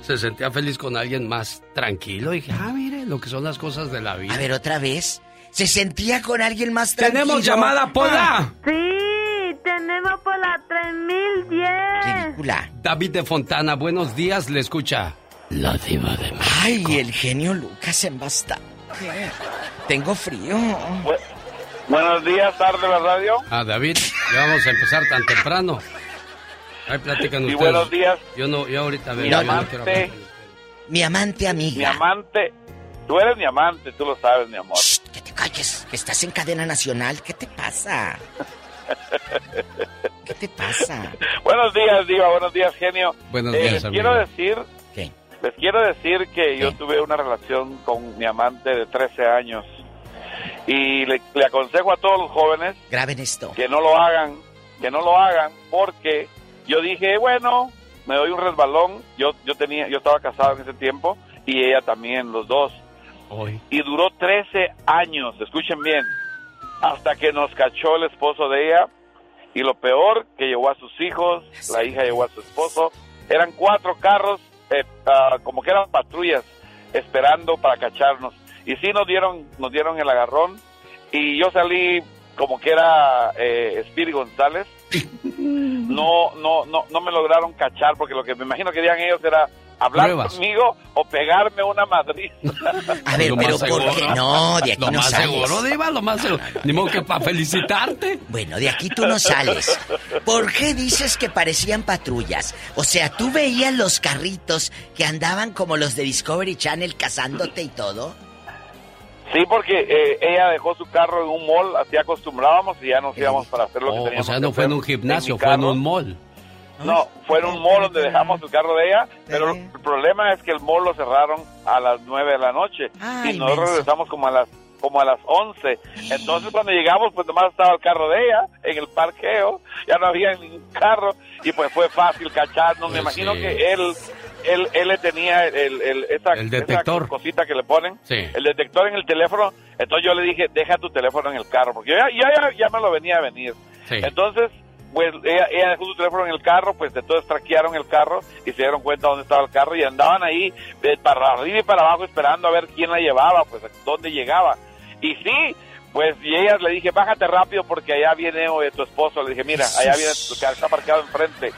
se sentía feliz con alguien más tranquilo. Y dije, ah, mire, lo que son las cosas de la vida. A ver, otra vez. Se sentía con alguien más tranquilo. ¡Tenemos llamada, Pola! Sí, tenemos por la 3010. Ridícula. David de Fontana, buenos días, le escucha. La diva de México. Ay, el genio Lucas en bastante. Tengo frío. Buenos días, tarde la radio. Ah, David, ya vamos a empezar tan temprano. Ahí platican Y ustedes. buenos días. Yo no, yo ahorita Mi veo, yo no amante. quiero hablar. Mi amante amiga. Mi amante. Tú eres mi amante, tú lo sabes, mi amor. Que te calles, que estás en cadena nacional. ¿Qué te pasa? ¿Qué te pasa? Buenos días, Diva. Buenos días, genio. Buenos Eh, días, les amigo. quiero decir. ¿Qué? Les quiero decir que yo tuve una relación con mi amante de 13 años. Y le, le aconsejo a todos los jóvenes Graben esto. que no lo hagan, que no lo hagan, porque yo dije, bueno, me doy un resbalón. Yo, yo tenía, yo estaba casado en ese tiempo y ella también, los dos. Hoy. Y duró 13 años, escuchen bien, hasta que nos cachó el esposo de ella. Y lo peor, que llevó a sus hijos, la hija llevó a su esposo. Eran cuatro carros, eh, ah, como que eran patrullas, esperando para cacharnos. Y sí nos dieron, nos dieron el agarrón. Y yo salí como que era eh, Speedy González. No, no, no, no me lograron cachar porque lo que me imagino que querían ellos era hablar Pruebas. conmigo o pegarme una madriz. A ver, Lo pero más ¿por seguro. qué? No, de aquí Lo no más sales. seguro, Diva, lo más seguro. Ni modo que para felicitarte. Bueno, de aquí tú no sales. ¿Por qué dices que parecían patrullas? O sea, ¿tú veías los carritos que andaban como los de Discovery Channel cazándote y todo? Sí, porque eh, ella dejó su carro en un mall, así acostumbrábamos y ya nos íbamos para hacer lo que Oh, o teníamos sea, que no fue en un gimnasio, mi fue en un mall. No, fue en un mall donde dejamos el carro de ella, pero el problema es que el mall lo cerraron a las 9 de la noche Ay, y nosotros menso. regresamos como a las como a las 11. Entonces cuando llegamos pues nomás estaba el carro de ella en el parqueo, ya no había ningún carro y pues fue fácil cacharnos. Me Pues imagino sí. que él él, él le tenía el, el- esa, El esa cosita que le ponen, Sí. el detector en el teléfono. Entonces yo le dije, deja tu teléfono en el carro, porque yo ya, ya, ya, ya me lo venía a venir. Sí. Entonces, pues ella, ella dejó su teléfono en el carro, pues entonces traquearon el carro y se dieron cuenta dónde estaba el carro y andaban ahí de para arriba y para abajo esperando a ver quién la llevaba, pues dónde llegaba. Y sí, pues y ella le dije, bájate rápido porque allá viene eh, tu esposo. Le dije, mira, allá viene tu carro, está parqueado enfrente.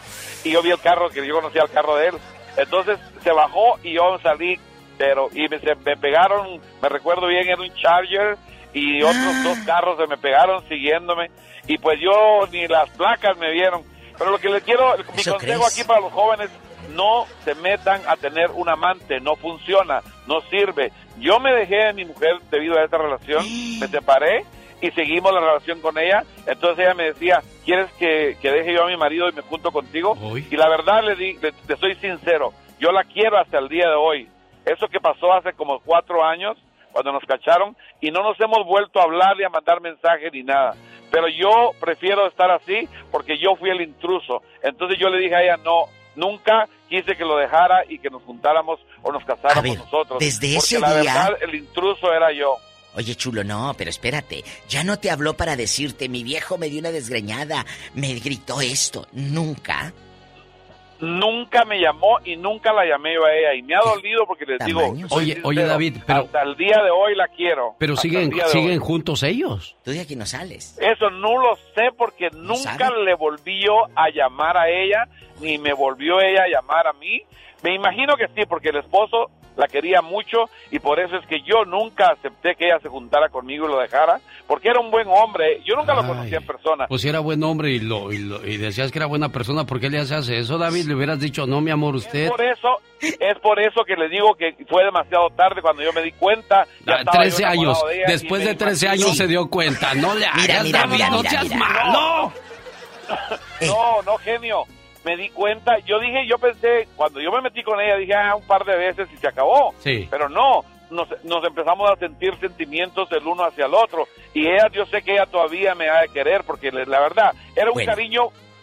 Y yo vi el carro, que yo conocía el carro de él. Entonces se bajó y yo salí, pero y me, se me pegaron, me recuerdo bien, era un Charger y otros dos carros se me pegaron siguiéndome y pues yo ni las placas me vieron. Pero lo que les quiero, mi ¿Eso consejo crees? aquí para los jóvenes, no se metan a tener un amante, no funciona, no sirve. Yo me dejé de mi mujer debido a esta relación, me separé y seguimos la relación con ella. Entonces ella me decía, ¿quieres que, que deje yo a mi marido y me junto contigo? Y la verdad le, di, le, le soy sincero, yo la quiero hasta el día de hoy. Eso que pasó hace como cuatro años, cuando nos cacharon, y no nos hemos vuelto a hablar ni a mandar mensajes ni nada. Pero yo prefiero estar así porque yo fui el intruso. Entonces yo le dije a ella, no, nunca quise que lo dejara y que nos juntáramos o nos casáramos ver, nosotros. desde porque ese la día- verdad, el intruso era yo. Oye, chulo, no, pero espérate. Ya no te habló para decirte, mi viejo me dio una desgreñada, me gritó esto. Nunca. Nunca me llamó y nunca la llamé yo a ella. Y me ha dolido porque les digo, Tamaños. Oye, oye, David, pero- hasta el día de hoy la quiero. Pero siguen, siguen hoy. juntos ellos. Tú de aquí no sales. Eso no lo sé porque nunca sabe. le volví yo a llamar a ella, ni me volvió ella a llamar a mí. Me imagino que sí, porque el esposo la quería mucho y por eso es que yo nunca acepté que ella se juntara conmigo y lo dejara, porque era un buen hombre. Yo nunca lo conocía en persona. Pues si era buen hombre y, lo, y, lo- y decías que era buena persona, ¿por qué le haces eso, David? Le hubieras dicho, no, mi amor, usted... Por eso, es por eso que le digo que fue demasiado tarde cuando yo me di cuenta. ya Ah, estaba yo 13 años. de Después de 13 imaginé- años se dio cuenta. No le hagas, Mira, mira, David, mira, no seas mira. malo. No, no, genio. Me di cuenta, yo dije, yo pensé, cuando yo me metí con ella, dije, ah, un par de veces y se acabó. Sí. Pero no, nos, nos empezamos a sentir sentimientos del uno hacia el otro. Y ella, yo sé que ella todavía me ha de querer, porque la verdad, era un Bueno. cariño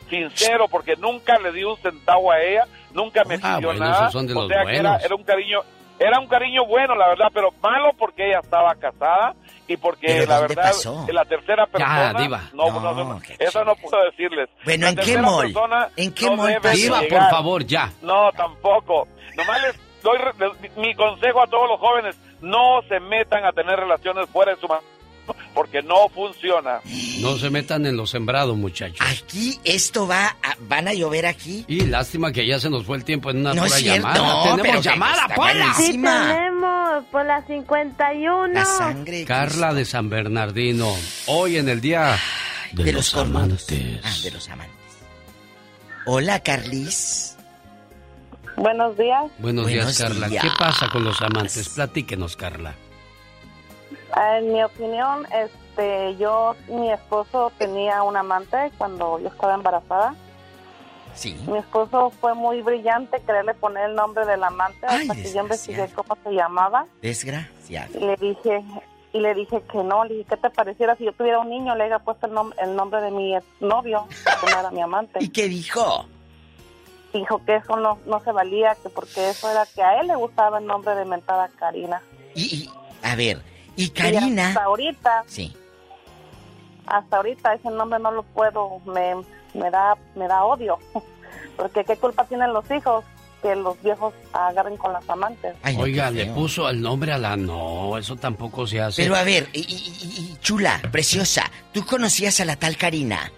sincero, porque nunca le di un centavo a ella, nunca me Ah, pidió bueno, nada. o sea que era, era un cariño, era un cariño bueno, la verdad, pero malo porque ella estaba casada y porque ¿Pero la dónde verdad, pasó? la tercera persona, diva. no, no, no, eso no puedo decirles. Bueno, La ¿en qué mall? ¿En qué no mall por favor, ya. No, tampoco. Nomás les doy mi consejo a todos los jóvenes, no se metan a tener relaciones fuera de su matrimonio porque no funciona. No se metan en lo sembrado, muchachos. Aquí esto va, a- van a llover aquí. Y lástima que ya se nos fue el tiempo en una No pura llamada. no, pero Tenemos que llamada, Pola. Sí tenemos por la 51. La sangre. Carla de San Bernardino. Hoy en el día de, de los, los amantes. Ah, de los amantes. Hola, Carlis. Buenos días. Buenos, Buenos días, Carla. días. ¿Qué pasa con los amantes? Platíquenos, Carla. En mi opinión, este, yo, mi esposo tenía un amante cuando yo estaba embarazada. Sí. Mi esposo fue muy brillante quererle poner el nombre del amante Ay, hasta que yo investigué cómo se llamaba Desgraciado. y le dije y le dije que no, le dije, ¿qué te pareciera si yo tuviera un niño? Le había puesto el, nom- el nombre de mi novio, que no era mi amante. ¿Y qué dijo? Dijo que eso no, no se valía, que porque eso era que a él le gustaba el nombre de mentada Karina. Y, y- a ver, y Y Karina. hasta ahorita, Sí. hasta ahorita ese nombre no lo puedo, me, me da me da odio. Porque qué culpa tienen los hijos que los viejos agarren con las amantes. Ay, no, Oiga, le puso el nombre a la... No, eso tampoco se hace. Pero a ver, y, y- y- y chula, preciosa, ¿tú conocías a la tal Karina?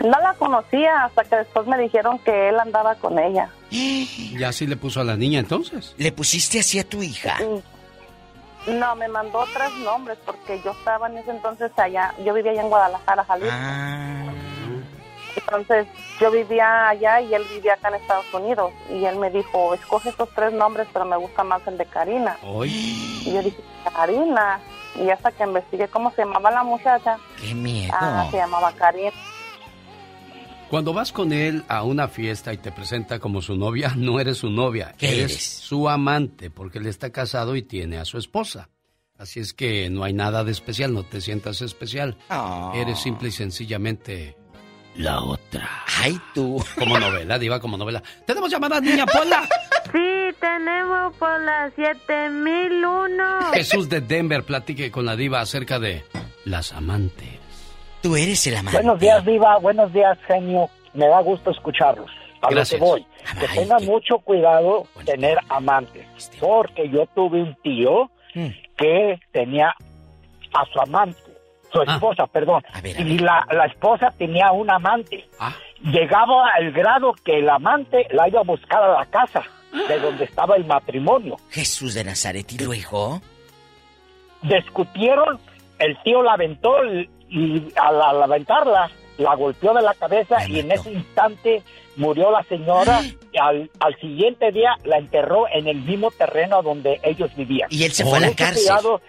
No la conocía hasta que después me dijeron que él andaba con ella. ¿Ya sí le puso a la niña entonces? ¿Le pusiste así a tu hija? No, me mandó tres nombres porque yo estaba en ese entonces allá, yo vivía allá en Guadalajara, Jalisco. Ah. Entonces yo vivía allá y él vivía acá en Estados Unidos. Y él me dijo, escoge estos tres nombres, pero me gusta más el de Karina. Y yo dije, Karina. Y hasta que investigué cómo se llamaba la muchacha, ¡Qué miedo! ah, se llamaba Karina. Cuando vas con él a una fiesta y te presenta como su novia, no eres su novia, ¿Qué eres, eres? su amante, porque él está casado y tiene a su esposa. Así es que no hay nada de especial, no te sientas especial. Ah. Eres simple y sencillamente la otra. ¡Ay, tú! Como novela, diva, como novela. ¿Tenemos llamada, niña Pola? Sí, tenemos por la 7001. Jesús de Denver, platique con la diva acerca de las amantes. Tú eres el amante. Buenos días, Diva. Buenos días, genio. Me da gusto escucharlos. A Gracias. lo que voy. Que tengan mucho cuidado tener amantes. Porque yo tuve un tío Mm. que tenía a su amante, su Ah. esposa, perdón. A ver, a y la, la esposa tenía un amante. Ah. Llegaba al grado que el amante la iba a buscar a la casa de donde estaba el matrimonio. Jesús de Nazaret, ¿y luego? discutieron, el tío la aventó y, y al, al aventarla la golpeó de la cabeza y en ese instante murió la señora y al, al siguiente día la enterró en el mismo terreno donde ellos vivían. Y él se fue a la cárcel. cuidado.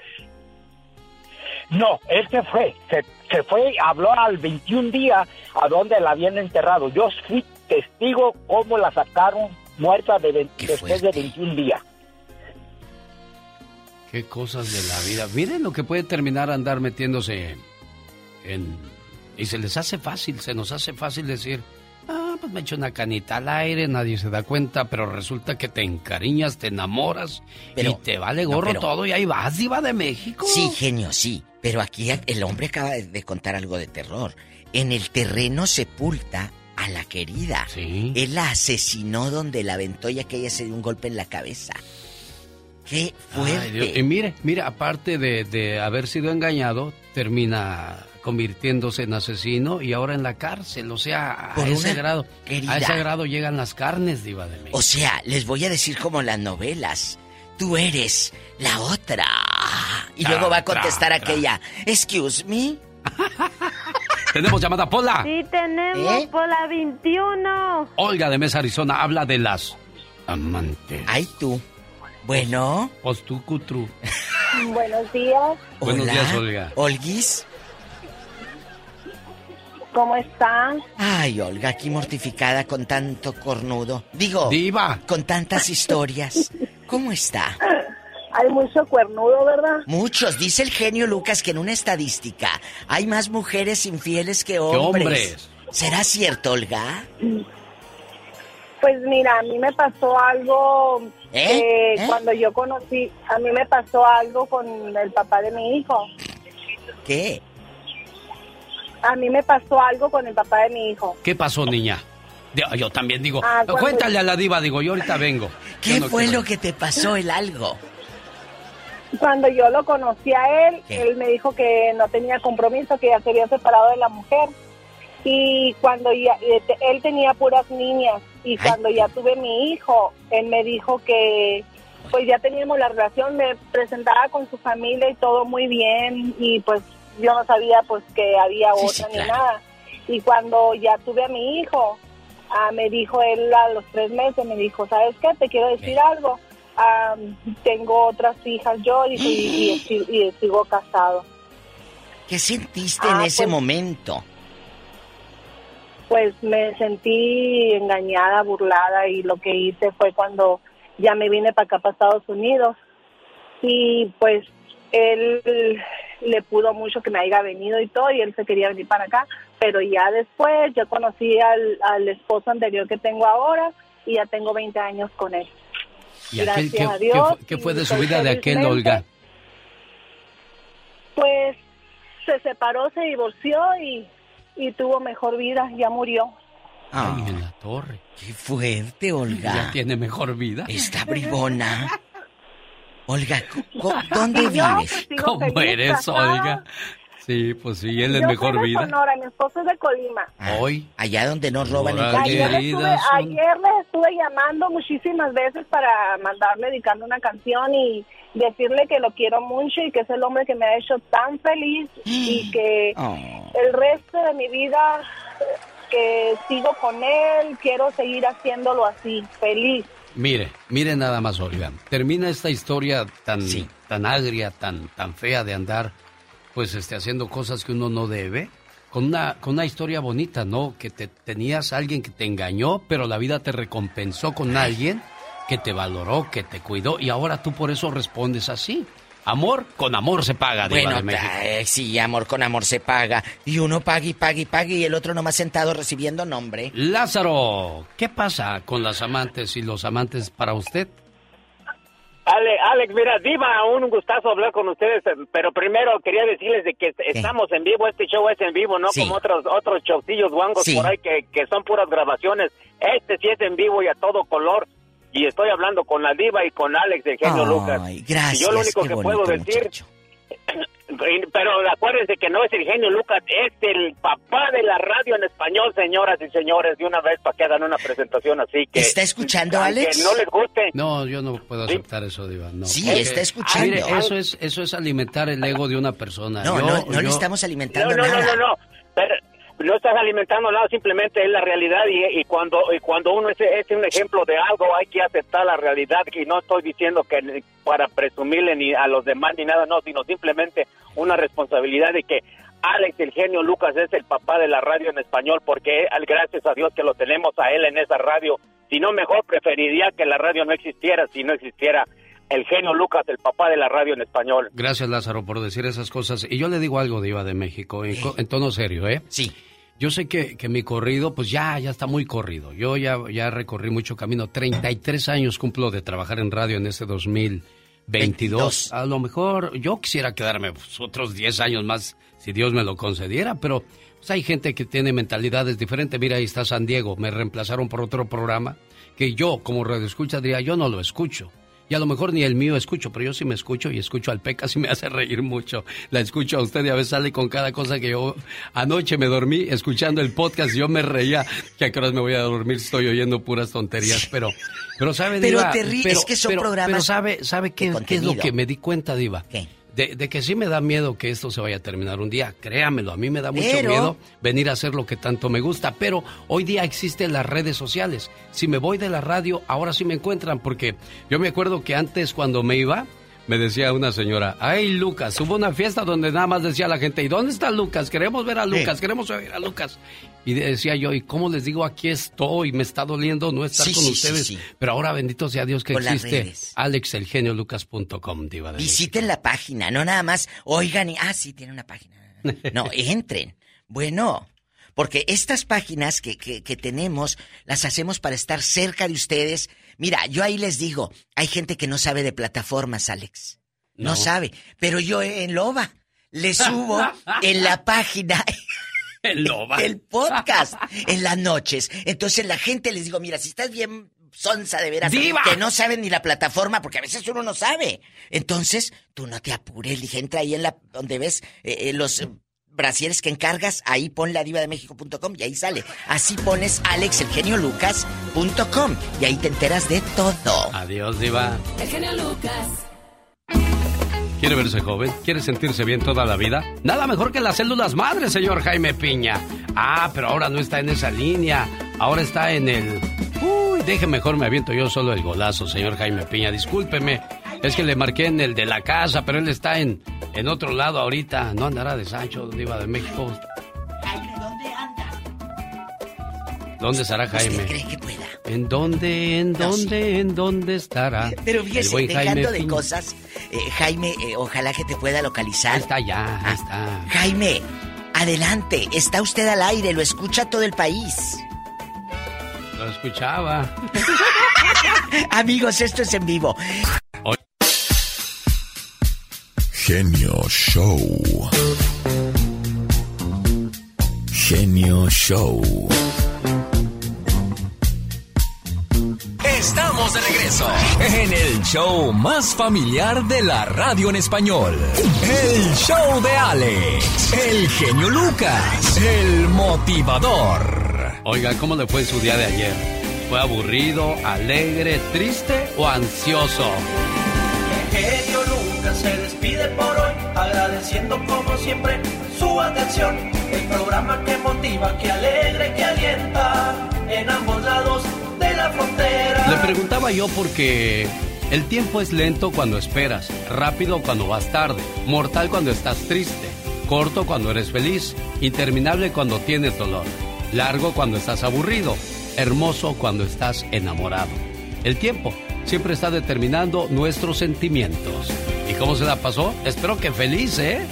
No, él se fue, se, se fue, habló al 21 día a donde la habían enterrado. Yo fui testigo cómo la sacaron muerta de después de 21 días. Qué cosas de la vida. Miren lo que puede terminar andar metiéndose en... Y se les hace fácil, se nos hace fácil decir, ah, pues me echo una canita al aire, nadie se da cuenta, pero resulta que te encariñas, te enamoras Pero- y te vale no, gorro pero- todo y ahí vas, diva de México. Sí, genio, sí. Pero aquí el hombre acaba de- contar algo de terror. En el terreno sepulta a la querida. Sí. Él la asesinó donde la aventó y aquella se dio un golpe en la cabeza. ¡Qué Ay, Dios. Y fuerte! mire, mire, aparte de, de haber sido engañado, termina convirtiéndose en asesino y ahora en la cárcel. O sea, a Por ese grado, querida. a ese grado llegan las carnes, diva de México. O sea, les voy a decir como las novelas. Tú eres la otra. Y Tra, luego va a contestar tra. aquella. Excuse me. Tenemos llamada Pola. Sí, tenemos ¿Eh? por la 21. Olga de Mesa, Arizona, habla de las amantes. Ay, tú. Bueno. Pues tú, Cutru. Buenos días, Buenos Hola. días, Olga. Olguis. ¿Cómo están? Ay, Olga, aquí mortificada con tanto cornudo. Digo, Diva. con tantas historias. ¿Cómo está? Hay mucho cuernudo, ¿verdad? Muchos. Dice el genio Lucas que en una estadística hay más mujeres infieles que hombres. hombres. ¿Será cierto, Olga? Pues mira, a mí me pasó algo ¿Eh? eh, ¿Eh? cuando yo conocí, a mí me pasó algo con el papá de mi hijo. ¿Qué? A mí me pasó algo con el papá de mi hijo. ¿Qué pasó, niña? Di- Yo también digo, Ah, cuéntale a la diva, digo, yo ahorita vengo. ¿Qué no fue quiero- lo que te pasó el algo? Cuando yo lo conocí a él, ¿Qué? él me dijo que no tenía compromiso, que ya se había separado de la mujer. Y cuando ya, eh, él tenía puras niñas, y cuando ya tuve mi hijo, él me dijo que pues ya teníamos la relación, me presentaba con su familia y todo muy bien, y pues yo no sabía pues que había Sí, otra sí, ni claro. nada. Y cuando ya tuve a mi hijo, ah, me dijo él a los tres meses, me dijo, ¿sabes qué? Te quiero decir algo. Ah, tengo otras hijas yo y, y, y sigo casado. ¿Qué sentiste Ah, en ese pues- momento? Pues me sentí engañada, burlada y lo que hice fue cuando ya me vine para acá, para Estados Unidos. Y pues él le pudo mucho que me haya venido y todo y él se quería venir para acá. Pero ya después yo conocí al, al esposo anterior que tengo ahora y ya tengo 20 años con él. ¿Y aquel, Gracias qué, a Dios fue- qué fue de su vida de aquel, Olga? Pues se separó, se divorció y, y tuvo mejor vida, ya murió. Ay, en la torre. Qué fuerte, Olga. Ya tiene mejor vida. Está bribona. Olga, ¿dónde Yo, vives? pues, sigo ¿Cómo feliz, eres, casada. Olga? Sí, pues sí, él es Yo mejor soy de vida. Sonora, mi esposo es de Colima. Hoy. Allá donde no roban Órale. Ayer, estuve, ayer le estuve llamando muchísimas veces para mandarle dedicando una canción y decirle que lo quiero mucho y que es el hombre que me ha hecho tan feliz y que Oh. el resto de mi vida eh, que sigo con él, quiero seguir haciéndolo así, feliz. Mire, mire nada más, Olga. Termina esta historia tan, Sí. tan agria, tan, tan fea de andar, pues, este, haciendo cosas que uno no debe, con una, con una historia bonita, ¿no? Que te tenías a alguien que te engañó, pero la vida te recompensó con alguien que te valoró, que te cuidó, y ahora tú por eso respondes así. Amor con amor se paga, Diva Bueno, de México. eh, sí, amor con amor se paga. Y uno paga y paga y paga y el otro nomás sentado recibiendo nombre. Lázaro, ¿qué pasa con las amantes y los amantes para usted? Ale, Alex, mira, Diva, un gustazo hablar con ustedes, pero primero quería decirles de que estamos en vivo, este show es en vivo, no Sí. como otros otros showcillos guangos Sí. por ahí que, que son puras grabaciones. Este sí es en vivo y a todo color. Y estoy hablando con la Diva y con Alex, el genio Ay, Lucas. gracias, Y yo lo único que bonito puedo decir, pero acuérdense que no es el genio Lucas, es el papá de la radio en español, señoras y señores, de una vez para que hagan una presentación así que... ¿Está escuchando, Alex? no les guste. No, yo no puedo aceptar eso, Diva. No, Sí, Porque- está escuchando. Mire, eso es, eso es alimentar el ego de una persona. No, Yo- no, no le estamos alimentando No, no, nada. no, no, no. Pero no estás alimentando nada, simplemente es la realidad y, cuando y cuando uno es, es un ejemplo de algo hay que aceptar la realidad y no estoy diciendo que para presumirle ni a los demás ni nada, no, sino simplemente una responsabilidad de que Alex, el genio Lucas, es el papá de la radio en español porque gracias a Dios que lo tenemos a él en esa radio. Si no, mejor preferiría que la radio no existiera si no existiera el genio Lucas, el papá de la radio en español. Gracias, Lázaro, por decir esas cosas. Y yo le digo algo, Diva de México, en, tono serio, ¿eh? Sí. Yo sé que, que mi corrido, pues ya, ya está muy corrido. Yo ya, ya recorrí mucho camino. 33 años cumplo de trabajar en radio en este 2022. A lo mejor yo quisiera quedarme pues, otros 10 años más, si Dios me lo concediera, pero pues, hay gente que tiene mentalidades diferentes. Mira, ahí está San Diego. Me reemplazaron por otro programa que yo, como radioescucha, diría, yo no lo escucho. Y a lo mejor ni el mío escucho, pero yo sí me escucho y escucho al Pecas y me hace reír mucho. La escucho a usted y a veces sale con cada cosa que yo... Anoche me dormí escuchando el podcast y yo me reía. Que a qué horas me voy a dormir, estoy oyendo puras tonterías, pero... Pero sabe, Pero Diva, te ríes, es que son pero- programas Pero sabe, sabe qué, qué es lo que me di cuenta, Diva. De, de que sí me da miedo que esto se vaya a terminar un día. Créamelo, a mí me da mucho Pero- miedo venir a hacer lo que tanto me gusta. Pero hoy día existen las redes sociales. Si me voy de la radio, ahora sí me encuentran. Porque yo me acuerdo que antes cuando me iba, me decía una señora, ay Lucas, hubo una fiesta donde nada más decía la gente, ¿y dónde está Lucas? Queremos ver a Lucas, queremos oír a Lucas. Y decía yo, ¿y cómo les digo? Aquí estoy, me está doliendo no estar Sí, con sí, ustedes. sí, sí. Pero ahora bendito sea Dios que Con las existe alexelgeniolucas.com, Visiten la página, no nada más oigan y, ah, sí, tiene una página. No, entren. Bueno, porque estas páginas que, que, que tenemos las hacemos para estar cerca de ustedes. Mira, yo ahí les digo, hay gente que no sabe de plataformas, Alex. No, No. sabe, pero yo en Loba le subo en la página Loba. el podcast en las noches. Entonces la gente les digo, mira, si estás bien sonsa de veras, ¡Diva! que no saben ni la plataforma, porque a veces uno no sabe. Entonces, tú no te apures, dije, entra ahí en la, donde ves eh, eh, los eh, brasieres que encargas, ahí pon la diva de México.com y ahí sale. Así pones alexelgeniolucas.com y ahí te enteras de todo. Adiós, diva. El genio Lucas. ¿Quiere verse joven? ¿Quiere sentirse bien toda la vida? Nada mejor que las células madres, señor Jaime Piña. Ah, pero ahora no está en esa línea. Ahora está en el... Uy, deje mejor me aviento yo solo el golazo, señor Jaime Piña. Discúlpeme. Es que le marqué en el de la casa, pero él está en, en otro lado ahorita. No andará de Sancho, Diva de México. ¿Dónde estará Jaime? cree que pueda? ¿En dónde, en dónde, en dónde estará? Pero fíjese, dejando de cosas, eh, Jaime, eh, ojalá que te pueda localizar. Ahí está ya, ahí está. Jaime, adelante, está usted al aire, lo escucha todo el país. Lo escuchaba. Amigos, esto es en vivo. Genio Show. Genio Show. Estamos de regreso en el show más familiar de la radio en español. El show de Alex, el genio Lucas, el motivador. Oiga, ¿cómo le fue en su día de ayer? ¿Fue aburrido, alegre, triste o ansioso? El genio Lucas se despide por hoy, agradeciendo como siempre su atención. El programa que motiva, que alegra y que alienta en ambos lados de la frontera. Le preguntaba yo porque el tiempo es lento cuando esperas, rápido cuando vas tarde, mortal cuando estás triste, corto cuando eres feliz, interminable cuando tienes dolor, largo cuando estás aburrido, hermoso cuando estás enamorado. El tiempo siempre está determinando nuestros sentimientos. ¿Y cómo se la pasó? Espero que feliz, ¿eh?